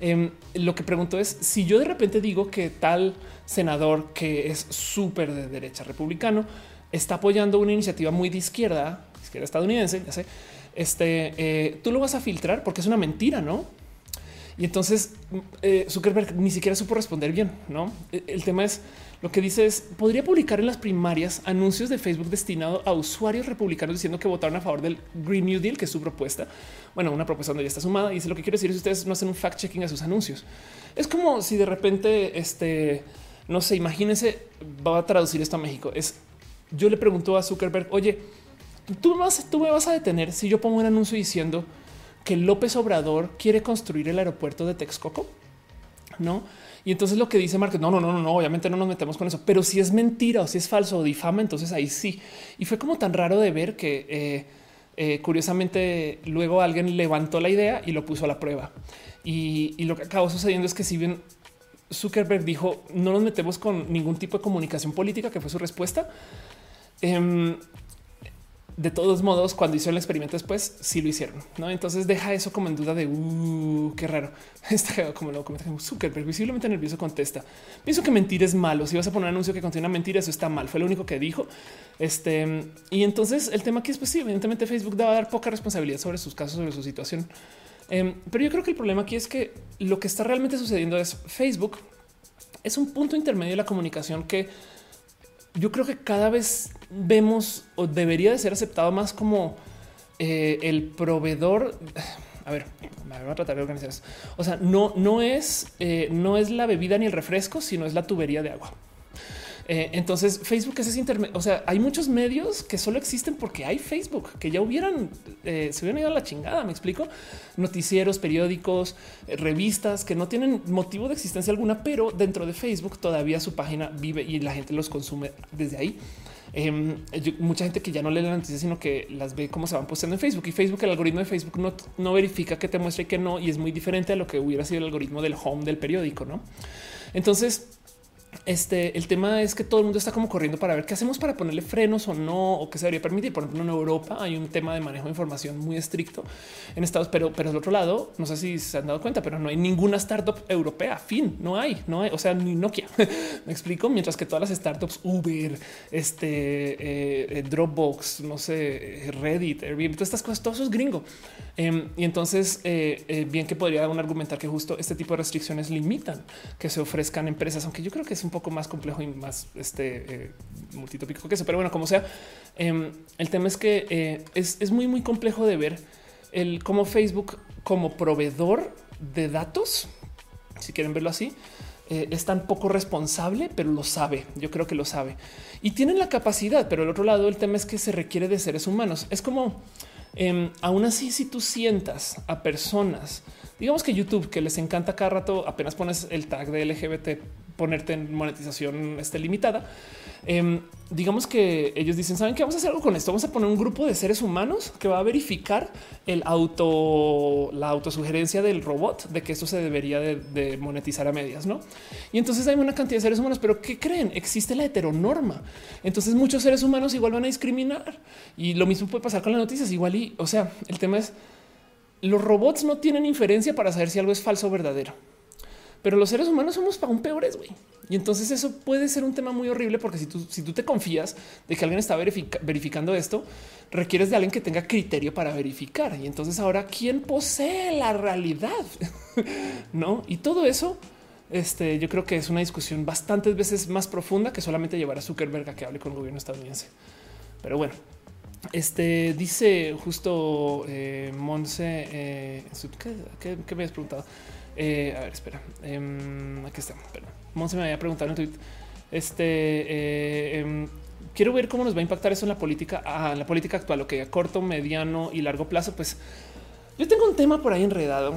Em, lo que pregunto es si yo de repente digo que tal senador que es súper de derecha republicano está apoyando una iniciativa muy de izquierda, izquierda estadounidense, ya sé, este, eh, tú lo vas a filtrar porque es una mentira, ¿no? Y entonces eh, Zuckerberg ni siquiera supo responder bien, ¿no? E, el tema es, lo que dice es, podría publicar en las primarias anuncios de Facebook destinado a usuarios republicanos diciendo que votaron a favor del Green New Deal, que es su propuesta. Bueno, una propuesta donde ya está sumada. Y lo que quiero decir es ustedes no hacen un fact checking a sus anuncios. Es como si de repente, este, no sé, imagínense, va a traducir esto a México. Es, yo le pregunto a Zuckerberg, oye, tú me vas, tú me vas a detener si yo pongo un anuncio diciendo que López Obrador quiere construir el aeropuerto de Texcoco, no? Y entonces lo que dice Mark, no, no, no, no, obviamente no nos metemos con eso, pero si es mentira o si es falso o difama, entonces ahí sí. Y fue como tan raro de ver que eh, eh, curiosamente luego alguien levantó la idea y lo puso a la prueba. Y, lo que acabó sucediendo es que si bien Zuckerberg dijo no nos metemos con ningún tipo de comunicación política, que fue su respuesta, em, de todos modos, cuando hicieron el experimento después, sí lo hicieron. ¿no? Entonces deja eso como en duda de uh, qué raro. Está como lo comenta Zuckerberg, visiblemente nervioso contesta. Pienso que mentir es malo. Si vas a poner un anuncio que contiene una mentira, eso está mal. Fue lo único que dijo. Este y entonces el tema aquí es pues sí, evidentemente Facebook debe dar poca responsabilidad sobre sus casos, sobre su situación. Em, pero yo creo que el problema aquí es que lo que está realmente sucediendo es Facebook es un punto intermedio de la comunicación que yo creo que cada vez vemos o debería de ser aceptado más como eh, el proveedor. A ver, voy a tratar de organizar eso. O sea, no, no es, eh, no es la bebida ni el refresco, sino es la tubería de agua. Eh, entonces Facebook es ese intermedio. O sea, hay muchos medios que solo existen porque hay Facebook, que ya hubieran, se hubieran ido a la chingada. Me explico. Noticieros, periódicos, revistas que no tienen motivo de existencia alguna, pero dentro de Facebook todavía su página vive y la gente los consume desde ahí. Em, mucha gente que ya no lee las noticias, sino que las ve cómo se van posteando en Facebook y Facebook, el algoritmo de Facebook no, no verifica que te muestre que no, y es muy diferente a lo que hubiera sido el algoritmo del home del periódico. No, entonces este, el tema es que todo el mundo está como corriendo para ver qué hacemos para ponerle frenos o no, o qué se debería permitir. Por ejemplo, en Europa hay un tema de manejo de información muy estricto en Estados, pero, pero del otro lado, no sé si se han dado cuenta, pero no hay ninguna startup europea. Fin, no hay, no hay, o sea, ni Nokia. Me explico. Mientras que todas las startups, Uber, este eh, Dropbox, no sé, Reddit, Airbnb, todas estas cosas, todo eso es gringo. Em, y entonces, eh, eh, bien que podría un argumentar que justo este tipo de restricciones limitan que se ofrezcan empresas, aunque yo creo que es un poco más complejo y más este eh, multitópico que eso. Pero bueno, como sea, em, el tema es que eh, es, muy, muy complejo de ver el cómo Facebook, como proveedor de datos, si quieren verlo así, eh, es tan poco responsable, pero lo sabe. Yo creo que lo sabe y tienen la capacidad. Pero el otro lado, el tema es que se requiere de seres humanos. Es como em, aún así, si tú sientas a personas, digamos que YouTube, que les encanta cada rato, apenas pones el tag de LGBT ponerte en monetización este, limitada. Em, digamos que ellos dicen, ¿saben qué? Vamos a hacer algo con esto. Vamos a poner un grupo de seres humanos que va a verificar el auto, la autosugerencia del robot de que esto se debería de, monetizar a medias, ¿no? Y entonces hay una cantidad de seres humanos, pero ¿qué creen? Existe la heteronorma. Entonces muchos seres humanos igual van a discriminar. Y lo mismo puede pasar con las noticias. Igual y, o sea, el tema es, los robots no tienen inferencia para saber si algo es falso o verdadero pero los seres humanos somos un peores, güey. Y entonces eso puede ser un tema muy horrible porque si tú, si tú te confías de que alguien está verificando esto, requieres de alguien que tenga criterio para verificar. Y entonces ahora, ¿quién posee la realidad? no? Y todo eso, este, yo creo que es una discusión bastantes veces más profunda que solamente llevar a Zuckerberg a que hable con el gobierno estadounidense. Pero bueno, este dice justo eh, Monse, eh, ¿qué, ¿qué, me has preguntado? Eh, a ver, espera. Em, aquí está. Perdón. Monse me había preguntado en Twitter. Este eh, em, quiero ver cómo nos va a impactar eso en la política, a la política actual, lo que a corto, mediano y largo plazo. Pues yo tengo un tema por ahí enredado.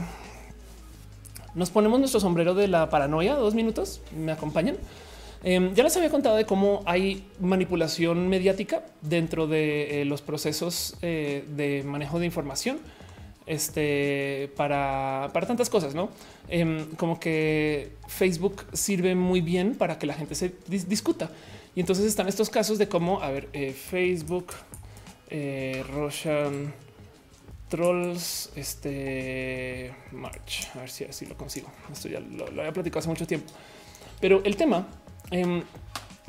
Nos ponemos nuestro sombrero de la paranoia. Dos minutos. Me acompañan. Em, ya les había contado de cómo hay manipulación mediática dentro de eh, los procesos de manejo de información este, para, para tantas cosas, ¿no? Em, como que Facebook sirve muy bien para que la gente se discuta. Y entonces están estos casos de cómo, a ver, eh, Facebook, eh, Russian Trolls, este March, a ver si así lo consigo. Esto ya lo, había platicado hace mucho tiempo. Pero el tema em,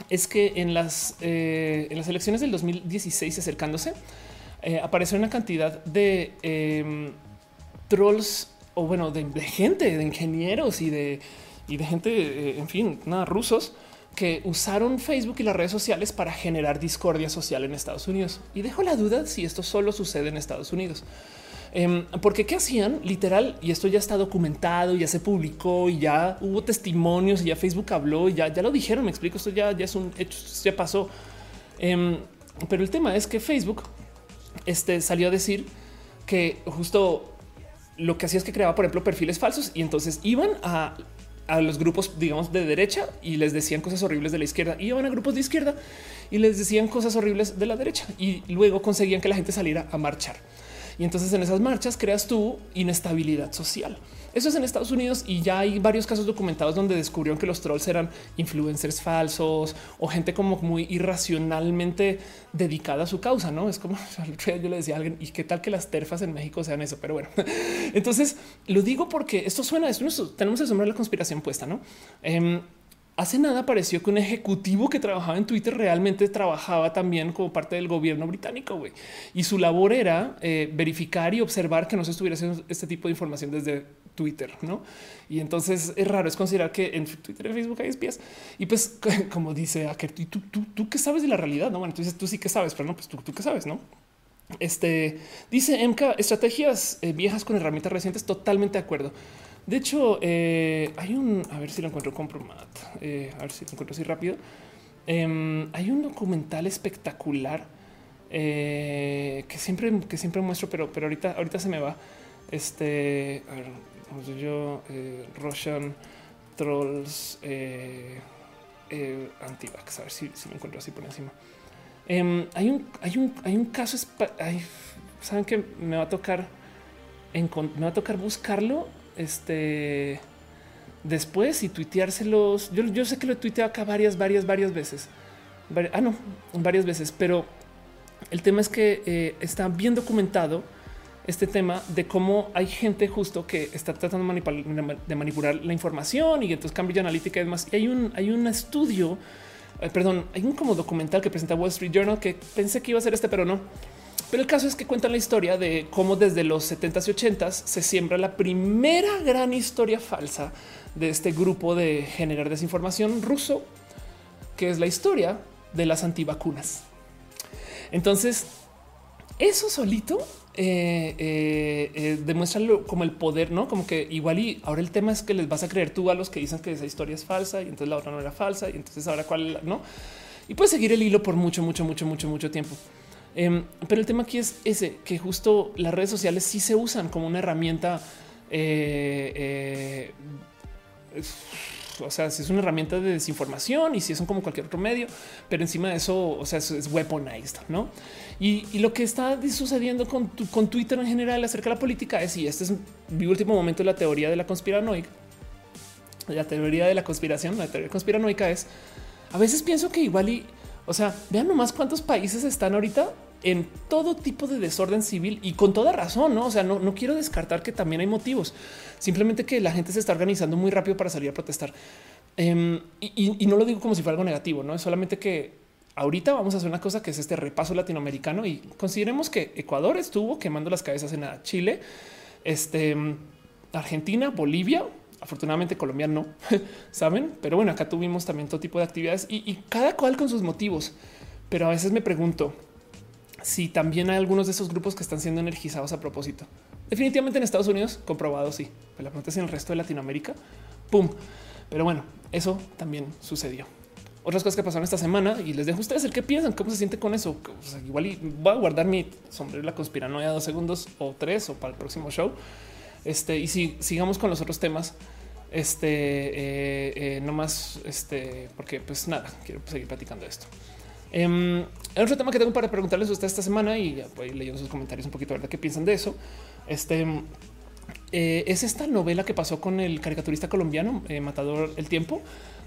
es que en las, eh, en las elecciones del 2016 acercándose, eh, apareció una cantidad de em, trolls o bueno, de, gente, de ingenieros y de, y de gente, eh, en fin, nada, rusos que usaron Facebook y las redes sociales para generar discordia social en Estados Unidos. Y dejo la duda si esto solo sucede en Estados Unidos. Em, porque qué hacían literal y esto ya está documentado, ya se publicó y ya hubo testimonios y ya Facebook habló y ya, ya lo dijeron. Me explico. Esto ya, ya es un hecho, ya pasó. Em, pero el tema es que Facebook este salió a decir que justo lo que hacía es que creaba, por ejemplo, perfiles falsos y entonces iban a, los grupos, digamos, de derecha y les decían cosas horribles de la izquierda. Y iban a grupos de izquierda y les decían cosas horribles de la derecha y luego conseguían que la gente saliera a marchar. Y entonces en esas marchas creas tu inestabilidad social. Eso es en Estados Unidos y ya hay varios casos documentados donde descubrieron que los trolls eran influencers falsos o gente como muy irracionalmente dedicada a su causa. No es como yo le decía a alguien y qué tal que las terfas en México sean eso, pero bueno, entonces lo digo porque esto suena, esto tenemos el sombrero de la conspiración puesta, no? Em, Hace nada pareció que un ejecutivo que trabajaba en Twitter realmente trabajaba también como parte del gobierno británico y su labor era eh, verificar y observar que no se estuviera haciendo este tipo de información desde Twitter, ¿no? Y entonces es raro, es considerar que en Twitter y Facebook hay espías. Y pues, como dice Aker, ¿tú, tú, tú, qué sabes de la realidad? No, bueno, entonces tú sí que sabes, pero no, pues tú, tú qué sabes, ¿no? Este dice MK estrategias eh, viejas con herramientas recientes. Totalmente de acuerdo. De hecho, eh, hay un a ver si lo encuentro compromat. Eh, a ver si lo encuentro así rápido. Em, hay un documental espectacular que siempre que siempre muestro, pero, pero ahorita, ahorita se me va. Este a ver, yo Russian Trolls Antivax. A ver si, si lo encuentro así por encima. Em, hay, un, hay, un, hay un caso, saben que me va a tocar, me va a tocar buscarlo este, después y tuiteárselos. Yo, yo sé que lo he tuiteado acá varias, varias, varias veces. ah, no, varias veces, pero el tema es que eh, está bien documentado este tema de cómo hay gente justo que está tratando de manipular, la información y entonces cambia analítica y demás. Y hay un, hay un estudio eh, perdón, hay un como documental que presenta Wall Street Journal que pensé que iba a ser este, pero no. Pero el caso es que cuentan la historia de cómo desde los 70s y 80s se siembra la primera gran historia falsa de este grupo de generar desinformación ruso, que es la historia de las antivacunas. Entonces, eso solito eh, eh, eh, demuestra como el poder, no como que igual y ahora el tema es que les vas a creer tú a los que dicen que esa historia es falsa y entonces la otra no era falsa y entonces ahora cuál no y puedes seguir el hilo por mucho, mucho, mucho, mucho, mucho tiempo. Em, pero el tema aquí es ese que justo las redes sociales sí se usan como una herramienta. Eh, o sea, si es una herramienta de desinformación y si son como cualquier otro medio, pero encima de eso, o sea, es weaponized, no? Y, lo que está sucediendo con, con Twitter en general acerca de la política es, y este es mi último momento la teoría de la conspiranoica, la teoría de la conspiración, la teoría conspiranoica es, a veces pienso que igual y, o sea, vean nomás cuántos países están ahorita en todo tipo de desorden civil y con toda razón, ¿no? O sea, no, no quiero descartar que también hay motivos, simplemente que la gente se está organizando muy rápido para salir a protestar. Em, y, no lo digo como si fuera algo negativo, no es solamente que ahorita vamos a hacer una cosa que es este repaso latinoamericano y consideremos que Ecuador estuvo quemando las cabezas en Chile, este, Argentina, Bolivia, afortunadamente Colombia no, saben, pero bueno, acá tuvimos también todo tipo de actividades y cada cual con sus motivos. Pero a veces me pregunto, si también hay algunos de esos grupos que están siendo energizados a propósito. Definitivamente en Estados Unidos, comprobado, sí. Pero la pregunta es en el resto de Latinoamérica, ¡pum! Pero bueno, eso también sucedió. Otras cosas que pasaron esta semana y les dejo a ustedes el que piensan, cómo se siente con eso. igual y voy a guardar mi sombrero la conspiranoia dos segundos o tres o para el próximo show. Este y si sigamos con los otros temas, este eh, eh, no más, este, porque pues nada, quiero seguir platicando esto. Um, otro tema que tengo para preguntarles a ustedes esta semana y ya leyendo sus comentarios un poquito, ¿verdad? ¿Qué piensan de eso? Este eh, es esta novela que pasó con el caricaturista colombiano eh, Matador El Tiempo,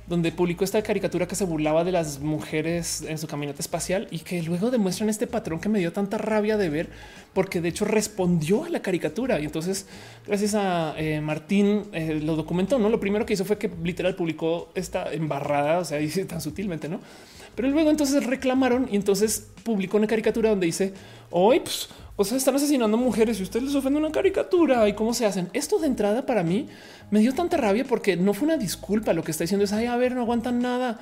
donde publicó esta caricatura que se burlaba de las mujeres en su caminata espacial y que luego demuestran este patrón que me dio tanta rabia de ver, porque de hecho respondió a la caricatura. Y entonces, gracias a eh, Martín, lo documentó. No, lo primero que hizo fue que literal publicó esta embarrada, o sea, dice tan sutilmente, no? Pero luego entonces reclamaron y entonces publicó una caricatura donde dice hoy, pues, o sea, están asesinando mujeres y ustedes les ofenden una caricatura y cómo se hacen. Esto de entrada para mí me dio tanta rabia porque no fue una disculpa. Lo que está diciendo es ay, a ver, no aguantan nada.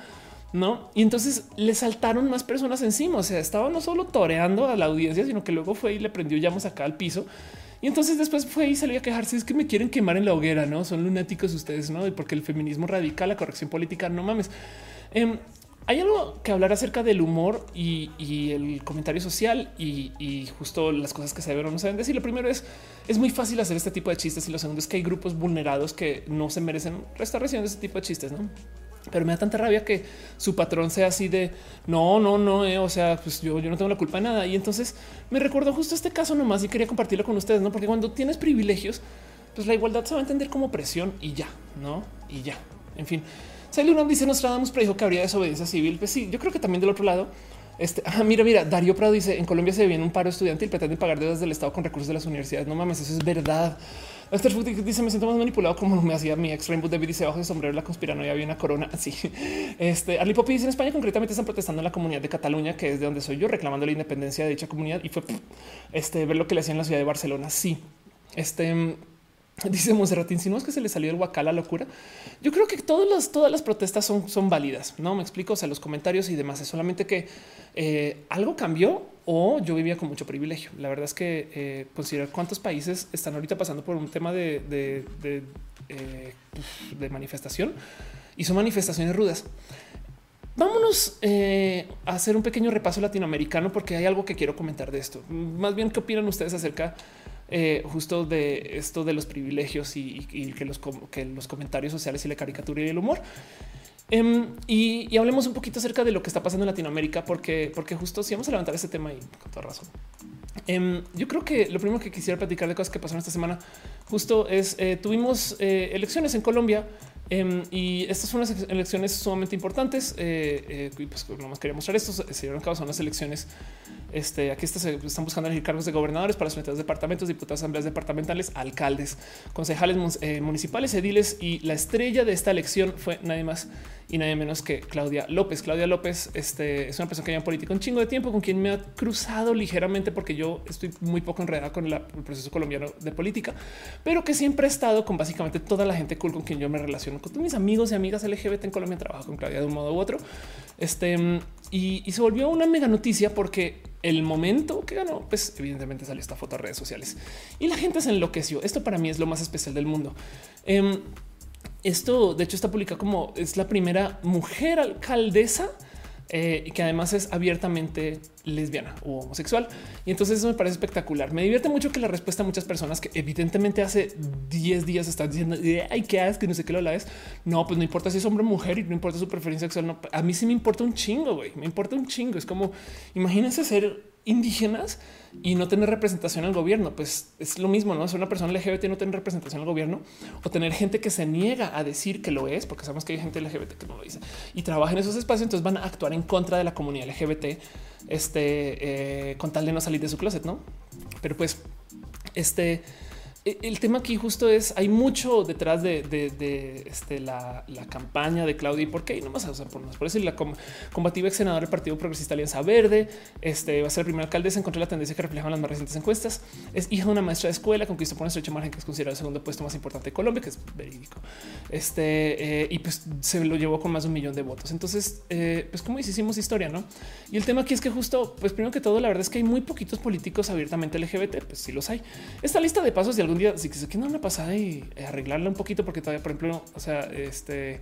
No, y entonces le saltaron más personas encima. O sea, estaba no solo toreando a la audiencia, sino que luego fue y le prendió llamas acá al piso. Y entonces después fue y salió a quejarse. Es que me quieren quemar en la hoguera, no son lunáticos ustedes, no? Y porque el feminismo radical, la corrección política, no mames. Em, hay algo que hablar acerca del humor y, el comentario social y, justo las cosas que se ven o no se deben decir. Lo primero es es muy fácil hacer este tipo de chistes y lo segundo es que hay grupos vulnerados que no se merecen restauración de este tipo de chistes, no? Pero me da tanta rabia que su patrón sea así de no, no, no. Eh, o sea, pues yo, yo no tengo la culpa de nada. Y entonces me recuerdo justo este caso nomás y quería compartirlo con ustedes, no? Porque cuando tienes privilegios, pues la igualdad se va a entender como presión y ya, no? Y ya. En fin, Sailor dice Nostradamus predijo que habría desobediencia civil. Pues sí, yo creo que también del otro lado. Este, ah, mira, mira, Darío Prado dice en Colombia se viene un paro estudiantil, pretenden pagar deudas del Estado con recursos de las universidades. No mames, eso es verdad. Esther dice: Me siento más manipulado como me hacía mi ex Rainbow David dice bajo el sombrero la conspiranoia había una corona. Así este Ali Poppy dice en España concretamente están protestando en la comunidad de Cataluña, que es de donde soy yo, reclamando la independencia de dicha comunidad y fue este ver lo que le hacían la ciudad de Barcelona. Sí, este Dice no es que se le salió el guacal la locura. Yo creo que todas las, todas las protestas son, son válidas. No me explico. O sea, los comentarios y demás es solamente que eh, algo cambió o yo vivía con mucho privilegio. La verdad es que eh, considerar cuántos países están ahorita pasando por un tema de, de, eh, manifestación y son manifestaciones rudas. Vámonos eh, a hacer un pequeño repaso latinoamericano porque hay algo que quiero comentar de esto. Más bien, ¿qué opinan ustedes acerca eh, justo de esto de los privilegios y, que, los, que los comentarios sociales y la caricatura y el humor? Um, y, hablemos un poquito acerca de lo que está pasando en Latinoamérica, porque, porque justo si vamos a levantar este tema y con toda razón. Um, yo creo que lo primero que quisiera platicar de cosas que pasaron esta semana justo es eh, tuvimos eh, elecciones en Colombia Um, y estas son unas elecciones sumamente importantes. Eh, eh, y pues nomás quería mostrar esto. Se dieron cabo, son las elecciones. Este, aquí está, se están buscando elegir cargos de gobernadores para los departamentos, diputados, asambleas departamentales, alcaldes, concejales eh, municipales, ediles. Y la estrella de esta elección fue nadie más y nadie menos que Claudia López. Claudia López este, es una persona que lleva en política un chingo de tiempo, con quien me ha cruzado ligeramente porque yo estoy muy poco enredada con el proceso colombiano de política, pero que siempre he estado con básicamente toda la gente cool con quien yo me relaciono, con mis amigos y amigas LGBT en Colombia. Trabajo con Claudia de un modo u otro. Este, y, se volvió una mega noticia porque el momento que ganó, pues evidentemente salió esta foto a redes sociales y la gente se enloqueció. Esto para mí es lo más especial del mundo. Eh, esto, de hecho, está publicado como es la primera mujer alcaldesa eh, que además es abiertamente lesbiana o homosexual. Y entonces eso me parece espectacular. Me divierte mucho que la respuesta a muchas personas que evidentemente hace 10 días están diciendo ay, qué que no sé qué lo la es. No, pues no importa si es hombre o mujer y no importa su preferencia sexual. No, a mí sí me importa un chingo, güey. Me importa un chingo. Es como imagínense ser indígenas y no tener representación en el gobierno. Pues es lo mismo, no es una persona LGBT no tener representación en el gobierno o tener gente que se niega a decir que lo es, porque sabemos que hay gente LGBT que no lo dice y trabaja en esos espacios. Entonces van a actuar en contra de la comunidad LGBT este, eh, con tal de no salir de su closet, no? Pero pues este el tema aquí justo es hay mucho detrás de, este, la, campaña de Claudia y por qué y no más o sea, por, por eso la combativa ex senadora del Partido Progresista Alianza Verde este va a ser el primer alcalde encontró la tendencia que reflejaban las más recientes encuestas. Es hija de una maestra de escuela, conquistó por un estrecho margen que es considerado el segundo puesto más importante de Colombia, que es verídico. Este eh, y pues se lo llevó con más de un millón de votos. Entonces, eh, pues como hicimos historia, no? Y el tema aquí es que justo, pues primero que todo, la verdad es que hay muy poquitos políticos abiertamente LGBT. Pues sí los hay. Esta lista de pasos de algún día, si se quiere una pasada y arreglarla un poquito, porque todavía, por ejemplo, o sea, este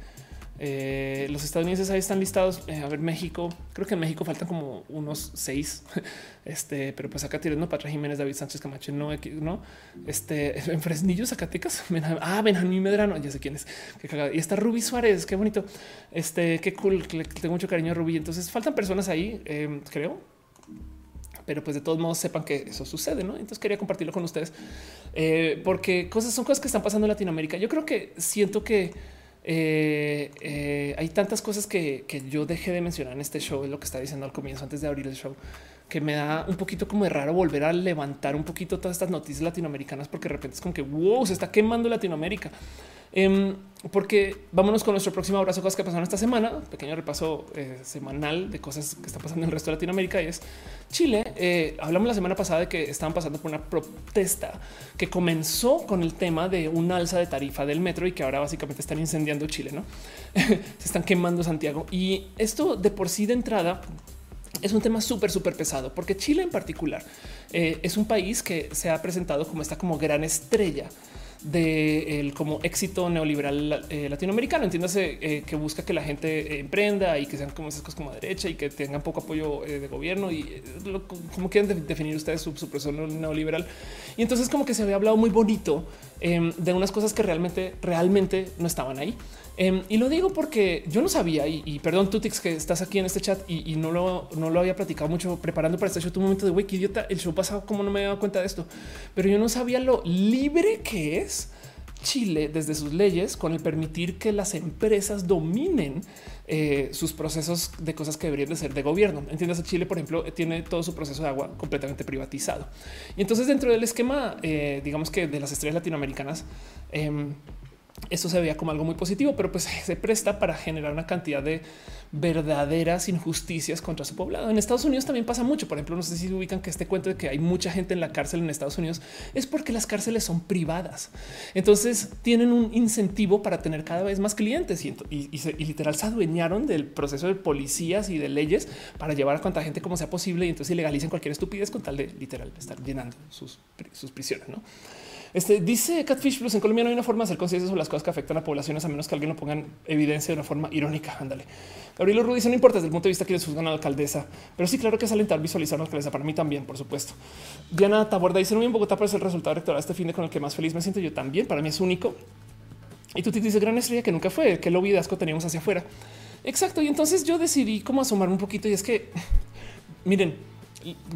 eh, los estadounidenses ahí están listados. Eh, a ver, México, creo que en México faltan como unos seis. Este, pero pues acá tirando Patra Jiménez, David Sánchez Camacho, no, no, este en Fresnillo, Zacatecas. Ah, Benjamín Medrano, ya sé quién es. Y está Ruby Suárez, qué bonito. Este, qué cool. tengo mucho cariño a Ruby. Entonces faltan personas ahí, eh, creo, pero pues de todos modos sepan que eso sucede, ¿no? Entonces quería compartirlo con ustedes eh, porque cosas son cosas que están pasando en Latinoamérica. Yo creo que siento que eh, eh, hay tantas cosas que, que, yo dejé de mencionar en este show, es lo que está diciendo al comienzo antes de abrir el show, que me da un poquito como de raro volver a levantar un poquito todas estas noticias latinoamericanas porque de repente es como que wow, se está quemando Latinoamérica. Eh, porque vámonos con nuestro próximo abrazo, cosas que pasaron esta semana, pequeño repaso eh, semanal de cosas que están pasando en el resto de Latinoamérica y es Chile. Eh, hablamos la semana pasada de que estaban pasando por una protesta que comenzó con el tema de un alza de tarifa del metro y que ahora básicamente están incendiando Chile, no se están quemando Santiago y esto de por sí de entrada es un tema súper, súper pesado, porque Chile en particular eh, es un país que se ha presentado como esta como gran estrella de el como éxito neoliberal eh, latinoamericano. Entiéndase eh, que busca que la gente emprenda y que sean como esas cosas como derecha y que tengan poco apoyo de gobierno y como quieran definir ustedes su, su proceso neoliberal. Y entonces como que se había hablado muy bonito em, de unas cosas que realmente, realmente no estaban ahí. Em, y lo digo porque yo no sabía, y, perdón, Tutix, que estás aquí en este chat y, no, lo, no lo había platicado mucho preparando para este show. Tu momento de güey, idiota, el show pasado, como no me he dado cuenta de esto, pero yo no sabía lo libre que es Chile desde sus leyes con el permitir que las empresas dominen eh, sus procesos de cosas que deberían de ser de gobierno. Entiendes, Chile, por ejemplo, tiene todo su proceso de agua completamente privatizado. Y entonces dentro del esquema, eh, digamos que de las estrellas latinoamericanas, em, esto se veía como algo muy positivo, pero pues se presta para generar una cantidad de verdaderas injusticias contra su poblado. En Estados Unidos también pasa mucho. Por ejemplo, no sé si ubican que este cuento de que hay mucha gente en la cárcel en Estados Unidos es porque las cárceles son privadas. Entonces tienen un incentivo para tener cada vez más clientes y, literal se adueñaron del proceso de policías y de leyes para llevar a cuanta gente como sea posible y entonces ilegalicen cualquier estupidez con tal de literal estar llenando sus, sus prisiones. ¿no? Este dice Catfish Plus en Colombia no hay una forma de hacer conciencia sobre las cosas que afectan a poblaciones a menos que alguien lo ponga en evidencia de una forma irónica. Ándale. Gabriel Ruiz no importa desde el punto de vista que les juzgan a la alcaldesa, pero sí, claro que es alentar visualizar la alcaldesa para mí también, por supuesto. Diana Taborda dice no en Bogotá es el resultado electoral este fin de con el que más feliz me siento yo también. Para mí es único. Y tú te dices gran estrella que nunca fue, que lo vi asco teníamos hacia afuera. Exacto. Y entonces yo decidí como asomar un poquito y es que miren,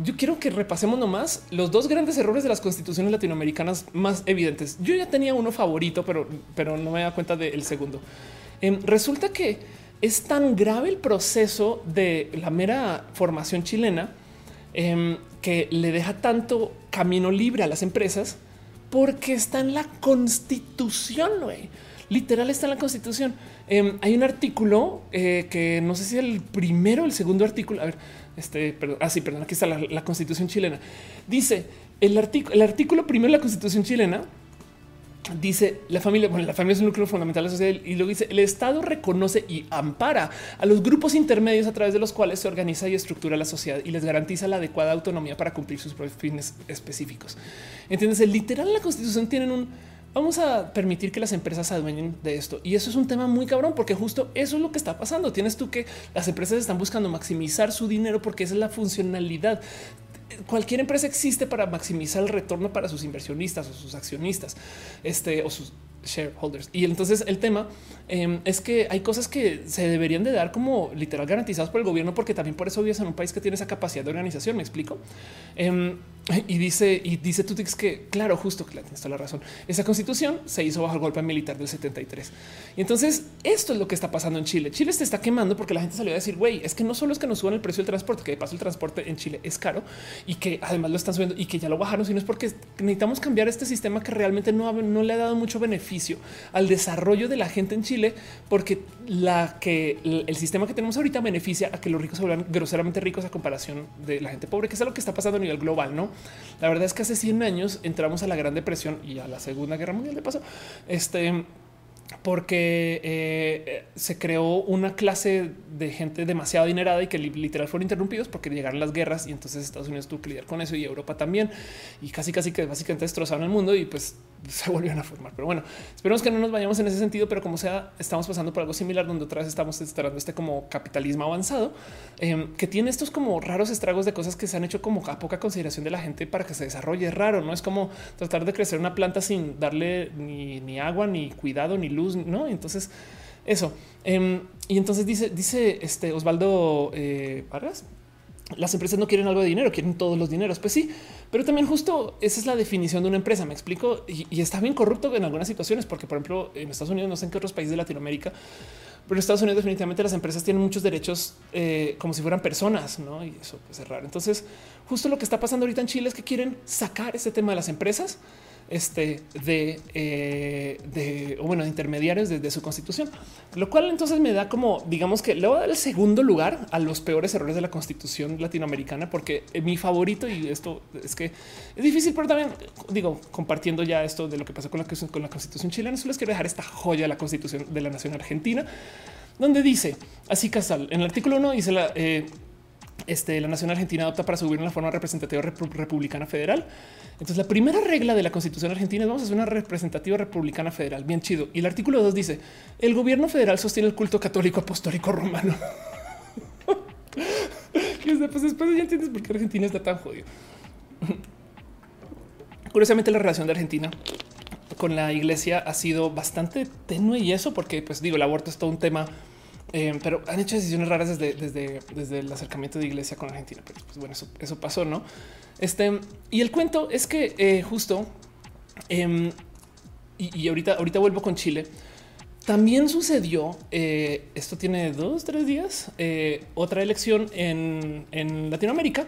yo quiero que repasemos nomás los dos grandes errores de las constituciones latinoamericanas más evidentes. Yo ya tenía uno favorito, pero, pero no me da cuenta del segundo. Em, resulta que es tan grave el proceso de la mera formación chilena em, que le deja tanto camino libre a las empresas porque está en la constitución. Literal está en la constitución. Em, hay un artículo eh, que no sé si el primero o el segundo artículo. A ver, este, perdón, ah, perdón, aquí está la, constitución chilena. Dice el artículo, el artículo primero de la constitución chilena dice la familia, bueno, la familia es un núcleo fundamental de la sociedad y luego dice el Estado reconoce y ampara a los grupos intermedios a través de los cuales se organiza y estructura la sociedad y les garantiza la adecuada autonomía para cumplir sus fines específicos. Entiendes, literal la constitución tienen un vamos a permitir que las empresas se adueñen de esto. Y eso es un tema muy cabrón, porque justo eso es lo que está pasando. Tienes tú que las empresas están buscando maximizar su dinero porque esa es la funcionalidad. Cualquier empresa existe para maximizar el retorno para sus inversionistas o sus accionistas, este o sus shareholders. Y entonces el tema em, es que hay cosas que se deberían de dar como literal garantizadas por el gobierno, porque también por eso vives en un país que tiene esa capacidad de organización. Me explico. Em, y dice, y dice Tutix que, claro, justo que tienes toda la razón. Esa constitución se hizo bajo el golpe militar del 73. Y entonces esto es lo que está pasando en Chile. Chile se está quemando porque la gente salió a decir, güey, es que no solo es que nos suban el precio del transporte, que de paso el transporte en Chile es caro y que además lo están subiendo y que ya lo bajaron, sino es porque necesitamos cambiar este sistema que realmente no, no le ha dado mucho beneficio al desarrollo de la gente en Chile, porque la que el sistema que tenemos ahorita beneficia a que los ricos se vuelvan groseramente ricos a comparación de la gente pobre, que es algo que está pasando a nivel global, ¿no? La verdad es que hace 100 años entramos a la Gran Depresión y a la Segunda Guerra Mundial de paso. Este porque eh, se creó una clase de gente demasiado adinerada y que literal fueron interrumpidos porque llegaron las guerras y entonces Estados Unidos tuvo que lidiar con eso y Europa también y casi casi que básicamente destrozaron el mundo y pues se volvieron a formar. Pero bueno, esperemos que no nos vayamos en ese sentido, pero como sea, estamos pasando por algo similar donde otra vez estamos instalando este como capitalismo avanzado em, que tiene estos como raros estragos de cosas que se han hecho como a poca consideración de la gente para que se desarrolle. Es raro, no es como tratar de crecer una planta sin darle ni, ni agua, ni cuidado, ni luz, no? Entonces, eso. Em, y entonces dice, dice este Osvaldo eh, las empresas no quieren algo de dinero, quieren todos los dineros. Pues sí, pero también justo esa es la definición de una empresa. Me explico y, está bien corrupto en algunas situaciones, porque por ejemplo en Estados Unidos, no sé en qué otros países de Latinoamérica, pero en Estados Unidos definitivamente las empresas tienen muchos derechos eh, como si fueran personas, ¿no? Y eso pues, es raro. Entonces, justo lo que está pasando ahorita en Chile es que quieren sacar este tema de las empresas este, de, eh, de o bueno, de intermediarios desde su constitución, lo cual entonces me da como, digamos que le voy a dar el segundo lugar a los peores errores de la constitución latinoamericana, porque mi favorito y esto es que es difícil, pero también digo, compartiendo ya esto de lo que pasó con la, con la constitución chilena, solo les quiero dejar esta joya de la constitución de la nación argentina, donde dice así Casal en el artículo 1 dice la, eh, este, la nación argentina adopta para subir una forma representativa republicana federal entonces, la primera regla de la constitución argentina es vamos a hacer una representativa republicana federal. Bien chido. Y el artículo 2 dice el gobierno federal sostiene el culto católico apostólico romano. y pues después ya entiendes por qué Argentina está tan jodido. Curiosamente, la relación de Argentina con la iglesia ha sido bastante tenue y eso porque, pues digo, el aborto es todo un tema, eh, pero han hecho decisiones raras desde, desde, desde el acercamiento de iglesia con Argentina. Pero pues, bueno, eso, eso pasó, no? Este y el cuento es que eh, justo em, y, ahorita, ahorita vuelvo con Chile. También sucedió, eh, esto tiene dos, tres días, eh, otra elección en, Latinoamérica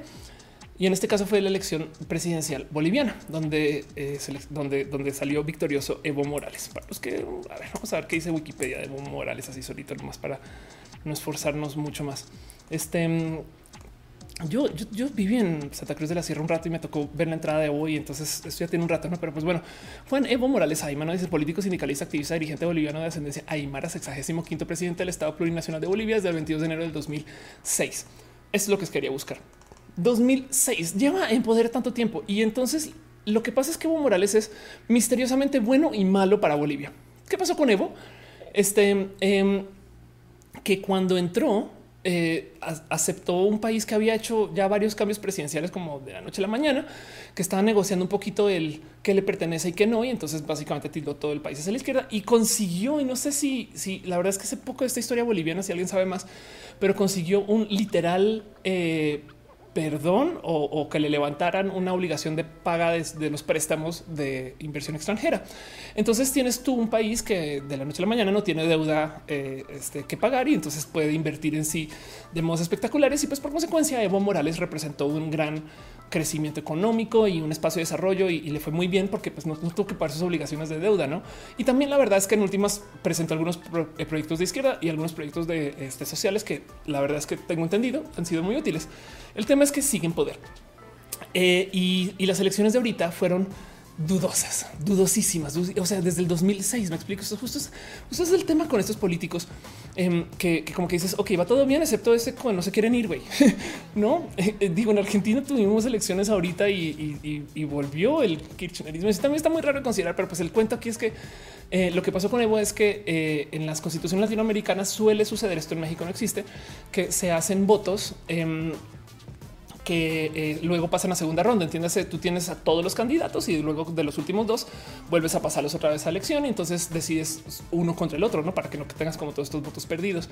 Y en este caso fue la elección presidencial boliviana, donde, eh, donde, donde salió victorioso Evo Morales. Para los que, vamos a ver qué dice Wikipedia de Evo Morales así solito, nomás para no esforzarnos mucho más. Este, yo, yo, viví en Santa Cruz de la Sierra un rato y me tocó ver la entrada de Evo y entonces esto ya tiene un rato, ¿no? Pero pues bueno, Juan Evo Morales Aymara, dice político, sindicalista, activista, dirigente boliviano de ascendencia Aymara, sexagésimo quinto presidente del Estado Plurinacional de Bolivia desde el 22 de enero del 2006. es lo que quería buscar. 2006 lleva en poder tanto tiempo y entonces lo que pasa es que Evo Morales es misteriosamente bueno y malo para Bolivia. ¿Qué pasó con Evo? Este em, que cuando entró eh, aceptó un país que había hecho ya varios cambios presidenciales como de la noche a la mañana, que estaba negociando un poquito el que le pertenece y que no. Y entonces básicamente tildó todo el país hacia la izquierda y consiguió, y no sé si, si la verdad es que sé poco de esta historia boliviana, si alguien sabe más, pero consiguió un literal eh, perdón o, que le levantaran una obligación de paga de, los préstamos de inversión extranjera. Entonces tienes tú un país que de la noche a la mañana no tiene deuda eh, este, que pagar y entonces puede invertir en sí de modos espectaculares y pues por consecuencia Evo Morales representó un gran crecimiento económico y un espacio de desarrollo y, le fue muy bien porque pues no, tuvo que pagar sus obligaciones de deuda, ¿no? Y también la verdad es que en últimas presentó algunos eh, proyectos de izquierda y algunos proyectos de este, sociales que la verdad es que tengo entendido han sido muy útiles. El tema es que siguen poder. Eh, y, las elecciones de ahorita fueron dudosas, dudosísimas. O sea, desde el 2006 me explico. Esto justo es, el tema con estos políticos em, que, como que dices, ok, va todo bien, excepto ese cuando no se quieren ir. Güey, no eh, digo, en Argentina tuvimos elecciones ahorita y, volvió el kirchnerismo. Eso también está muy raro de considerar, pero pues el cuento aquí es que eh, lo que pasó con Evo es que en las constituciones latinoamericanas suele suceder esto en México, no existe que se hacen votos. Que eh, luego pasan a segunda ronda. Entiéndase, tú tienes a todos los candidatos y luego de los últimos dos vuelves a pasarlos otra vez a elección y entonces decides uno contra el otro, no para que no tengas como todos estos votos perdidos.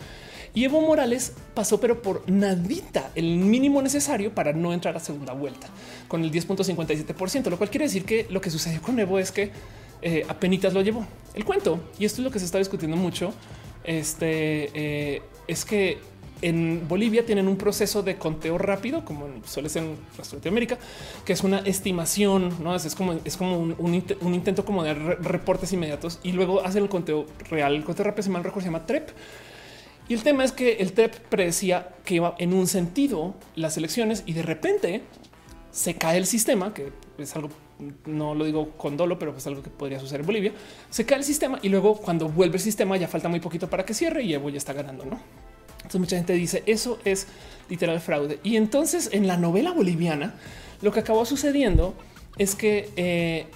Y Evo Morales pasó, pero por nadita el mínimo necesario para no entrar a segunda vuelta con el 10.57%, lo cual quiere decir que lo que sucedió con Evo es que eh, apenas lo llevó el cuento. Y esto es lo que se está discutiendo mucho. Este eh, es que en Bolivia tienen un proceso de conteo rápido, como suele ser en Latinoamérica, que es una estimación, no es, como es como un, intento como de reportes inmediatos y luego hacen el conteo real. El conteo rápido, si mal recuerdo, se llama TREP. Y el tema es que el TREP predecía que iba en un sentido las elecciones y de repente se cae el sistema, que es algo no lo digo con dolo, pero es algo que podría suceder en Bolivia. Se cae el sistema y luego cuando vuelve el sistema ya falta muy poquito para que cierre y Evo ya está ganando, no? Entonces mucha gente dice eso es literal fraude. Y entonces en la novela boliviana lo que acabó sucediendo es que eh,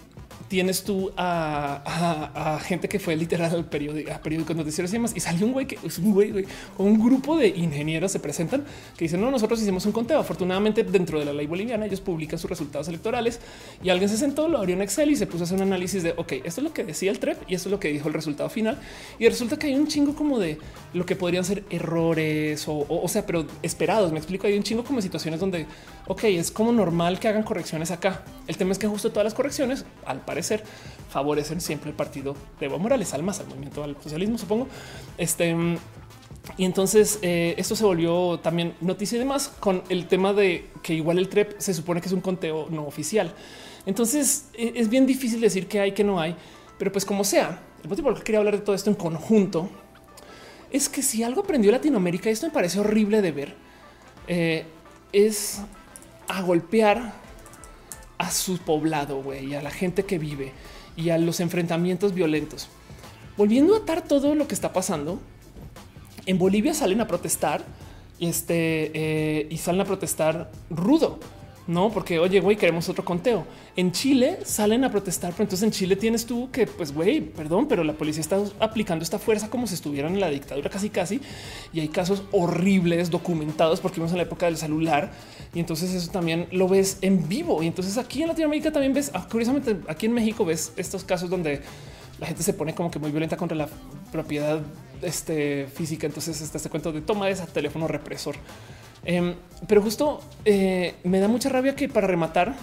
tienes tú a, gente que fue literal al periódico, a periódicos noticieros y demás. Y salió un güey que es un güey, un grupo de ingenieros se presentan que dicen no, nosotros hicimos un conteo. Afortunadamente, dentro de la ley boliviana, ellos publican sus resultados electorales y alguien se sentó, lo abrió en Excel y se puso a hacer un análisis de ok, esto es lo que decía el TREP y esto es lo que dijo el resultado final. Y resulta que hay un chingo como de lo que podrían ser errores o, o, sea, pero esperados. Me explico. Hay un chingo como situaciones donde ok, es como normal que hagan correcciones acá. El tema es que justo todas las correcciones, al parecer, ser favorecen siempre el partido de Evo Morales, al más al movimiento al socialismo, supongo. Este y entonces eh, esto se volvió también noticia y demás con el tema de que igual el TREP se supone que es un conteo no oficial. Entonces e, es bien difícil decir que hay, que no hay, pero pues como sea, el motivo por el que quería hablar de todo esto en conjunto es que si algo aprendió Latinoamérica, esto me parece horrible de ver, eh, es a golpear a su poblado, güey, a la gente que vive y a los enfrentamientos violentos. Volviendo a atar todo lo que está pasando, en Bolivia salen a protestar este, eh, y salen a protestar rudo no, porque oye, güey, queremos otro conteo. En Chile salen a protestar, pero entonces en Chile tienes tú que, pues, güey, perdón, pero la policía está aplicando esta fuerza como si estuvieran en la dictadura casi casi. Y hay casos horribles documentados porque vimos en la época del celular. Y entonces eso también lo ves en vivo. Y entonces aquí en Latinoamérica también ves, ah, curiosamente, aquí en México ves estos casos donde la gente se pone como que muy violenta contra la propiedad este, física. Entonces está este cuento de toma ese teléfono represor. Em, pero justo eh, me da mucha rabia que para rematar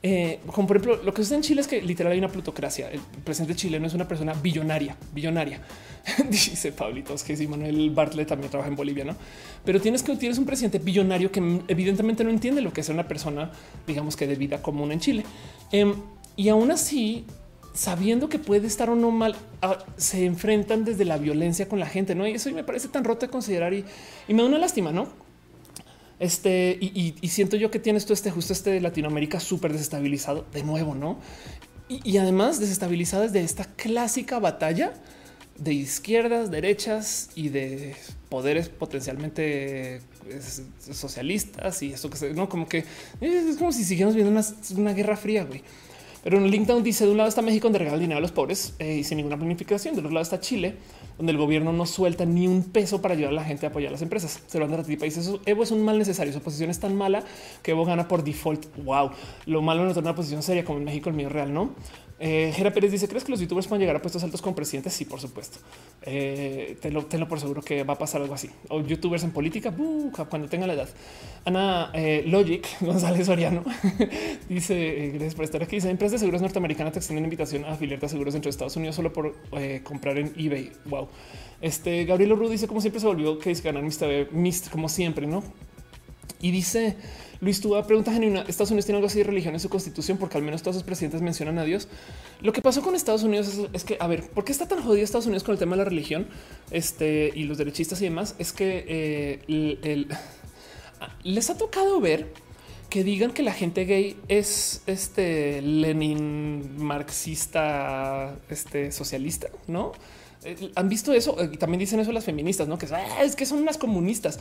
Eh, como por ejemplo, lo que sucede en Chile es que literal hay una plutocracia. El presidente chileno es una persona billonaria, billonaria. Dice Pablito, que si Manuel Bartlett también trabaja en Bolivia, no? Pero tienes que tienes un presidente billonario que evidentemente no entiende lo que es una persona, digamos que de vida común en Chile. Em, y aún así, sabiendo que puede estar o no mal, ah, se enfrentan desde la violencia con la gente, no? Y eso me parece tan roto de considerar y, me da una lástima, no? Este y, siento yo que tienes todo este justo este de Latinoamérica súper desestabilizado de nuevo, no? Y, además desestabilizado desde esta clásica batalla de izquierdas, derechas y de poderes potencialmente socialistas y esto que se no como que es como si siguiéramos viendo una, una guerra fría. Güey. Pero en LinkedIn dice de un lado está México donde regala dinero a los pobres eh, y sin ninguna planificación. Del otro lado está Chile, donde el gobierno no suelta ni un peso para ayudar a la gente a apoyar a las empresas. Se lo van a a países. Evo es un mal necesario. Su posición es tan mala que Evo gana por default. Wow, lo malo no tener una posición seria como en México, el mío real, no? Eh, Pérez dice: ¿Crees que los youtubers pueden llegar a puestos altos con presidentes? Sí, por supuesto. Eh, te lo tenlo por seguro que va a pasar algo así. O youtubers en política cuando tenga la edad. Ana eh, Logic González Soriano dice: eh, Gracias por estar aquí. Dice: Empresas de seguros norteamericanas te extienden invitación a afiliarte a seguros dentro de Estados Unidos solo por eh, comprar en eBay. Wow. Este Gabriel Ru dice: Como siempre se volvió que es ganar mis TV, como siempre, no? Y dice: Luis Tuba pregunta genuina. Estados Unidos tiene algo así de religión en su constitución, porque al menos todos sus presidentes mencionan a Dios. Lo que pasó con Estados Unidos es, que, a ver, ¿por qué está tan jodido Estados Unidos con el tema de la religión este, y los derechistas y demás? Es que eh, les ha tocado ver que digan que la gente gay es este Lenin marxista, este socialista, no? Eh, Han visto eso y también dicen eso las feministas, no? Que ah, es que son unas comunistas.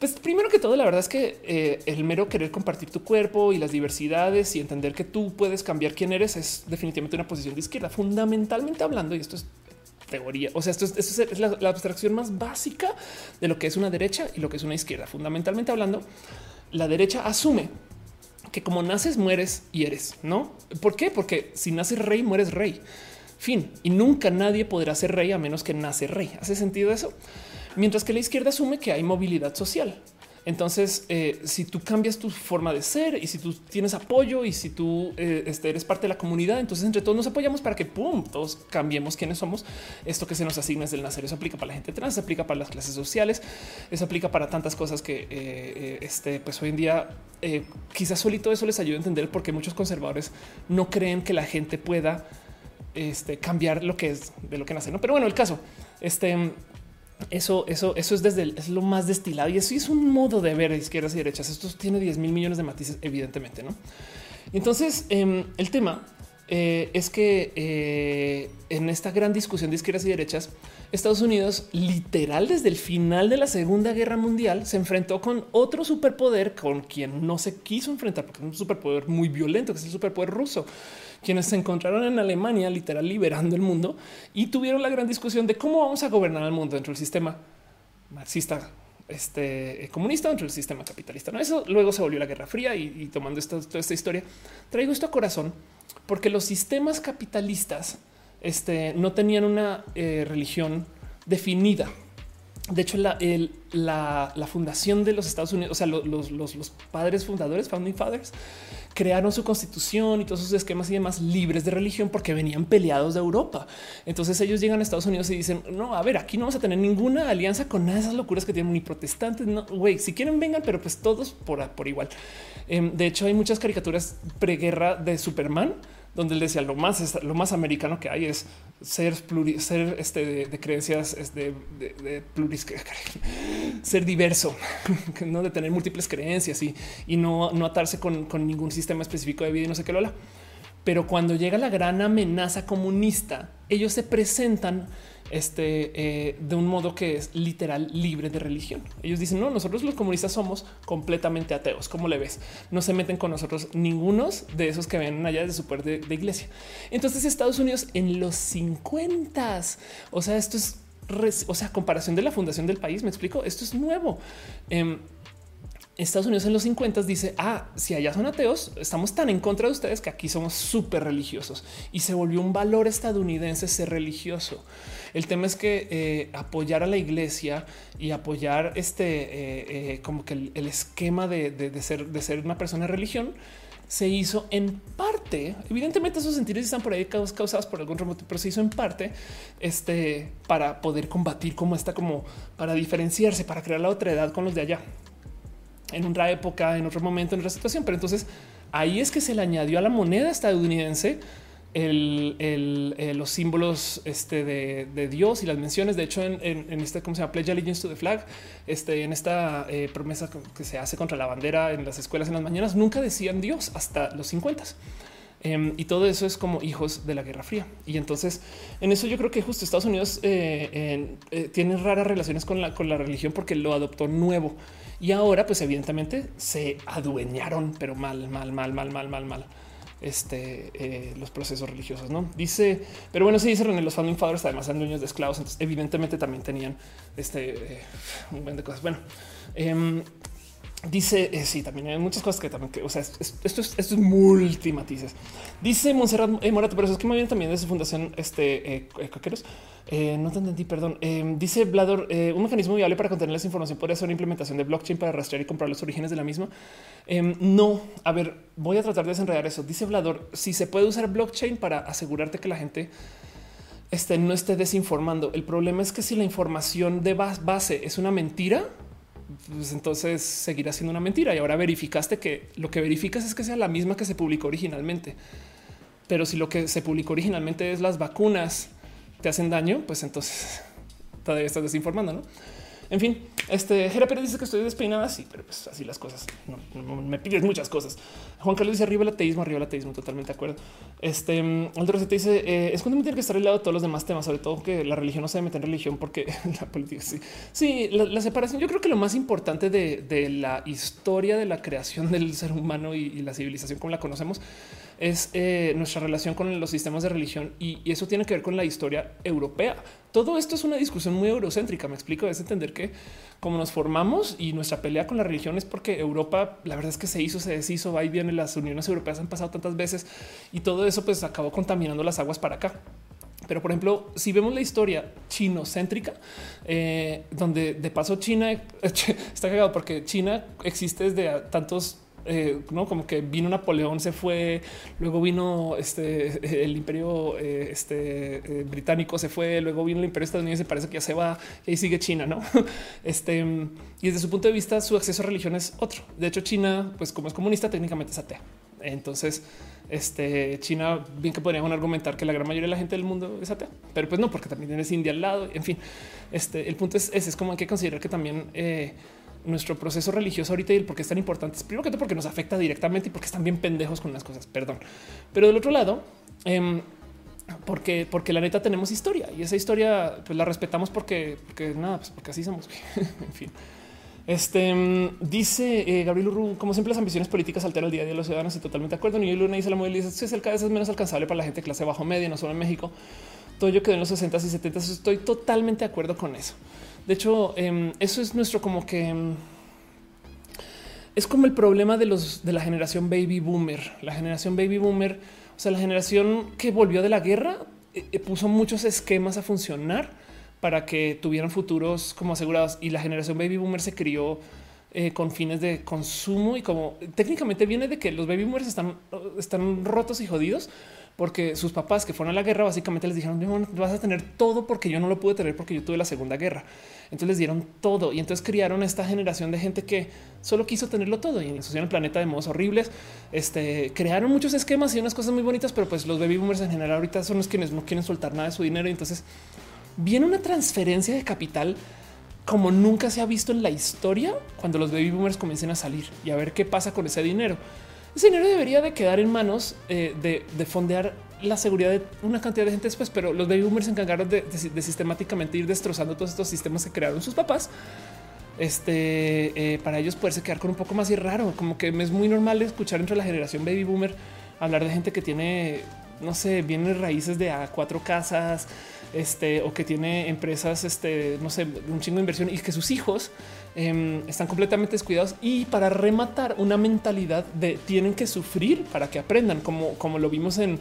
Pues primero que todo, la verdad es que eh, el mero querer compartir tu cuerpo y las diversidades y entender que tú puedes cambiar quién eres es definitivamente una posición de izquierda, fundamentalmente hablando. Y esto es teoría. O sea, esto es, la, abstracción más básica de lo que es una derecha y lo que es una izquierda. Fundamentalmente hablando, la derecha asume que como naces, mueres y eres, ¿no? ¿Por qué? Porque si naces rey, mueres rey. Fin. Y nunca nadie podrá ser rey a menos que nace rey. ¿Hace sentido eso? Mientras que la izquierda asume que hay movilidad social. Entonces, eh, si tú cambias tu forma de ser y si tú tienes apoyo y si tú eh, este, eres parte de la comunidad, entonces entre todos nos apoyamos para que pum, todos cambiemos quiénes somos. Esto que se nos asigna desde el nacer, eso aplica para la gente trans, se aplica para las clases sociales, eso aplica para tantas cosas que eh, este, pues hoy en día quizás solito eso les ayuda a entender por qué muchos conservadores no creen que la gente pueda este, cambiar lo que es de lo que nace. ¿no? Pero bueno, el caso, este eso, eso, eso es desde es lo más destilado y eso es un modo de ver izquierdas y derechas. Esto tiene 10 mil millones de matices, evidentemente. No, entonces em, el tema eh, es que eh, en esta gran discusión de izquierdas y derechas, Estados Unidos literal desde el final de la Segunda Guerra Mundial se enfrentó con otro superpoder con quien no se quiso enfrentar porque es un superpoder muy violento, que es el superpoder ruso quienes se encontraron en Alemania, literal liberando el mundo y tuvieron la gran discusión de cómo vamos a gobernar el mundo dentro del sistema marxista este comunista dentro del sistema capitalista. ¿no? Eso luego se volvió la Guerra Fría y, tomando esta, toda esta historia, traigo esto a corazón porque los sistemas capitalistas este, no tenían una eh, religión definida. De hecho, la, la, fundación de los Estados Unidos, o sea, los, los padres fundadores, founding fathers, crearon su constitución y todos sus esquemas y demás libres de religión porque venían peleados de Europa. Entonces ellos llegan a Estados Unidos y dicen, no, a ver, aquí no vamos a tener ninguna alianza con nada de esas locuras que tienen ni protestantes. No, güey, si quieren vengan, pero pues todos por, por igual. Em, de hecho, hay muchas caricaturas preguerra de Superman donde él decía lo más, lo más americano que hay es ser ser este de, creencias, de, de, pluris, ser diverso, no de tener múltiples creencias y, y no, no atarse con, con, ningún sistema específico de vida y no sé qué lo habla. Pero cuando llega la gran amenaza comunista, ellos se presentan este, eh, de un modo que es literal libre de religión. Ellos dicen, no, nosotros los comunistas somos completamente ateos. ¿Cómo le ves? No se meten con nosotros ningunos de esos que ven allá de su de, de iglesia. Entonces Estados Unidos en los 50, o sea, esto es, o sea, comparación de la fundación del país, me explico, esto es nuevo. Em, Estados Unidos en los 50 dice, ah, si allá son ateos, estamos tan en contra de ustedes que aquí somos súper religiosos y se volvió un valor estadounidense ser religioso. El tema es que eh, apoyar a la iglesia y apoyar este eh, eh, como que el, esquema de, ser, de ser una persona de religión se hizo en parte, evidentemente esos sentidos están por ahí causados por algún remoto, pero se hizo en parte este, para poder combatir como está, como para diferenciarse, para crear la otra edad con los de allá. En otra época, en otro momento, en otra situación. Pero entonces ahí es que se le añadió a la moneda estadounidense eh, los símbolos este, de, Dios y las menciones. De hecho, en, en, este, ¿cómo se llama? Pledge Allegiance to the Flag, este, en esta eh, promesa que se hace contra la bandera en las escuelas en las mañanas, nunca decían Dios hasta los 50. Em, y todo eso es como hijos de la Guerra Fría. Y entonces en eso yo creo que justo Estados Unidos eh, tiene raras relaciones con la, con la religión porque lo adoptó nuevo. Y ahora, pues evidentemente se adueñaron, pero mal, mal, mal, mal, mal, mal, mal este, eh, los procesos religiosos. No dice, pero bueno, sí dice René, los founding además eran dueños de esclavos, entonces evidentemente también tenían este eh, un buen de cosas. Bueno, eh, Dice, eh, sí, también hay muchas cosas que también, que, o sea, esto es, esto es multimatices. Dice Monserrat eh, pero es que me viene también de su fundación, este, eh, eh, no te entendí, perdón. dice Blador, un mecanismo viable para contener esa información podría ser una implementación de blockchain para rastrear y comprar los orígenes de la misma. No, a ver, voy a tratar de desenredar eso. Dice Blador, si se puede usar blockchain para asegurarte que la gente este, no esté desinformando. El problema es que si la información de base es una mentira, pues entonces seguirá siendo una mentira. Y ahora verificaste que lo que verificas es que sea la misma que se publicó originalmente. Pero si lo que se publicó originalmente es las vacunas te hacen daño, pues entonces todavía estás desinformando, ¿no? En fin, este Jera Pérez dice que estoy despeinada. Sí, pero pues así las cosas. No, me pides muchas cosas. Juan Carlos dice arriba el ateísmo, arriba el ateísmo. Totalmente de acuerdo. Este Andrés te dice eh, es cuando me tiene que estar al lado de todos los demás temas, sobre todo que la religión no se mete en religión porque la política sí. Sí, la, separación. Yo creo que lo más importante de, la historia de la creación del ser humano y, la civilización como la conocemos es eh, nuestra relación con los sistemas de religión y, eso tiene que ver con la historia europea todo esto es una discusión muy eurocéntrica. Me explico, es entender que como nos formamos y nuestra pelea con la religión es porque Europa, la verdad es que se hizo, se deshizo, va y viene, las uniones europeas han pasado tantas veces y todo eso pues acabó contaminando las aguas para acá. Pero por ejemplo, si vemos la historia chinocéntrica, eh, donde de paso China está cagado porque China existe desde tantos eh, no como que vino Napoleón, se fue, luego vino este el imperio eh, este, eh, británico, se fue, luego vino el imperio estadounidense, parece que ya se va y sigue China, no? Este y desde su punto de vista, su acceso a religión es otro. De hecho, China, pues como es comunista, técnicamente es atea. Entonces, este China, bien que podríamos argumentar que la gran mayoría de la gente del mundo es atea, pero pues no, porque también tienes India al lado. En fin, este el punto es ese, es como hay que considerar que también nuestro proceso religioso ahorita y el por qué es tan importante. Primero que todo porque nos afecta directamente y porque están bien pendejos con las cosas, perdón. Pero del otro lado, em, porque, porque la neta tenemos historia y esa historia pues la respetamos porque, porque nada, pues porque así somos. en fin. Este em, dice eh, Gabriel Urru, como siempre, las ambiciones políticas alteran el día a día de los ciudadanos y totalmente de acuerdo. Ni Luna dice la movilidad es el cada vez es menos alcanzable para la gente de clase bajo media, no solo en México. Todo yo quedó en los 60 y 70. Estoy totalmente de acuerdo con eso. De hecho, em, eso es nuestro como que em, es como el problema de los de la generación baby boomer. La generación baby boomer, o sea, la generación que volvió de la guerra, eh, eh, puso muchos esquemas a funcionar para que tuvieran futuros como asegurados. Y la generación baby boomer se crió eh, con fines de consumo y como técnicamente viene de que los baby boomers están, están rotos y jodidos porque sus papás que fueron a la guerra básicamente les dijeron vas a tener todo porque yo no lo pude tener porque yo tuve la segunda guerra. Entonces les dieron todo y entonces criaron esta generación de gente que solo quiso tenerlo todo y ensuciaron el planeta de modos horribles. Este crearon muchos esquemas y unas cosas muy bonitas, pero pues los baby boomers en general ahorita son los quienes no quieren soltar nada de su dinero. Entonces viene una transferencia de capital como nunca se ha visto en la historia cuando los baby boomers comiencen a salir y a ver qué pasa con ese dinero. Ese dinero debería de quedar en manos eh, de, fondear la seguridad de una cantidad de gente después, pero los baby boomers se encargaron de, sistemáticamente ir destrozando todos estos sistemas que crearon sus papás. Este eh, para ellos poderse quedar con un poco más y raro, como que es muy normal escuchar entre la generación baby boomer hablar de gente que tiene, no sé, bienes raíces de a cuatro casas, este o que tiene empresas, este, no sé, un chingo de inversión y que sus hijos Em, están completamente descuidados y para rematar una mentalidad de tienen que sufrir para que aprendan, como, como lo vimos en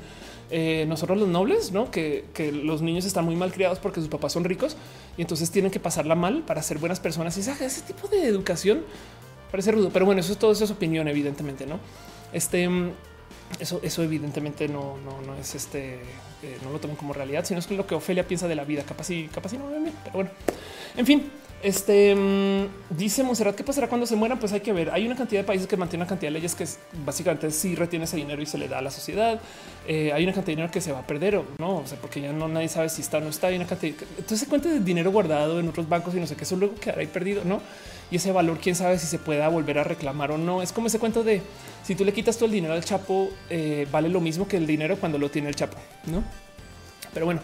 eh, nosotros los nobles, ¿no? Que, los niños están muy mal criados porque sus papás son ricos y entonces tienen que pasarla mal para ser buenas personas. Y ese tipo de educación parece rudo, pero bueno, eso es todo, eso es opinión, evidentemente, ¿no? este mm, eso, eso evidentemente no, no, no es este, eh, no lo tomen como realidad, sino es lo que Ofelia piensa de la vida. Capaz y capaz y no, pero bueno, en fin, este mm, dice Monserrat, ¿qué pasará cuando se mueran? Pues hay que ver. Hay una cantidad de países que mantienen una cantidad de leyes que básicamente sí retiene ese dinero y se le da a la sociedad. Eh, hay una cantidad de dinero que se va a perder o no, o sea, porque ya no nadie sabe si está o no está. Hay una cantidad. Entonces se cuenta de dinero guardado en otros bancos y no sé qué, eso luego quedará ahí perdido, no? Y ese valor, quién sabe si se pueda volver a reclamar o no. Es como ese cuento de si tú le quitas todo el dinero al Chapo, eh, vale lo mismo que el dinero cuando lo tiene el Chapo, no? Pero bueno,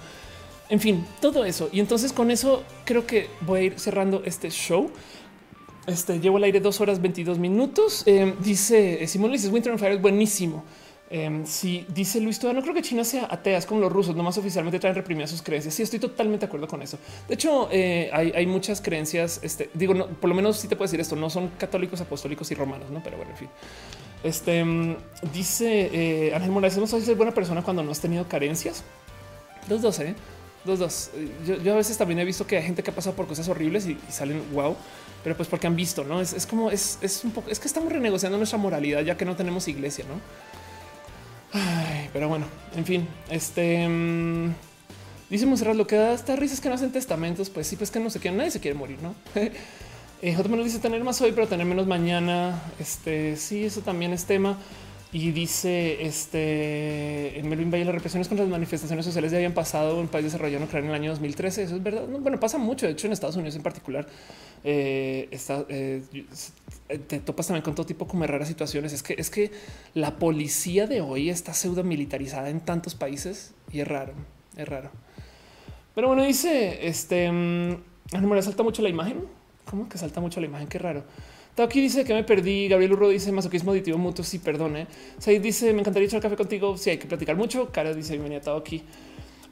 en fin, todo eso. Y entonces con eso creo que voy a ir cerrando este show. Este llevo al aire dos horas 22 minutos. Eh, dice eh, Simón Luis Winter on Fire es buenísimo. Eh, si dice Luis no creo que China sea atea, es como los rusos, nomás oficialmente traen reprimidas sus creencias. Sí, estoy totalmente de acuerdo con eso. De hecho, hay, muchas creencias. Este digo, no, por lo menos sí te puedo decir esto: no son católicos, apostólicos y romanos, no? Pero bueno, en fin. Este mm, dice Ángel Morales: no soy buena persona cuando no has tenido carencias. Los dos, eh dos, dos. Yo, a veces también he visto que hay gente que ha pasado por cosas horribles y, salen wow, pero pues porque han visto, no es, como es, un poco, es que estamos renegociando nuestra moralidad ya que no tenemos iglesia, no? pero bueno, en fin, este mmm, dice Monserrat lo que da esta risa es que no hacen testamentos. Pues sí, pues que no se quiere, nadie se quiere morir, no? eh, J. dice tener más hoy, pero tener menos mañana. Este sí, eso también es tema. Y dice este en Melvin Valle, las represiones contra las manifestaciones sociales ya habían pasado en país desarrollado en en el año 2013. Eso es verdad. bueno, pasa mucho. De hecho, en Estados Unidos en particular, eh, eh, te topas también con todo tipo como raras situaciones. Es que es que la policía de hoy está pseudo militarizada en tantos países y es raro, es raro. Pero bueno, dice este mm, salta mucho la imagen. ¿Cómo que salta mucho la imagen? Qué raro. Aquí dice que me perdí. Gabriel Urro dice masoquismo aditivo mutuo. Sí, perdone. Said dice me encantaría echar café contigo. Si hay que platicar mucho. Cara dice bienvenida aquí.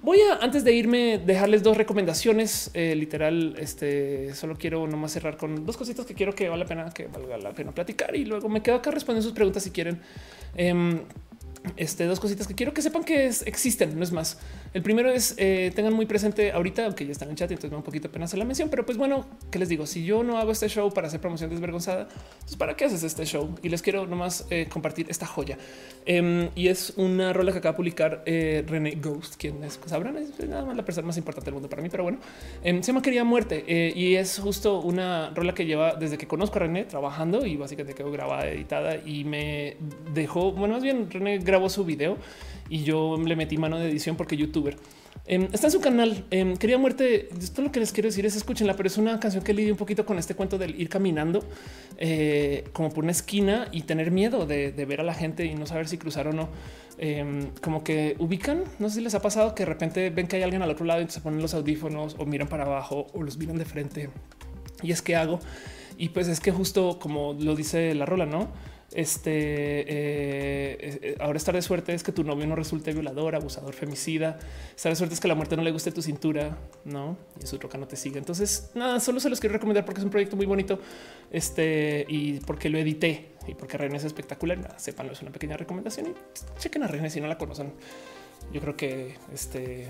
Voy a antes de irme dejarles dos recomendaciones. Eh, literal, este solo quiero nomás cerrar con dos cositas que quiero que vale la pena que valga la pena platicar y luego me quedo acá respondiendo sus preguntas si quieren. Em, este, dos cositas que quiero que sepan que existen, no es más. El primero es eh, tengan muy presente ahorita, aunque ya están en chat, entonces me un poquito apenas hacer la mención, pero pues bueno, que les digo, si yo no hago este show para hacer promoción desvergonzada, pues para qué haces este show? Y les quiero nomás eh, compartir esta joya. Em, y es una rola que acaba de publicar eh, René Ghost, quien es, sabrán, es nada más la persona más importante del mundo para mí, pero bueno, em, se llama Quería Muerte y es justo una rola que lleva desde que conozco a René trabajando y básicamente quedó grabada, editada y me dejó, bueno, más bien René grabó su video y yo le metí mano de edición porque youtuber. Em, está en su canal. Eh, Quería muerte. Esto lo que les quiero decir es escúchenla, pero es una canción que lidia un poquito con este cuento del ir caminando eh, como por una esquina y tener miedo de, ver a la gente y no saber si cruzar o no. Em, como que ubican. No sé si les ha pasado que de repente ven que hay alguien al otro lado y se ponen los audífonos o miran para abajo o los miran de frente. Y es que hago. Y pues es que justo como lo dice la rola, no? Este eh, eh, ahora estar de suerte es que tu novio no resulte violador, abusador, femicida. Estar de suerte es que la muerte no le guste tu cintura, no? Y su troca no te siga. Entonces, nada, solo se los quiero recomendar porque es un proyecto muy bonito. Este y porque lo edité y porque René es espectacular. Nada, sépanlo, es una pequeña recomendación y chequen a René si no la conocen. Yo creo que este,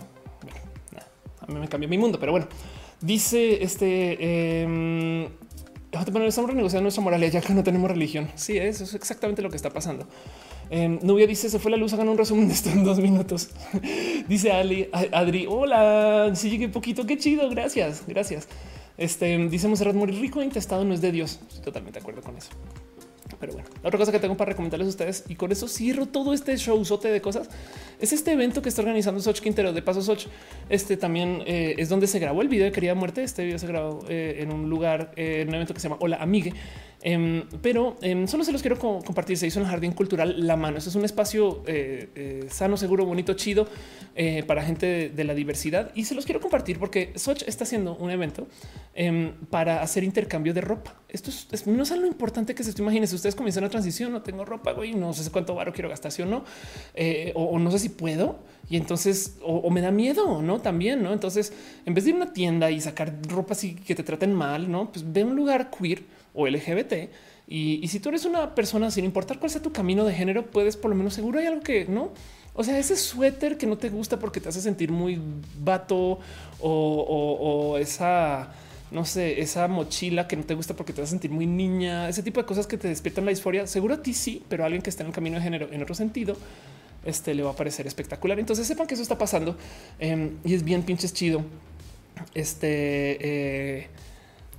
a mí me cambió mi mundo, pero bueno, dice este. Eh, bueno, estamos renegociando nuestra moralidad ya que no tenemos religión. Sí, eso es exactamente lo que está pasando. Eh, Nubia dice se fue la luz, hagan un resumen de esto en dos minutos. dice Ali, Adri, hola, si llegué poquito, qué chido, gracias, gracias. Este dice Monserrat, morir rico e intestado no es de Dios. Estoy totalmente de acuerdo con eso. Pero bueno, la otra cosa que tengo para recomendarles a ustedes y con eso cierro todo este showzote de cosas es este evento que está organizando Soch Quintero de Paso Soch. Este también eh, es donde se grabó el video de Querida Muerte. Este video se grabó eh, en un lugar, eh, en un evento que se llama Hola Amigue. Em, pero em, solo se los quiero compartir. Se hizo en el Jardín Cultural La Mano. Este es un espacio eh, eh, sano, seguro, bonito, chido eh, para gente de, la diversidad. Y se los quiero compartir porque Soch está haciendo un evento em, para hacer intercambio de ropa. Esto es, no es algo importante que se imaginen. Si ustedes comienzan una transición, no tengo ropa, güey, no sé cuánto varo quiero gastar, si o no, o, no sé si puedo. Y entonces, o, me da miedo, no también, no? Entonces, en vez de ir a una tienda y sacar ropa así que te traten mal, no, pues ve un lugar queer o LGBT. Y, si tú eres una persona, sin importar cuál sea tu camino de género, puedes por lo menos seguro hay algo que no. O sea, ese suéter que no te gusta porque te hace sentir muy vato o, esa no sé, esa mochila que no te gusta porque te a sentir muy niña, ese tipo de cosas que te despiertan la disforia. Seguro a ti sí, pero alguien que está en el camino de género en otro sentido, este le va a parecer espectacular. Entonces sepan que eso está pasando em, y es bien pinches chido. Este eh,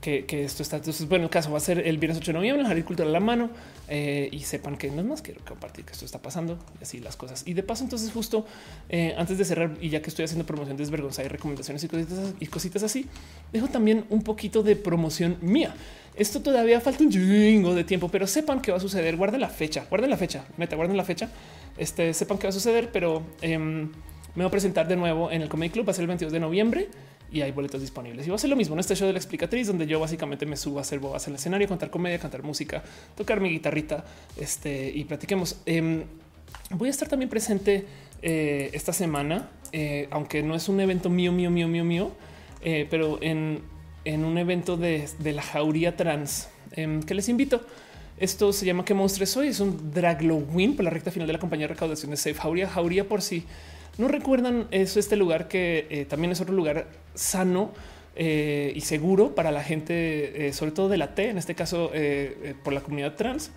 que, esto está. Entonces, bueno, el caso va a ser el viernes 8 de noviembre, el Jardín Cultural a la mano eh, y sepan que no es más quiero compartir que esto está pasando y así las cosas. Y de paso, entonces, justo eh, antes de cerrar y ya que estoy haciendo promoción desvergonzada y recomendaciones y cositas, y cositas así, dejo también un poquito de promoción mía. Esto todavía falta un chingo de tiempo, pero sepan que va a suceder. Guarden la fecha, guarden la fecha, meta, guarden la fecha. Este sepan que va a suceder, pero em, me voy a presentar de nuevo en el Comedy Club. Va a ser el 22 de noviembre y hay boletos disponibles. Y va a ser lo mismo en este show de la explicatriz, donde yo básicamente me subo a hacer bobas en el escenario, contar comedia, cantar música, tocar mi guitarrita este, y platiquemos. Em, voy a estar también presente eh, esta semana, eh, aunque no es un evento mío, mío, mío, mío, mío, eh, pero en, en, un evento de, de la jauría trans em, que les invito. Esto se llama ¿Qué monstruo soy? Es un Draglowin por la recta final de la compañía de recaudación de Safe Jauría. Jauría por si no recuerdan eso, este lugar que eh, también es otro lugar sano eh, y seguro para la gente, eh, sobre todo de la T, en este caso por la comunidad trans.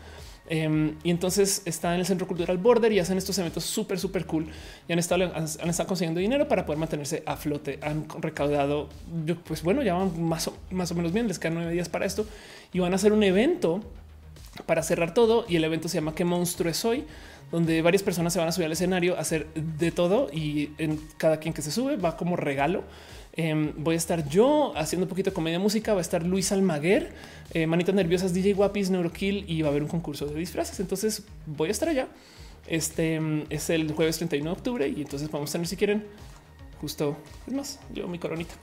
Em, y entonces está en el Centro Cultural Border y hacen estos eventos súper, súper cool y han estado, han, estado consiguiendo dinero para poder mantenerse a flote. Han recaudado, pues bueno, ya van más o, más o menos bien, les quedan nueve días para esto y van a hacer un evento para cerrar todo. Y el evento se llama ¿Qué monstruo es hoy? Donde varias personas se van a subir al escenario a hacer de todo y en cada quien que se sube va como regalo. Em, voy a estar yo haciendo un poquito de comedia música. Va a estar Luis Almaguer, eh, Manitas Nerviosas, DJ Guapis, Neurokill y va a haber un concurso de disfraces. Entonces voy a estar allá. Este em, es el jueves 31 de octubre y entonces vamos a tener, si quieren, justo es más, yo mi coronita.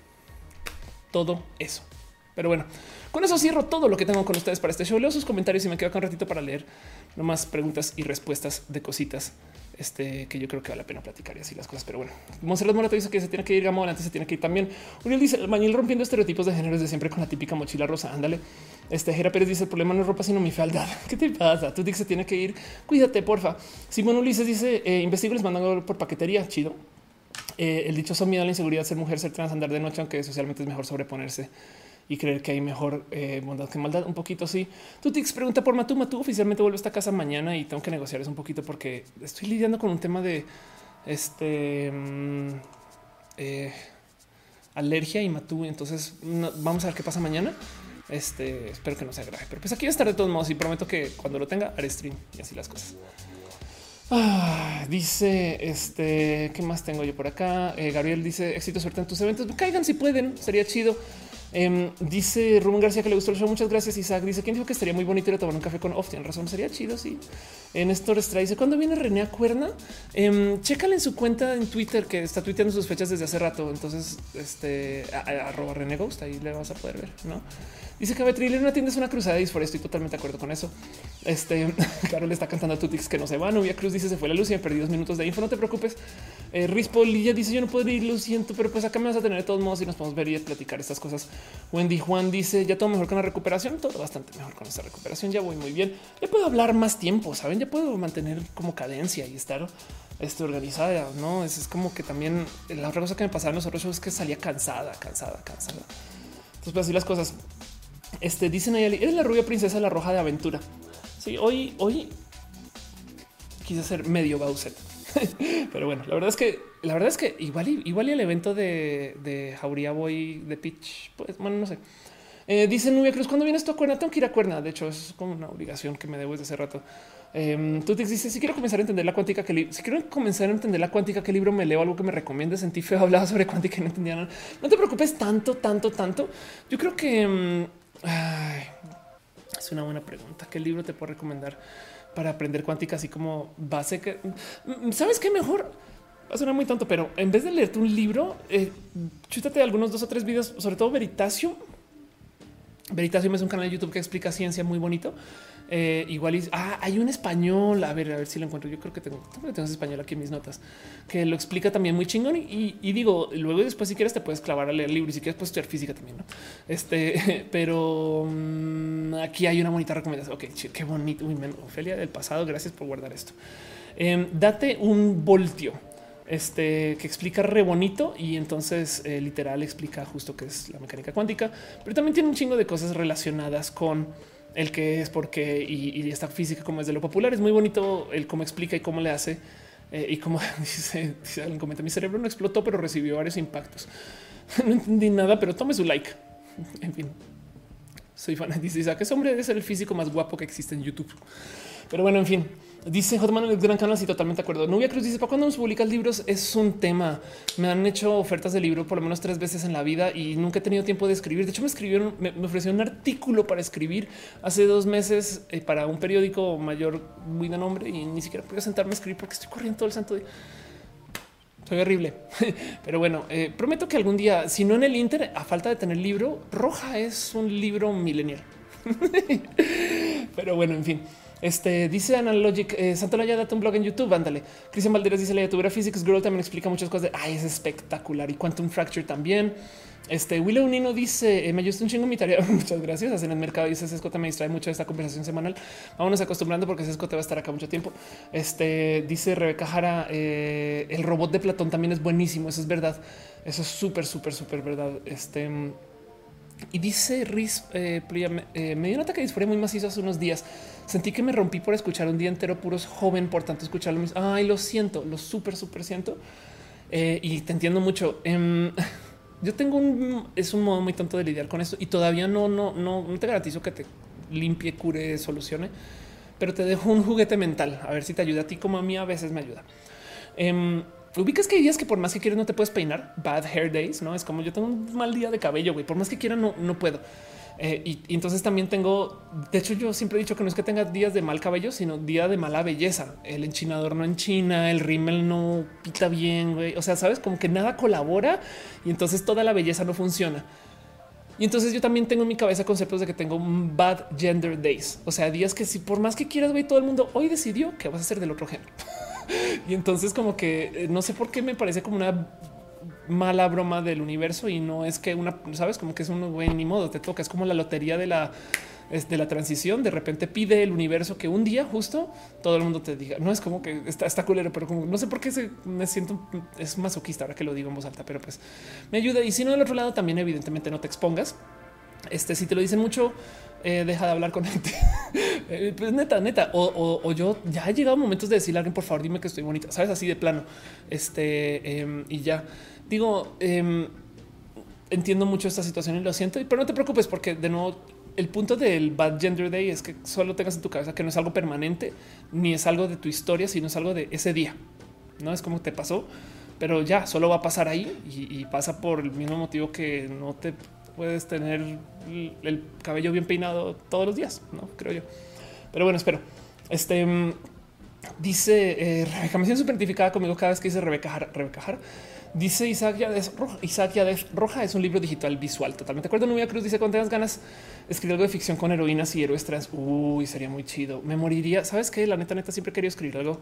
Todo eso. Pero bueno, con eso cierro todo lo que tengo con ustedes para este show. Leo sus comentarios y me quedo acá un ratito para leer nomás preguntas y respuestas de cositas este, que yo creo que vale la pena platicar y así las cosas. Pero bueno, Monserrat Morato dice que se tiene que ir, Gamo adelante se tiene que ir también. Uriel dice el rompiendo estereotipos de género de siempre con la típica mochila rosa. Ándale. Este Jera Pérez dice el problema no es ropa, sino mi fealdad. ¿Qué te pasa? Tú dices se tiene que ir. Cuídate, porfa. Simón Ulises dice eh, investigo les mandan por paquetería. Chido. Eh, el dichoso miedo a la inseguridad, ser mujer, ser trans, andar de noche, aunque socialmente es mejor sobreponerse y creer que hay mejor eh, bondad que maldad. Un poquito sí. Tutix pregunta por Matú. Matú oficialmente vuelve a esta casa mañana y tengo que negociar eso un poquito porque estoy lidiando con un tema de este mm, eh, alergia y Matú. Entonces vamos a ver qué pasa mañana. Este espero que no sea grave, pero pues aquí va a estar de todos modos y prometo que cuando lo tenga haré stream y así las cosas. Ah, dice este qué más tengo yo por acá. Eh, Gabriel dice éxito, suerte en tus eventos. Caigan si pueden, sería chido. Em, dice Rubén García que le gustó el show. Muchas gracias. Isaac dice quién dijo que estaría muy bonito ir a tomar un café con Off. Razón, sería chido. Sí. En esto dice cuando viene René a Cuerna, eh, chécale en su cuenta en Twitter que está tuiteando sus fechas desde hace rato. Entonces, este arroba René Ghost ahí le vas a poder ver. No dice que Betril una tienda es una cruzada y por estoy totalmente de acuerdo con eso. Este Carol está cantando a Tutix que no se va. Novia Cruz dice se fue la luz y me perdí dos minutos de info. No te preocupes. Eh, Rispo Lilla dice yo no puedo ir, lo siento, pero pues acá me vas a tener de todos modos y nos podemos ver y platicar estas cosas. Wendy Juan dice ya todo mejor con la recuperación, todo bastante mejor con esta recuperación. Ya voy muy bien. Ya puedo hablar más tiempo, saben? Ya puedo mantener como cadencia y estar este, organizada. No es, como que también la otra cosa que me pasaba en los otros shows es que salía cansada, cansada, cansada. Entonces, pues así las cosas. Este dicen ahí, eres la rubia princesa, la roja de aventura. Sí, hoy, hoy quise ser medio Bowser. Pero bueno, la verdad es que la verdad es que igual igual y el evento de, de Jauría Boy de Pitch, pues bueno, no sé. Eh, dice Nubia Cruz, cuando vienes tú a Cuerna, tengo que ir a Cuerna. De hecho, es como una obligación que me debo desde hace rato. Eh, tú te dices, si quiero comenzar a entender la cuántica, que si quiero comenzar a entender la cuántica, qué libro me leo, algo que me recomiendes. Sentí feo, hablaba sobre cuántica y no entendía nada. No te preocupes tanto, tanto, tanto. Yo creo que mm, es una buena pregunta. ¿Qué libro te puedo recomendar? para aprender cuántica, así como base que mm, sabes qué mejor va a sonar muy tonto, pero en vez de leerte un libro, eh, chútate algunos dos o tres videos, sobre todo Veritasium. Veritasium es un canal de YouTube que explica ciencia muy bonito. Eh, igual ah, hay un español. A ver, a ver si lo encuentro. Yo creo que tengo, tengo español aquí en mis notas que lo explica también muy chingón. Y, digo, luego después, si quieres, te puedes clavar a leer libros y si quieres, puedes estudiar física también. ¿no? Este, pero mm, aquí hay una bonita recomendación. Ok, qué bonito. Uy, Ofelia del pasado. Gracias por guardar esto. Em, date un voltio. este que explica re bonito y entonces eh, literal explica justo qué es la mecánica cuántica, pero también tiene un chingo de cosas relacionadas con el que es, por qué y, esta física como es de lo popular. Es muy bonito el cómo explica y cómo le hace eh, y como dice, dice alguien comenta, mi cerebro no explotó, pero recibió varios impactos. no entendí nada, pero tome su like. En fin, soy fan. Dice Isaac, ese hombre ser el físico más guapo que existe en YouTube. Pero bueno, en fin, dice Hotman el gran canal. Sí, totalmente de acuerdo. Nubia Cruz dice: ¿Para cuando nos publicas libros? Es un tema. Me han hecho ofertas de libro por lo menos tres veces en la vida y nunca he tenido tiempo de escribir. De hecho, me escribieron, me, ofrecieron un artículo para escribir hace dos meses eh, para un periódico mayor muy de nombre y ni siquiera pude sentarme a escribir porque estoy corriendo todo el santo día. Soy horrible, pero bueno, eh, prometo que algún día, si no en el Inter, a falta de tener libro, Roja es un libro milenial. pero bueno, en fin. Este dice Analogic eh, Santolaya, date un blog en YouTube. Ándale. Cristian Valderas dice la youtuber Physics Girl también explica muchas cosas. De, Ay, es espectacular y Quantum Fracture también. Este Willow Nino dice: eh, Me ayuda un chingo mi tarea. Muchas gracias. Hacen el mercado. Dice Sesco me distrae mucho esta conversación semanal. Vámonos acostumbrando porque Sesco te va a estar acá mucho tiempo. Este dice Rebeca Jara: eh, El robot de Platón también es buenísimo. Eso es verdad. Eso es súper, súper, súper verdad. Este y dice Riz, eh, eh, me dio un ataque de disforia muy macizo hace unos días. Sentí que me rompí por escuchar un día entero puros joven, por tanto escuchar lo mismo. Ay, lo siento, lo súper, súper siento. Eh, y te entiendo mucho. Em, yo tengo un, es un modo muy tonto de lidiar con esto y todavía no, no, no, no te garantizo que te limpie, cure, solucione, pero te dejo un juguete mental a ver si te ayuda a ti como a mí a veces me ayuda. Em, ubicas que hay días que por más que quieras no te puedes peinar. Bad hair days, no es como yo tengo un mal día de cabello, güey. Por más que quiera, no, no puedo. Eh, y, entonces también tengo, de hecho, yo siempre he dicho que no es que tenga días de mal cabello, sino día de mala belleza. El enchinador no enchina, el rímel no pita bien, güey. O sea, sabes como que nada colabora y entonces toda la belleza no funciona. Y entonces yo también tengo en mi cabeza conceptos de que tengo un bad gender days. O sea, días que si por más que quieras, güey, todo el mundo hoy decidió que vas a ser del otro género. y entonces como que eh, no sé por qué me parece como una mala broma del universo y no es que una, sabes, como que es un güey ni modo, te toca, es como la lotería de la de la transición, de repente pide el universo que un día justo todo el mundo te diga, no es como que está, está culero, pero como no sé por qué se, me siento, es masoquista ahora que lo digo en voz alta, pero pues me ayuda. Y si no del otro lado también evidentemente no te expongas. Este, si te lo dicen mucho, eh, deja de hablar con gente. Eh, pues neta, neta. O, yo ya he llegado momentos de decirle a alguien, por favor, dime que estoy bonita, sabes, así de plano. Este em, y ya digo, em, entiendo mucho esta situación y lo siento, pero no te preocupes porque de nuevo el punto del Bad Gender Day es que solo tengas en tu cabeza que no es algo permanente, ni es algo de tu historia, sino es algo de ese día. No es como te pasó, pero ya solo va a pasar ahí y pasa por el mismo motivo que no te puedes tener el cabello bien peinado todos los días, no creo yo. Pero bueno, espero. Este mm, dice eh, Rebeca, me siento súper identificada conmigo cada vez que dice Rebeca Jara. Rebeca Jara. Dice Isaac Yades Roja. Isaac Yades Roja es un libro digital visual. Totalmente de acuerdo. Nubia Cruz dice cuando tengas ganas escribir algo de ficción con heroínas y héroes trans. Uy, sería muy chido. Me moriría. Sabes que la neta, neta, siempre querido escribir algo.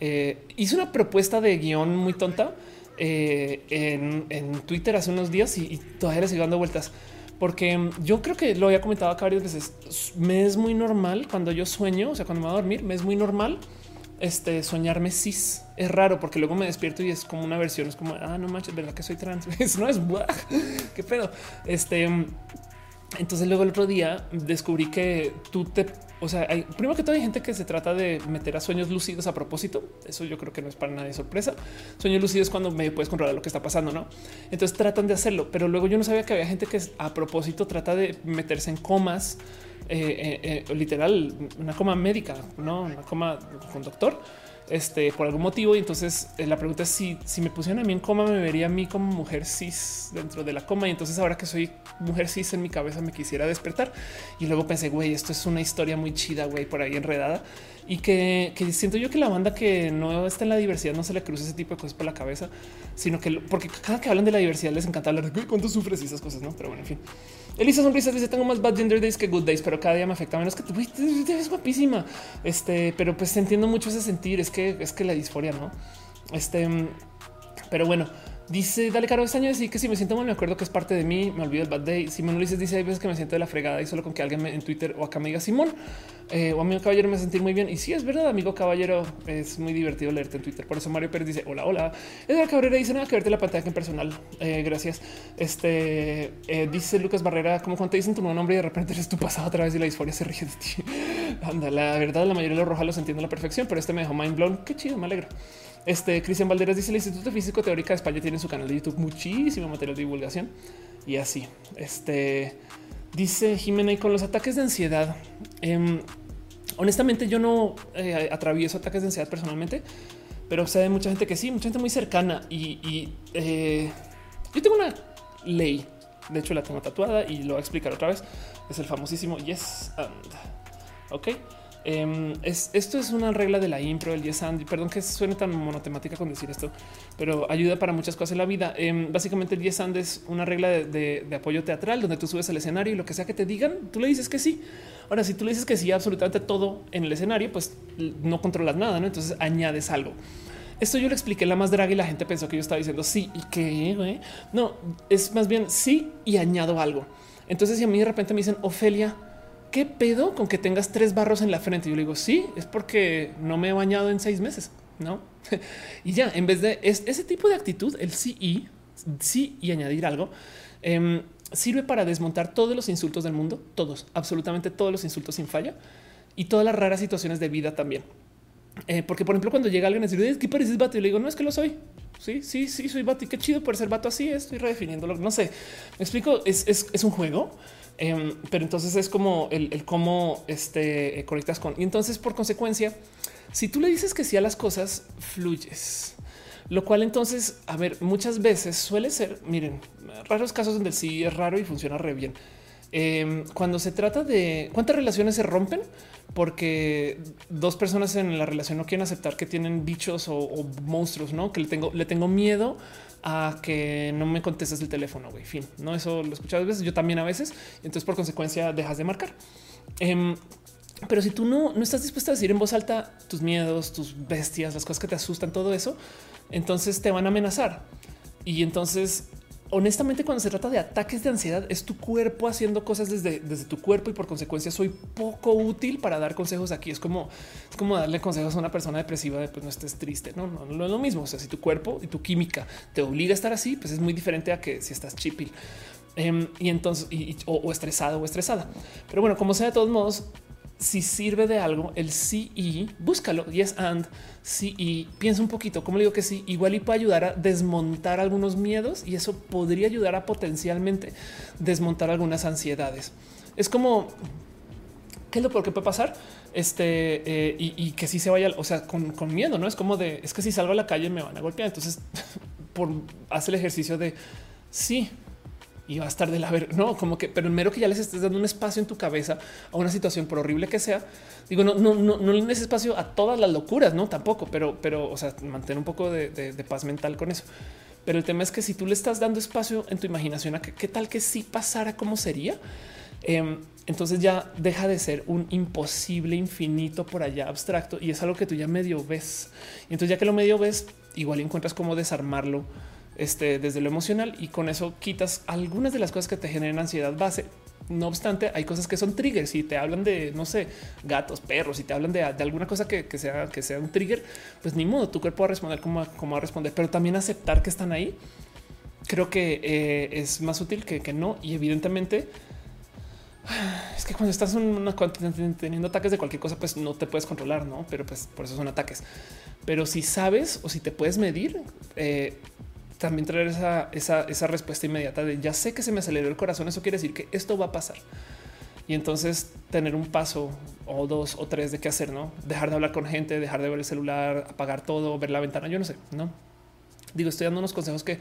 Eh, hice una propuesta de guion muy tonta eh, en, Twitter hace unos días y, todavía le sigo dando vueltas porque yo creo que lo había comentado acá varias veces. Me es muy normal cuando yo sueño, o sea, cuando me voy a dormir, me es muy normal este soñarme cis. Es raro porque luego me despierto y es como una versión, es como, ah, no manches, verdad que soy trans. no es qué pedo. Este, entonces luego el otro día descubrí que tú te o sea, hay, primero que todo hay gente que se trata de meter a sueños lúcidos a propósito. Eso yo creo que no es para nadie sorpresa. Sueños lúcidos cuando me puedes controlar lo que está pasando, ¿no? Entonces tratan de hacerlo, pero luego yo no sabía que había gente que a propósito trata de meterse en comas, eh, eh, eh, literal, una coma médica, no una coma con doctor este, por algún motivo. Y entonces eh, la pregunta es si, si me pusieran a mí en coma, me vería a mí como mujer cis dentro de la coma. Y entonces ahora que soy mujer cis en mi cabeza me quisiera despertar. Y luego pensé, güey, esto es una historia muy chida, güey, por ahí enredada. Y que, siento yo que la banda que no está en la diversidad no se le cruza ese tipo de cosas por la cabeza, sino que porque cada que hablan de la diversidad les encanta hablar de cuánto sufres y esas cosas, no? Pero bueno, en fin. Elisa Sonrisas dice: Tengo más bad gender days que good days, pero cada día me afecta menos que tú. Es guapísima. Este, pero pues entiendo mucho ese sentir. Es que es que la disforia, no? Este, pero bueno, Dice, dale caro este año decir que si me siento mal, me acuerdo que es parte de mí, me olvido el bad day. Simón Ulises dice, hay veces que me siento de la fregada y solo con que alguien en Twitter o acá me diga Simón. Eh, o amigo caballero, me sentir muy bien. Y sí, es verdad, amigo caballero, es muy divertido leerte en Twitter. Por eso Mario Pérez dice: Hola, hola. Edgar Cabrera dice: Nada que verte la pantalla en personal. Eh, gracias. Este eh, dice Lucas Barrera: Como cuando te dicen tu nuevo nombre y de repente eres tu pasado a través de la disforia se ríe de ti. Anda, la verdad, la mayoría de los rojos los entiendo a la perfección, pero este me dejó mind blown. Qué chido, me alegro. Este Cristian Valderas dice: El Instituto Físico Teórica de España tiene su canal de YouTube muchísimo material de divulgación y así. Este dice Jimena y con los ataques de ansiedad. Eh, honestamente, yo no eh, atravieso ataques de ansiedad personalmente, pero sé de mucha gente que sí, mucha gente muy cercana. Y, eh, yo tengo una ley. De hecho, la tengo tatuada y lo voy a explicar otra vez. Es el famosísimo yes and. Ok. Em, esto es una regla de la impro, el yes and. Perdón que suene tan monotemática con decir esto, pero ayuda para muchas cosas en la vida. Em, básicamente, el yes and es una regla de, apoyo teatral donde tú subes al escenario y lo que sea que te digan, tú le dices que sí. Ahora, si tú le dices que sí absolutamente todo en el escenario, pues no controlas nada, ¿no? Entonces añades algo. Esto yo le expliqué la más drag y la gente pensó que yo estaba diciendo sí y que no es más bien sí y añado algo. Entonces, si a mí de repente me dicen Ofelia, ¿qué pedo con que tengas tres barros en la frente? Yo le digo, sí, es porque no me he bañado en seis meses, ¿no? y ya, en vez de ese tipo de actitud, el sí y, sí y añadir algo, em, sirve para desmontar todos los insultos del mundo, todos, absolutamente todos los insultos sin falla y todas las raras situaciones de vida también. Eh, porque, por ejemplo, cuando llega alguien a decir, que pareces vato, y le digo, no es que lo soy. Sí, sí, sí, soy vato. Y qué chido por ser vato así. Estoy redefiniéndolo. No sé, me explico. Es un juego Em, pero entonces es como el, cómo este, eh, conectas con. Y entonces, por consecuencia, si tú le dices que sí a las cosas, fluyes. Lo cual entonces, a ver, muchas veces suele ser, miren, raros casos donde sí es raro y funciona re bien. Em, cuando se trata de cuántas relaciones se rompen porque dos personas en la relación no quieren aceptar que tienen bichos o, monstruos, no que le tengo, le tengo miedo a que no me contestes el teléfono. Güey, fin, no, eso lo he escuchado a veces. Yo también a veces. Entonces, por consecuencia, dejas de marcar. Em, pero si tú no, no estás dispuesto a decir en voz alta tus miedos, tus bestias, las cosas que te asustan, todo eso, entonces te van a amenazar. Y entonces honestamente, cuando se trata de ataques de ansiedad, es tu cuerpo haciendo cosas desde, desde tu cuerpo y por consecuencia soy poco útil para dar consejos aquí. Es como, como darle consejos a una persona depresiva de pues no estés triste. No, no, no es lo mismo. O sea, si tu cuerpo y tu química te obliga a estar así, pues es muy diferente a que si estás chipil. Em, y entonces, o, estresado o estresada. Pero bueno, como sea, de todos modos, si sirve de algo, el sí y búscalo. Yes, and sí y piensa un poquito. Como digo que sí, igual y puede ayudar a desmontar algunos miedos y eso podría ayudar a potencialmente desmontar algunas ansiedades. Es como qué es lo peor que puede pasar. Este eh, y, que si se vaya, o sea, con, con, miedo, no es como de es que si salgo a la calle me van a golpear. Entonces, por hacer el ejercicio de sí, y va a estar de la ver, no como que, pero el mero que ya les estés dando un espacio en tu cabeza a una situación, por horrible que sea, digo, no, no, no, no ese espacio a todas las locuras, no tampoco, pero, pero, o sea, mantener un poco de, paz mental con eso. Pero el tema es que si tú le estás dando espacio en tu imaginación a que qué tal que si pasara, cómo sería, em, entonces ya deja de ser un imposible infinito por allá abstracto y es algo que tú ya medio ves. Y entonces ya que lo medio ves, igual encuentras cómo desarmarlo este, desde lo emocional y con eso quitas algunas de las cosas que te generan ansiedad base. No obstante, hay cosas que son triggers y te hablan de, no sé, gatos, perros y te hablan de, alguna cosa que, sea, que sea un trigger, pues ni modo, tu cuerpo va a responder como, como va a responder, pero también aceptar que están ahí. Creo que eh, es más útil que, que no. Y evidentemente, es que cuando estás teniendo ataques de cualquier cosa, pues no te puedes controlar, no? Pero pues por eso son ataques. Pero si sabes o si te puedes medir, eh, también traer esa, esa, respuesta inmediata de ya sé que se me aceleró el corazón. Eso quiere decir que esto va a pasar. Y entonces tener un paso o dos o tres de qué hacer, no dejar de hablar con gente, dejar de ver el celular, apagar todo, ver la ventana. Yo no sé, no digo, estoy dando unos consejos que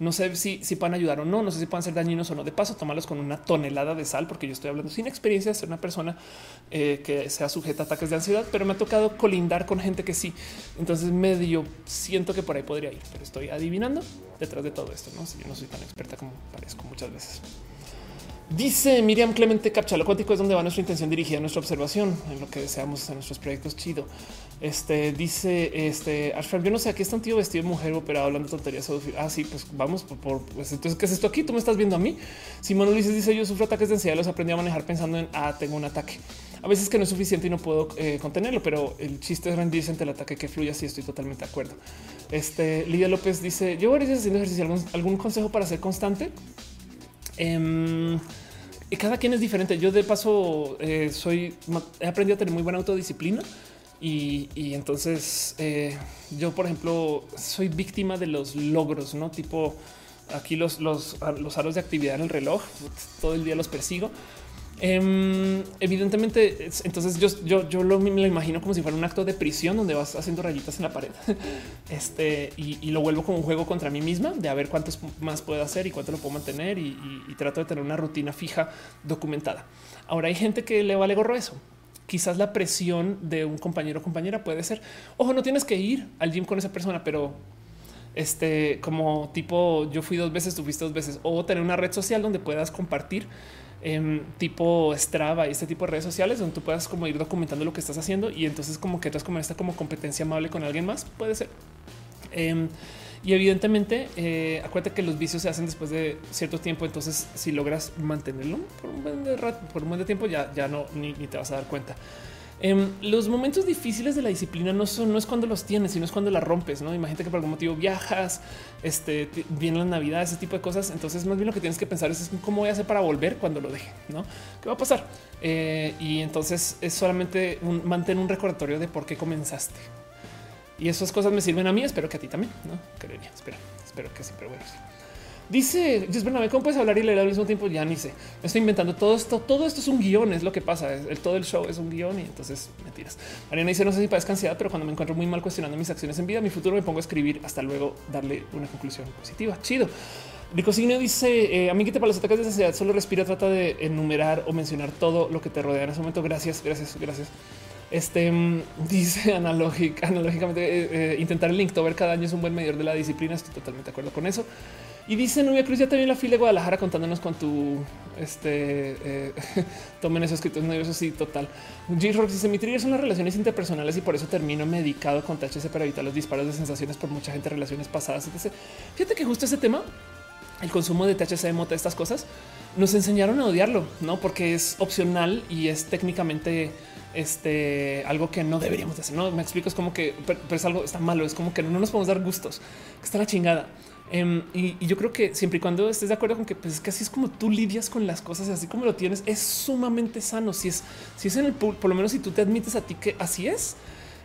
no sé si, si pueden ayudar o no, no sé si pueden ser dañinos o no. De paso, tomarlos con una tonelada de sal, porque yo estoy hablando sin experiencia de ser una persona eh, que sea sujeta a ataques de ansiedad, pero me ha tocado colindar con gente que sí. Entonces medio siento que por ahí podría ir, pero estoy adivinando detrás de todo esto. No si yo no soy tan experta como parezco muchas veces. Dice Miriam Clemente Capcha, lo cuántico es donde va nuestra intención dirigida, nuestra observación en lo que deseamos en nuestros proyectos. Chido. Este dice este yo no sé, aquí está un tío vestido de mujer, pero hablando tonterías. Ah, sí, pues vamos por, pues entonces, ¿qué es esto aquí? Tú me estás viendo a mí. Simón Ulises dice: Yo sufro ataques de ansiedad, los aprendí a manejar pensando en ah, tengo un ataque. a veces que no es suficiente y no puedo eh, contenerlo, pero el chiste es rendirse ante el ataque que fluye así. Estoy totalmente de acuerdo. Este Lidia López dice: Yo varios haciendo ejercicio. ¿Algún, ¿Algún, consejo para ser constante? Eh, y cada quien es diferente. Yo de paso eh, soy, he aprendido a tener muy buena autodisciplina y, y entonces eh, yo, por ejemplo, soy víctima de los logros, no tipo aquí los, los, los aros de actividad en el reloj. Todo el día los persigo Em, evidentemente, entonces yo, yo, yo lo, me lo imagino como si fuera un acto de prisión donde vas haciendo rayitas en la pared este, y, lo vuelvo como un juego contra mí misma de a ver cuántos más puedo hacer y cuánto lo puedo mantener y, trato de tener una rutina fija documentada. Ahora hay gente que le vale gorro eso. Quizás la presión de un compañero o compañera puede ser, ojo, no tienes que ir al gym con esa persona, pero este como tipo yo fui dos veces, tú dos veces o tener una red social donde puedas compartir Em, tipo Strava y este tipo de redes sociales donde tú puedas como ir documentando lo que estás haciendo y entonces como que entras como esta como competencia amable con alguien más puede ser. Em, y evidentemente, eh, acuérdate que los vicios se hacen después de cierto tiempo. Entonces, si logras mantenerlo por un buen de rato, por un buen tiempo, ya, ya no ni te vas a dar cuenta. Em, los momentos difíciles de la disciplina no son, no es cuando los tienes, sino es cuando la rompes. No imagínate que por algún motivo viajas, este viene la Navidad, ese tipo de cosas. Entonces, más bien lo que tienes que pensar es, cómo voy a hacer para volver cuando lo deje, no qué va a pasar. Eh, y entonces es solamente un, mantener un recordatorio de por qué comenzaste. Y esas cosas me sirven a mí. Espero que a ti también. No creería. Espero, espero que sí, pero bueno. Dice Jess Bernabé, ¿cómo puedes hablar y leer al mismo tiempo? Ya ni sé. Me estoy inventando todo esto. Todo esto es un guion, es lo que pasa. El, todo el show es un guion y entonces mentiras. Mariana dice, no sé si parezca ansiedad, pero cuando me encuentro muy mal cuestionando mis acciones en vida, mi futuro me pongo a escribir hasta luego darle una conclusión positiva. Chido. Ricosigno dice eh, a mí que te para los ataques de ansiedad solo respira, trata de enumerar o mencionar todo lo que te rodea en ese momento. Gracias, gracias, gracias. Este mm, dice analógicamente eh, eh, intentar el link ver cada año es un buen medidor de la disciplina. Estoy totalmente de acuerdo con eso. Y dice Nubia Cruz, ya te vi en la fila de Guadalajara contándonos con tu este eh, tomen esos escritos nerviosos. Sí, total. G Rock dice: Mi trigger son las relaciones interpersonales y por eso termino medicado con THC para evitar los disparos de sensaciones por mucha gente, relaciones pasadas. Fíjate que justo ese tema, el consumo de THC de mota, estas cosas nos enseñaron a odiarlo, no porque es opcional y es técnicamente este algo que no deberíamos hacer. No me explico, es como que pero, es algo está malo, es como que no nos podemos dar gustos, que está la chingada. Em, y, yo creo que siempre y cuando estés de acuerdo con que, pues, es que así es como tú lidias con las cosas, así como lo tienes, es sumamente sano. Si es, si es en el por lo menos si tú te admites a ti que así es,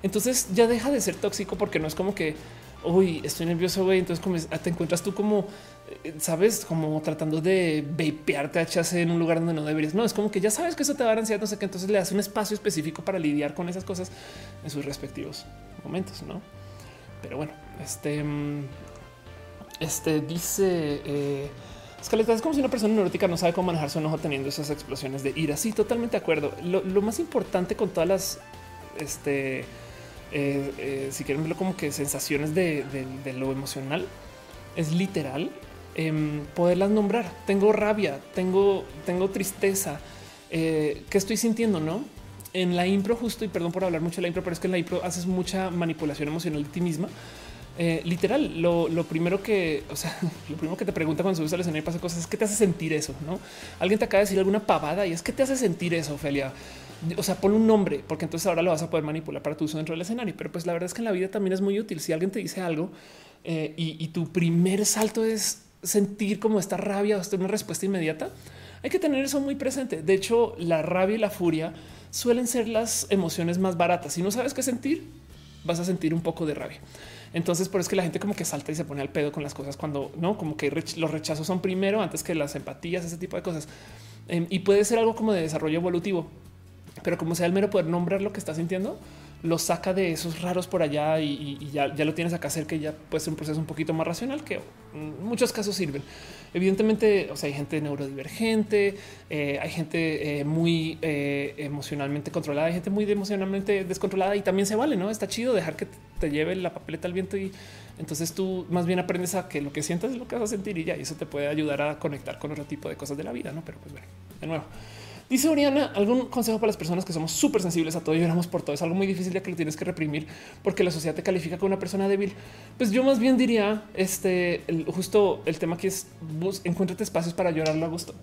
entonces ya deja de ser tóxico porque no es como que uy, estoy nervioso, güey. Entonces como te encuentras tú como, eh, sabes, como tratando de vapearte HC en un lugar donde no deberías. No es como que ya sabes que eso te va a dar ansiedad, no sé qué. Entonces le das un espacio específico para lidiar con esas cosas en sus respectivos momentos, no? Pero bueno, este mm, este dice eh, es como si una persona neurótica no sabe cómo manejar su enojo teniendo esas explosiones de ira. Sí, totalmente de acuerdo. Lo, más importante con todas las, este, eh, eh, si quieren verlo como que sensaciones de, lo emocional, es literal em, poderlas nombrar. Tengo rabia, tengo, tengo tristeza. Eh, ¿Qué estoy sintiendo? No en la impro, justo y perdón por hablar mucho de la impro, pero es que en la impro haces mucha manipulación emocional de ti misma eh, literal, lo, primero que, o sea, lo primero que te pregunta cuando subes al escenario y pasa cosas es qué te hace sentir eso, ¿no? Alguien te acaba de decir alguna pavada y es que te hace sentir eso, Ophelia. O sea, pon un nombre, porque entonces ahora lo vas a poder manipular para tu uso dentro del escenario. Pero pues la verdad es que en la vida también es muy útil. Si alguien te dice algo eh, y, tu primer salto es sentir como esta rabia o esta una respuesta inmediata, hay que tener eso muy presente. De hecho, la rabia y la furia suelen ser las emociones más baratas. Si no sabes qué sentir, vas a sentir un poco de rabia. Entonces, por eso es que la gente como que salta y se pone al pedo con las cosas cuando no, como que los rechazos son primero antes que las empatías, ese tipo de cosas. Em, y puede ser algo como de desarrollo evolutivo, pero como sea el mero poder nombrar lo que está sintiendo, lo saca de esos raros por allá y, ya, lo tienes acá cerca y ya puede ser un proceso un poquito más racional que en muchos casos sirven. Evidentemente, o sea, hay gente neurodivergente, eh, hay gente eh, muy eh, emocionalmente controlada, hay gente muy emocionalmente descontrolada y también se vale, ¿no? Está chido dejar que te lleve la papeleta al viento y entonces tú más bien aprendes a que lo que sientas es lo que vas a sentir y ya, y eso te puede ayudar a conectar con otro tipo de cosas de la vida, ¿no? Pero pues bueno, de nuevo. Dice Oriana, algún consejo para las personas que somos súper sensibles a todo y lloramos por todo. Es algo muy difícil ya que lo tienes que reprimir porque la sociedad te califica como una persona débil. Pues yo más bien diría este justo el tema que es bus, encuéntrate espacios para llorarlo a gusto.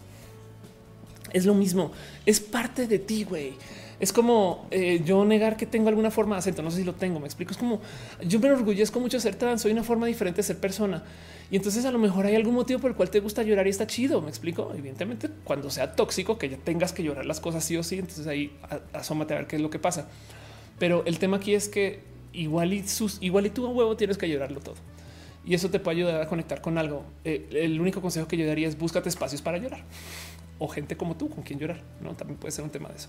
Es lo mismo, es parte de ti, güey. Es como eh, yo negar que tengo alguna forma de acento. No sé si lo tengo. Me explico. Es como yo me enorgullezco mucho de ser trans. Soy una forma diferente de ser persona. Y entonces a lo mejor hay algún motivo por el cual te gusta llorar y está chido. Me explico. Evidentemente, cuando sea tóxico, que ya tengas que llorar las cosas sí o sí, entonces ahí asómate a ver qué es lo que pasa. Pero el tema aquí es que igual y sus igual y tú a huevo tienes que llorarlo todo. Y eso te puede ayudar a conectar con algo. Eh, el único consejo que yo daría es búscate espacios para llorar o gente como tú con quien llorar. No también puede ser un tema de eso.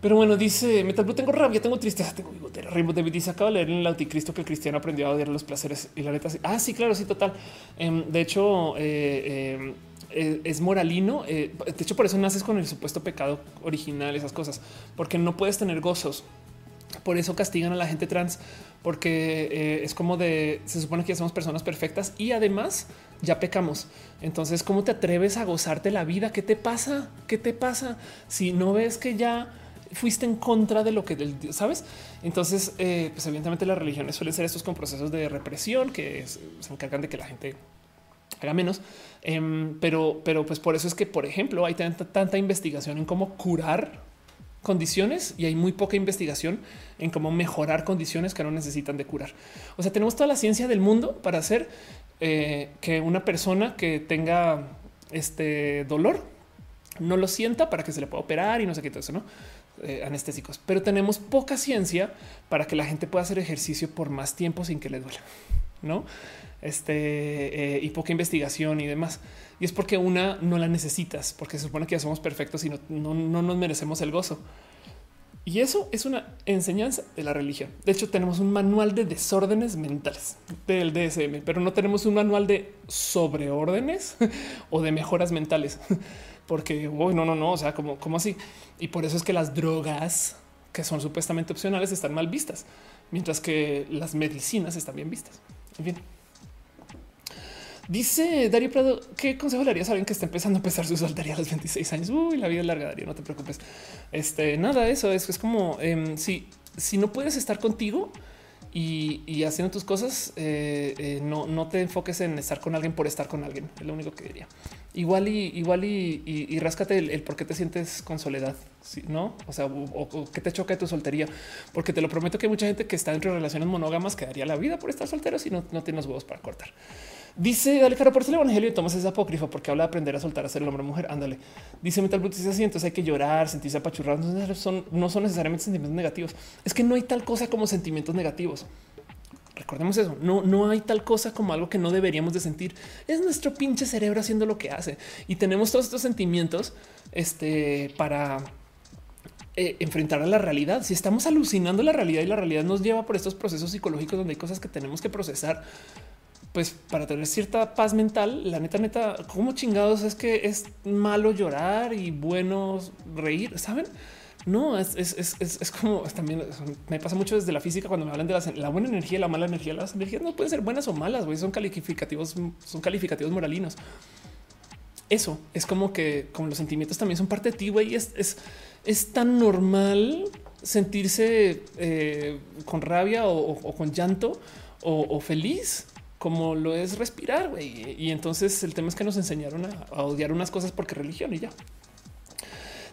Pero bueno, dice Metal Blue, tengo rabia, tengo tristeza, tengo bigotera. Rainbow David dice, acaba de leer en el anticristo que el cristiano aprendió a odiar los placeres y la neta. Sí. Ah, sí, claro, sí, total. Em, de hecho, eh, em, eh, es moralino. Eh, de hecho, por eso naces con el supuesto pecado original, esas cosas, porque no puedes tener gozos. Por eso castigan a la gente trans, porque es como de se supone que ya somos personas perfectas y además ya pecamos. Entonces, ¿cómo te atreves a gozarte la vida? ¿Qué te pasa? ¿Qué te pasa si no ves que ya fuiste en contra de lo que sabes. Entonces, eh, pues evidentemente las religiones suelen ser estos con procesos de represión que se encargan de que la gente haga menos. Em, pero, pero pues por eso es que, por ejemplo, hay tanta, tanta investigación en cómo curar condiciones y hay muy poca investigación en cómo mejorar condiciones que no necesitan de curar. O sea, tenemos toda la ciencia del mundo para hacer eh, que una persona que tenga este dolor no lo sienta para que se le pueda operar y no sé qué todo eso, no? Eh, anestésicos, pero tenemos poca ciencia para que la gente pueda hacer ejercicio por más tiempo sin que le duela, no? Este eh, y poca investigación y demás. Y es porque una no la necesitas, porque se supone que ya somos perfectos y no, no, no nos merecemos el gozo. Y eso es una enseñanza de la religión. De hecho, tenemos un manual de desórdenes mentales del DSM, pero no tenemos un manual de sobreórdenes o de mejoras mentales porque no, no, no, o sea, como, como así. Y por eso es que las drogas que son supuestamente opcionales están mal vistas, mientras que las medicinas están bien vistas. En fin. Dice Darío Prado, ¿qué consejo le harías a alguien que está empezando a empezar su soltería a los 26 años? Uy, la vida es larga, Darío, no te preocupes. Este, nada, eso es, es como em, si, si no puedes estar contigo, y, haciendo tus cosas, eh, eh, no, no te enfoques en estar con alguien por estar con alguien. Es lo único que diría. Igual y igual y, y, ráscate el, por qué te sientes con soledad, no? O sea, o, qué te choca de tu soltería, porque te lo prometo que mucha gente que está dentro de relaciones monógamas que daría la vida por estar soltero si no, no tienes huevos para cortar. Dice Dale Caro, por el evangelio y tomas esa apócrifa porque habla de aprender a soltar a ser el hombre mujer. Ándale. Dice Metal Brut, dice así, entonces hay que llorar, sentirse apachurrado. Son, no son necesariamente sentimientos negativos. Es que no hay tal cosa como sentimientos negativos. Recordemos eso. No, no hay tal cosa como algo que no deberíamos de sentir. Es nuestro pinche cerebro haciendo lo que hace y tenemos todos estos sentimientos este, para eh, enfrentar a la realidad. Si estamos alucinando la realidad y la realidad nos lleva por estos procesos psicológicos donde hay cosas que tenemos que procesar pues para tener cierta paz mental, la neta, neta, como chingados es que es malo llorar y bueno reír, saben? No, es, es, como también me pasa mucho desde la física cuando me hablan de la buena energía la mala energía. Las energías no pueden ser buenas o malas, güey, son calificativos, son calificativos moralinos. Eso es como que como los sentimientos también son parte de ti, güey. Es, es, tan normal sentirse eh, con rabia o, con llanto o feliz como lo es respirar. güey. Y entonces el tema es que nos enseñaron a, odiar unas cosas porque religión y ya.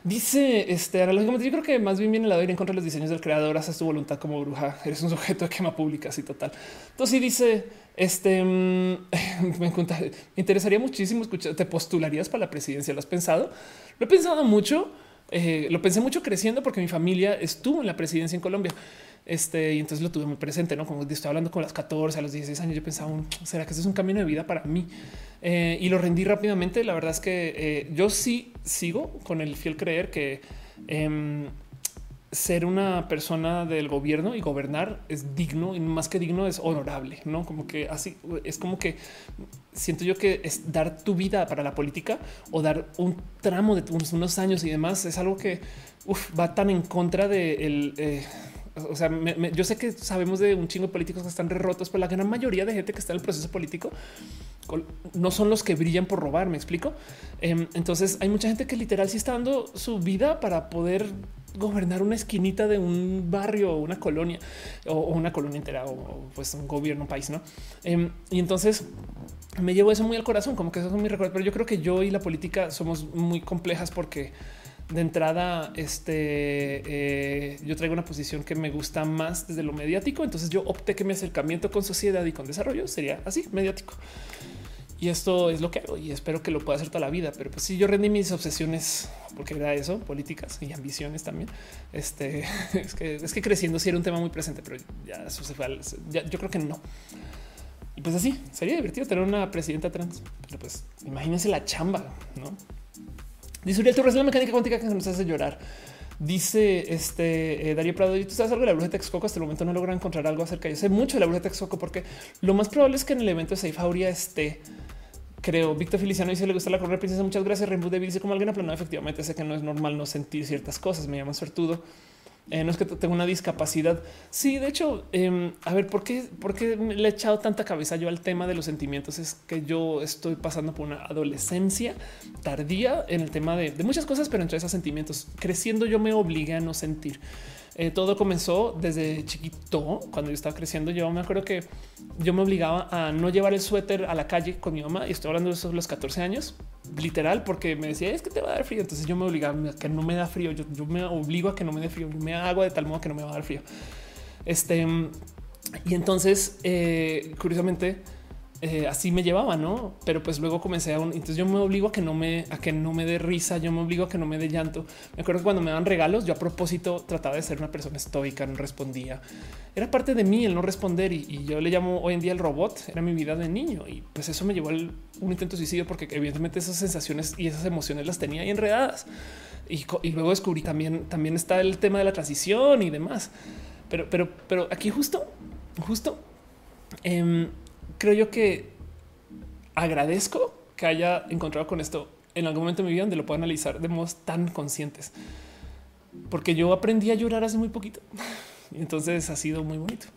Dice este analógicamente, yo creo que más bien viene la de ir en contra de los diseños del creador, haces tu voluntad como bruja, eres un sujeto de quema pública, así total. Entonces dice, este, mm, me interesaría muchísimo escuchar, ¿te postularías para la presidencia? ¿Lo has pensado? Lo he pensado mucho, eh, lo pensé mucho creciendo porque mi familia estuvo en la presidencia en Colombia. Este, y entonces lo tuve muy presente, ¿no? Como estoy hablando con las 14, a los 16 años, yo pensaba, ¿será que este es un camino de vida para mí? Eh, y lo rendí rápidamente. La verdad es que eh, yo sí sigo con el fiel creer que em, ser una persona del gobierno y gobernar es digno y más que digno es honorable, no como que así es como que siento yo que es dar tu vida para la política o dar un tramo de unos, años y demás es algo que va tan en contra de el, eh, o sea, yo sé que sabemos de un chingo de políticos que están rotos, pero la gran mayoría de gente que está en el proceso político no son los que brillan por robar. Me explico. Em, entonces hay mucha gente que literal está dando su vida para poder gobernar una esquinita de un barrio o una colonia o, una colonia entera o, pues un gobierno, un país, no? Em, y entonces me llevo eso muy al corazón, como que eso es mi recuerdo. Pero yo creo que yo y la política somos muy complejas porque de entrada, este eh, yo traigo una posición que me gusta más desde lo mediático. Entonces yo opté que mi acercamiento con sociedad y con desarrollo sería así mediático. Y esto es lo que hago y espero que lo pueda hacer toda la vida. Pero pues si yo rendí mis obsesiones, porque era eso, políticas y ambiciones también. Este es que es que creciendo sí era un tema muy presente, pero ya eso se fue. yo creo que no. Y pues así sería divertido tener una presidenta trans, pero pues imagínense la chamba, no? Dice Uriel Torres, la mecánica cuántica que nos hace llorar. Dice este eh, Darío Prado, ¿y tú sabes algo de la bruja de Texcoco? Hasta el momento no logro encontrar algo acerca. Yo sé mucho de la bruja de Texcoco porque lo más probable es que en el evento de Safe Auria esté. Creo, Víctor Feliciano dice le gusta la correa princesa. Muchas gracias. Rainbow David dice como alguien aplanado. Efectivamente, sé que no es normal no sentir ciertas cosas. Me llama suertudo. Eh, no es que tenga una discapacidad. Sí, de hecho, em, a ver, ¿por qué, ¿por qué le he echado tanta cabeza yo al tema de los sentimientos? Es que yo estoy pasando por una adolescencia tardía en el tema de, de muchas cosas, pero entre esos sentimientos, creciendo yo me obligué a no sentir. Eh, todo comenzó desde chiquito, cuando yo estaba creciendo. Yo me acuerdo que yo me obligaba a no llevar el suéter a la calle con mi mamá y estoy hablando de esos los 14 años, literal, porque me decía es que te va a dar frío. Entonces yo me obligaba a que no me da frío. Yo, me obligo a que no me dé frío. me hago de tal modo que no me va a dar frío. Este y entonces, eh, curiosamente, eh, así me llevaba, no? Pero pues luego comencé a un, entonces yo me obligo a que no me, a que no me dé risa, yo me obligo a que no me dé llanto. Me acuerdo que cuando me daban regalos, yo a propósito trataba de ser una persona estoica, no respondía. Era parte de mí el no responder y, yo le llamo hoy en día el robot, era mi vida de niño y pues eso me llevó a un intento de suicidio porque evidentemente esas sensaciones y esas emociones las tenía ahí enredadas. Y, luego descubrí también, también está el tema de la transición y demás. Pero, pero, pero aquí justo, justo, eh, creo yo que agradezco que haya encontrado con esto en algún momento de mi vida donde lo puedo analizar de modos tan conscientes. Porque yo aprendí a llorar hace muy poquito. Y entonces ha sido muy bonito.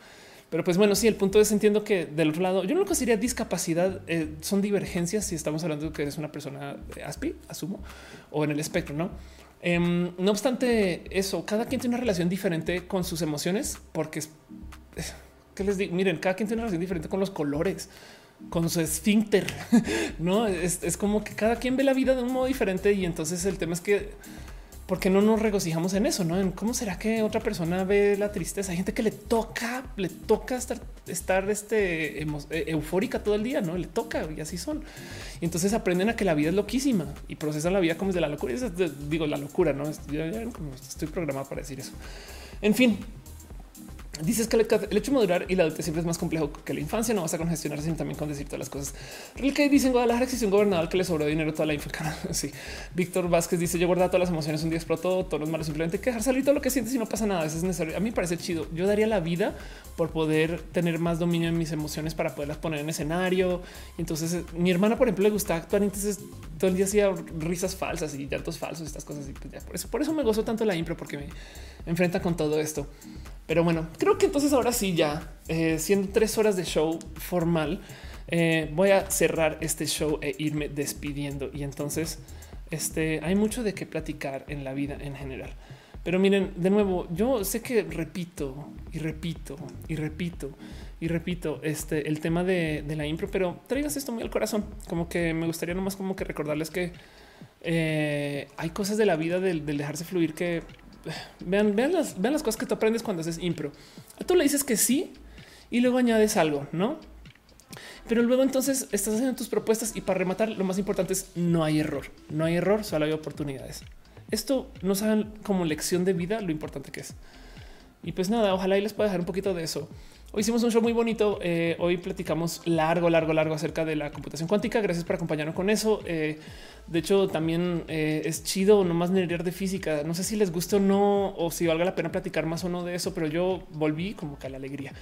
Pero pues bueno, sí, el punto es entiendo que del otro lado, yo no lo consideraría discapacidad, eh, son divergencias si estamos hablando de que eres una persona ASPI, asumo, o en el espectro, ¿no? Em, no obstante eso, cada quien tiene una relación diferente con sus emociones, porque es, que les digo, miren, cada quien tiene una relación diferente con los colores, con su esfínter, no es, como que cada quien ve la vida de un modo diferente. Y entonces el tema es que, ¿por qué no nos regocijamos en eso? No en cómo será que otra persona ve la tristeza? Hay gente que le toca, le toca estar, estar este, e, eufórica todo el día, no le toca y así son. Y entonces aprenden a que la vida es loquísima y procesan la vida como es de la locura. digo, la locura, no estoy programado para decir eso. En fin, Dices que el, hecho de madurar y la adultez siempre es más complejo que la infancia. No vas a congestionar, sino también con decir todas las cosas. Real que dice en Guadalajara existe un gobernador que le sobró dinero toda la infancia. sí. Víctor Vázquez dice: Yo guardo todas las emociones, un día explotó, todo es malo. Simplemente que dejar salir todo lo que sientes y no pasa nada. Eso es necesario. A mí me parece chido. Yo daría la vida por poder tener más dominio en mis emociones para poderlas poner en escenario. Entonces, eh, mi hermana, por ejemplo, le gusta actuar. Entonces, todo el día hacía risas falsas y llantos falsos, estas cosas. Y pues ya por eso, por eso me gozo tanto la impro, porque me enfrenta con todo esto. Pero bueno, creo que entonces ahora sí ya, eh, siendo tres horas de show formal, eh, voy a cerrar este show e irme despidiendo. Y entonces este, hay mucho de qué platicar en la vida en general. Pero miren, de nuevo, yo sé que repito y repito y repito y repito este, el tema de, la impro, pero traigas esto muy al corazón. Como que me gustaría nomás como que recordarles que eh, hay cosas de la vida del dejarse fluir que vean, vean las, vean las cosas que tú aprendes cuando haces impro. Tú le dices que sí y luego añades algo, no? Pero luego entonces estás haciendo tus propuestas y para rematar lo más importante es no hay error, no hay error, solo hay oportunidades. Esto no saben como lección de vida lo importante que es. Y pues nada, ojalá y les pueda dejar un poquito de eso. Hoy hicimos un show muy bonito. Eh, hoy platicamos largo, largo, largo acerca de la computación cuántica. Gracias por acompañarnos con eso. Eh, de hecho, también eh, es chido nomás nerdear de física. No sé si les gusta o no, o si valga la pena platicar más o no de eso, pero yo volví como que a la alegría.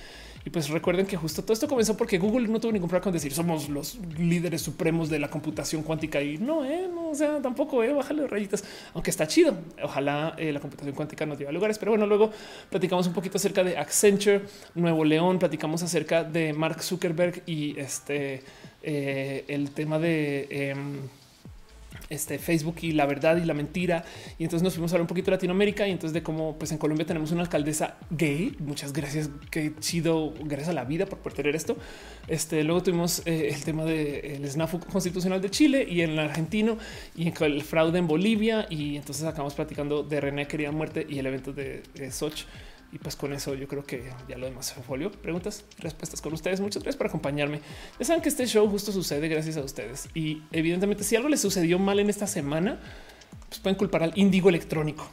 Y pues recuerden que justo todo esto comenzó porque Google no tuvo ningún problema con decir somos los líderes supremos de la computación cuántica y no, eh, no, o sea, tampoco, eh, bájale rayitas, aunque está chido. Ojalá eh, la computación cuántica nos lleve a lugares, pero bueno, luego platicamos un poquito acerca de Accenture, Nuevo León, platicamos acerca de Mark Zuckerberg y este, eh, el tema de... Este Facebook y la verdad y la mentira. Y entonces nos fuimos a hablar un poquito de Latinoamérica y entonces de cómo pues en Colombia tenemos una alcaldesa gay. Muchas gracias, qué chido, gracias a la vida por poder tener esto. Este luego tuvimos eh, el tema del de, SNAFU constitucional de Chile y en el argentino y el fraude en Bolivia. Y entonces acabamos platicando de René querida muerte y el evento de, de Soch. Y pues con eso yo creo que ya lo demás se folio. Preguntas, respuestas con ustedes. Muchas gracias por acompañarme. Ya saben que este show justo sucede gracias a ustedes. Y evidentemente si algo les sucedió mal en esta semana, pues pueden culpar al índigo electrónico.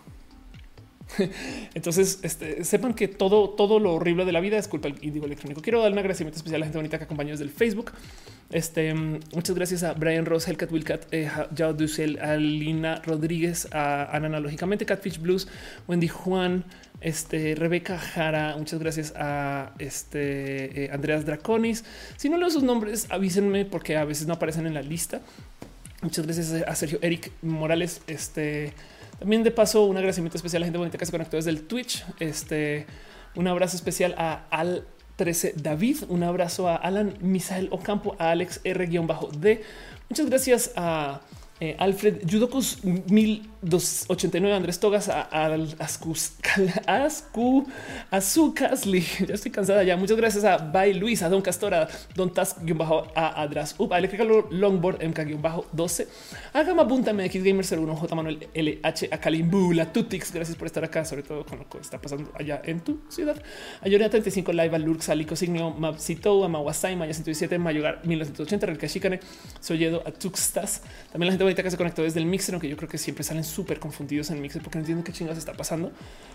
Entonces, este, sepan que todo, todo lo horrible de la vida es culpa del índigo electrónico. Quiero dar un agradecimiento especial a la gente bonita que acompañó desde el Facebook. Este, muchas gracias a Brian Ross, Hellcat Wilcat, eh, Jao Dussel, a Lina Rodríguez, a Ana Lógicamente, Catfish Blues, Wendy Juan, este, Rebeca Jara. Muchas gracias a este eh, Andreas Draconis. Si no leo sus nombres, avísenme porque a veces no aparecen en la lista. Muchas gracias a Sergio Eric Morales. Este también de paso, un agradecimiento especial a la gente bonita que se conectó desde el Twitch. Este, un abrazo especial a Al 13 David, un abrazo a Alan Misael Ocampo, a Alex R-D. Muchas gracias a eh, Alfred Yudokus 1289, Andrés Togas, al Ascu, Azucasli. Ya estoy cansada ya. Muchas gracias a Bay Luis, a Don Castora, Don Task, bajo, a Adras, Up, a Electrical Longboard, MK, bajo 12, a Gama Punta MX Gamer 01, J Manuel LH, a Kalimbu, la Tutix. Gracias por estar acá, sobre todo con lo que está pasando allá en tu ciudad. A Yorina 35 Live, a Lurks, a Lico Signio, Mapsito, a Mawasai, Maya 117, Mayogar 1980, Relka Shikane, Soyedo, a Tuxtas. También la gente bonita que se conectó desde el mixer, aunque yo creo que siempre salen súper confundidos en mixer porque no entiendo qué chingas está pasando.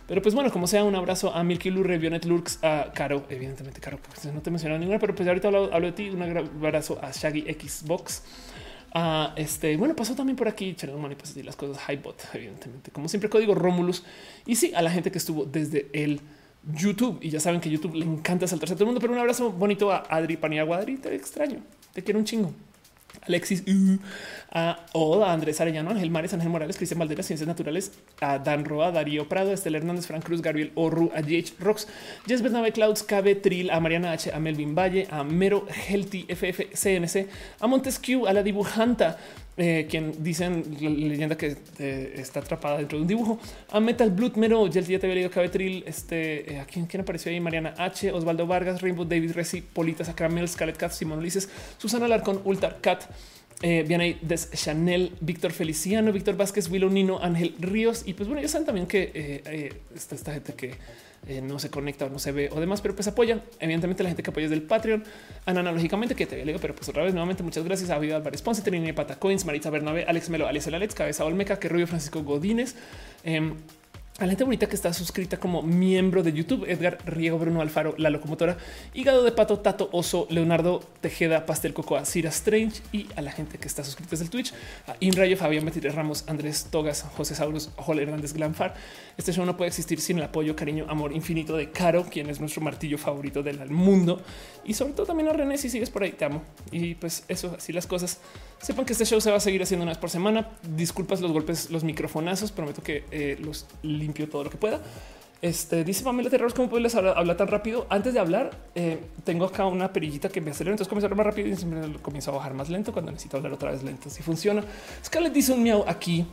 Pero pues bueno, como sea, un abrazo a Milky Lurre, Vionet Lurks, a Caro, evidentemente Caro, porque no te mencionado ninguna, pero pues ahorita hablo, hablo de ti. Un abrazo a Shaggy Xbox. a este bueno, pasó también por aquí Channel Money, pues así las cosas. Highbot, evidentemente, como siempre, código Romulus. Y sí, a la gente que estuvo desde el YouTube. Y ya saben que YouTube le encanta saltarse a todo el mundo, pero un abrazo bonito a Adri Paniagua. Adri, te extraño, te quiero un chingo. Alexis, uh, a Oda, Andrés Arellano, Ángel Mares, Ángel Morales, Cristian Valdera, Ciencias Naturales, a Dan Roa, Darío Prado, Estel Hernández, Frank Cruz, Gabriel Orru, a JH Rocks, Jess Bernabe Clouds, KB Trill, a Mariana H, a Melvin Valle, a Mero Healthy FF CNC, a Montesquieu, a la dibujanta, eh, quien dicen la leyenda que eh, está atrapada dentro de un dibujo. A Metal Blood Mero, ya, te había leído Cabetril. Este eh, a quién, quién, apareció ahí? Mariana H, Osvaldo Vargas, Rainbow David Resi, Polita Sacramel, Scarlet Cat, Simón Ulises, Susana Larcón, Ultra Cat. Eh, Des Chanel, Víctor Feliciano, Víctor Vázquez, Willow Nino, Ángel Ríos. Y pues bueno, ya saben también que está esta gente que eh, no se conecta o no se ve o demás, pero pues apoyan. Evidentemente, la gente que apoya es del Patreon, analógicamente que te leo, pero pues otra vez nuevamente muchas gracias a Vida Álvarez Ponce, Trini Patacoins, Marita Bernabe, Alex Melo, Alex Alex, Cabeza Olmeca, que Rubio Francisco Godínez. Em, a la gente bonita que está suscrita como miembro de YouTube, Edgar Riego, Bruno Alfaro, La Locomotora, Hígado de Pato, Tato Oso, Leonardo Tejeda, Pastel Cocoa, Cira Strange y a la gente que está suscrita desde el Twitch, a Inrayo, Fabián Metire Ramos, Andrés Togas, José Saurus, Joel Hernández Glanfar. Este show no puede existir sin el apoyo, cariño, amor infinito de Caro, quien es nuestro martillo favorito del mundo. Y sobre todo también a René, si sigues por ahí, te amo. Y pues eso, así las cosas. Sepan que este show se va a seguir haciendo una vez por semana. Disculpas los golpes, los microfonazos. Prometo que eh, los limpio todo lo que pueda. Este dice Pamela Terreros, ¿cómo puedes hablar, tan rápido? Antes de hablar, eh, tengo acá una perillita que me acelera, entonces comienzo a hablar más rápido y siempre comienzo a bajar más lento cuando necesito hablar otra vez lento. Si funciona. Scarlett dice un miau aquí.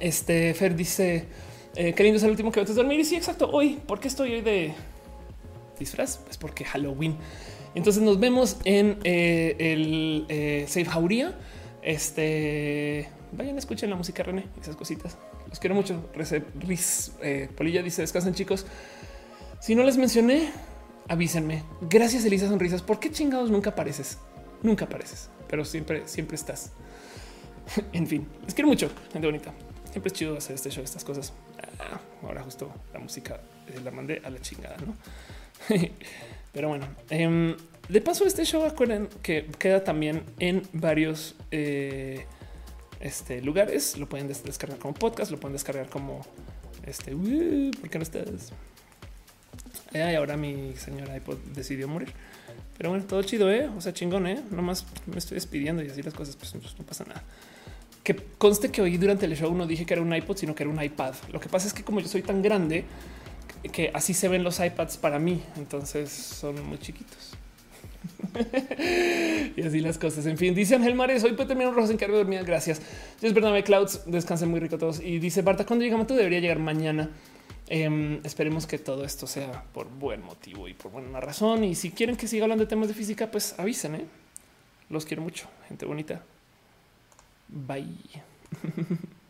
Este Fer dice eh, qué es el último que antes de dormir. Y sí, exacto. Hoy, ¿por qué estoy hoy de disfraz? Pues porque Halloween. Entonces nos vemos en eh, el eh, Safe Jauría. Este vayan, escuchen la música René, esas cositas. Los quiero mucho. Riz, eh, Polilla dice descansen chicos. Si no les mencioné, avísenme. Gracias Elisa Sonrisas. ¿Por qué chingados nunca apareces? Nunca apareces, pero siempre, siempre estás. en fin, les quiero mucho, gente bonita. Siempre es chido hacer este show, estas cosas. Ah, ahora justo la música eh, la mandé a la chingada, ¿no? Pero bueno, eh, de paso este show, acuerden que queda también en varios eh, este, lugares. Lo pueden descargar como podcast, lo pueden descargar como este. Uh, ¿Por qué no? Eh, y ahora mi señora iPod decidió morir. Pero bueno, todo chido, ¿eh? O sea, chingón, ¿eh? Nomás me estoy despidiendo y así las cosas, pues, pues no pasa nada. Que conste que hoy durante el show no dije que era un iPod, sino que era un iPad. Lo que pasa es que como yo soy tan grande, que así se ven los iPads para mí, entonces son muy chiquitos. y así las cosas. En fin, dice Ángel Mares, hoy puede terminar un rojo sin quedarme dormida. Gracias. Es verdad, Clouds, descansen muy rico todos. Y dice Barta, cuando llegamos, tú debería llegar mañana. Em, esperemos que todo esto sea por buen motivo y por buena razón. Y si quieren que siga hablando de temas de física, pues avisen. ¿eh? Los quiero mucho, gente bonita. Bye.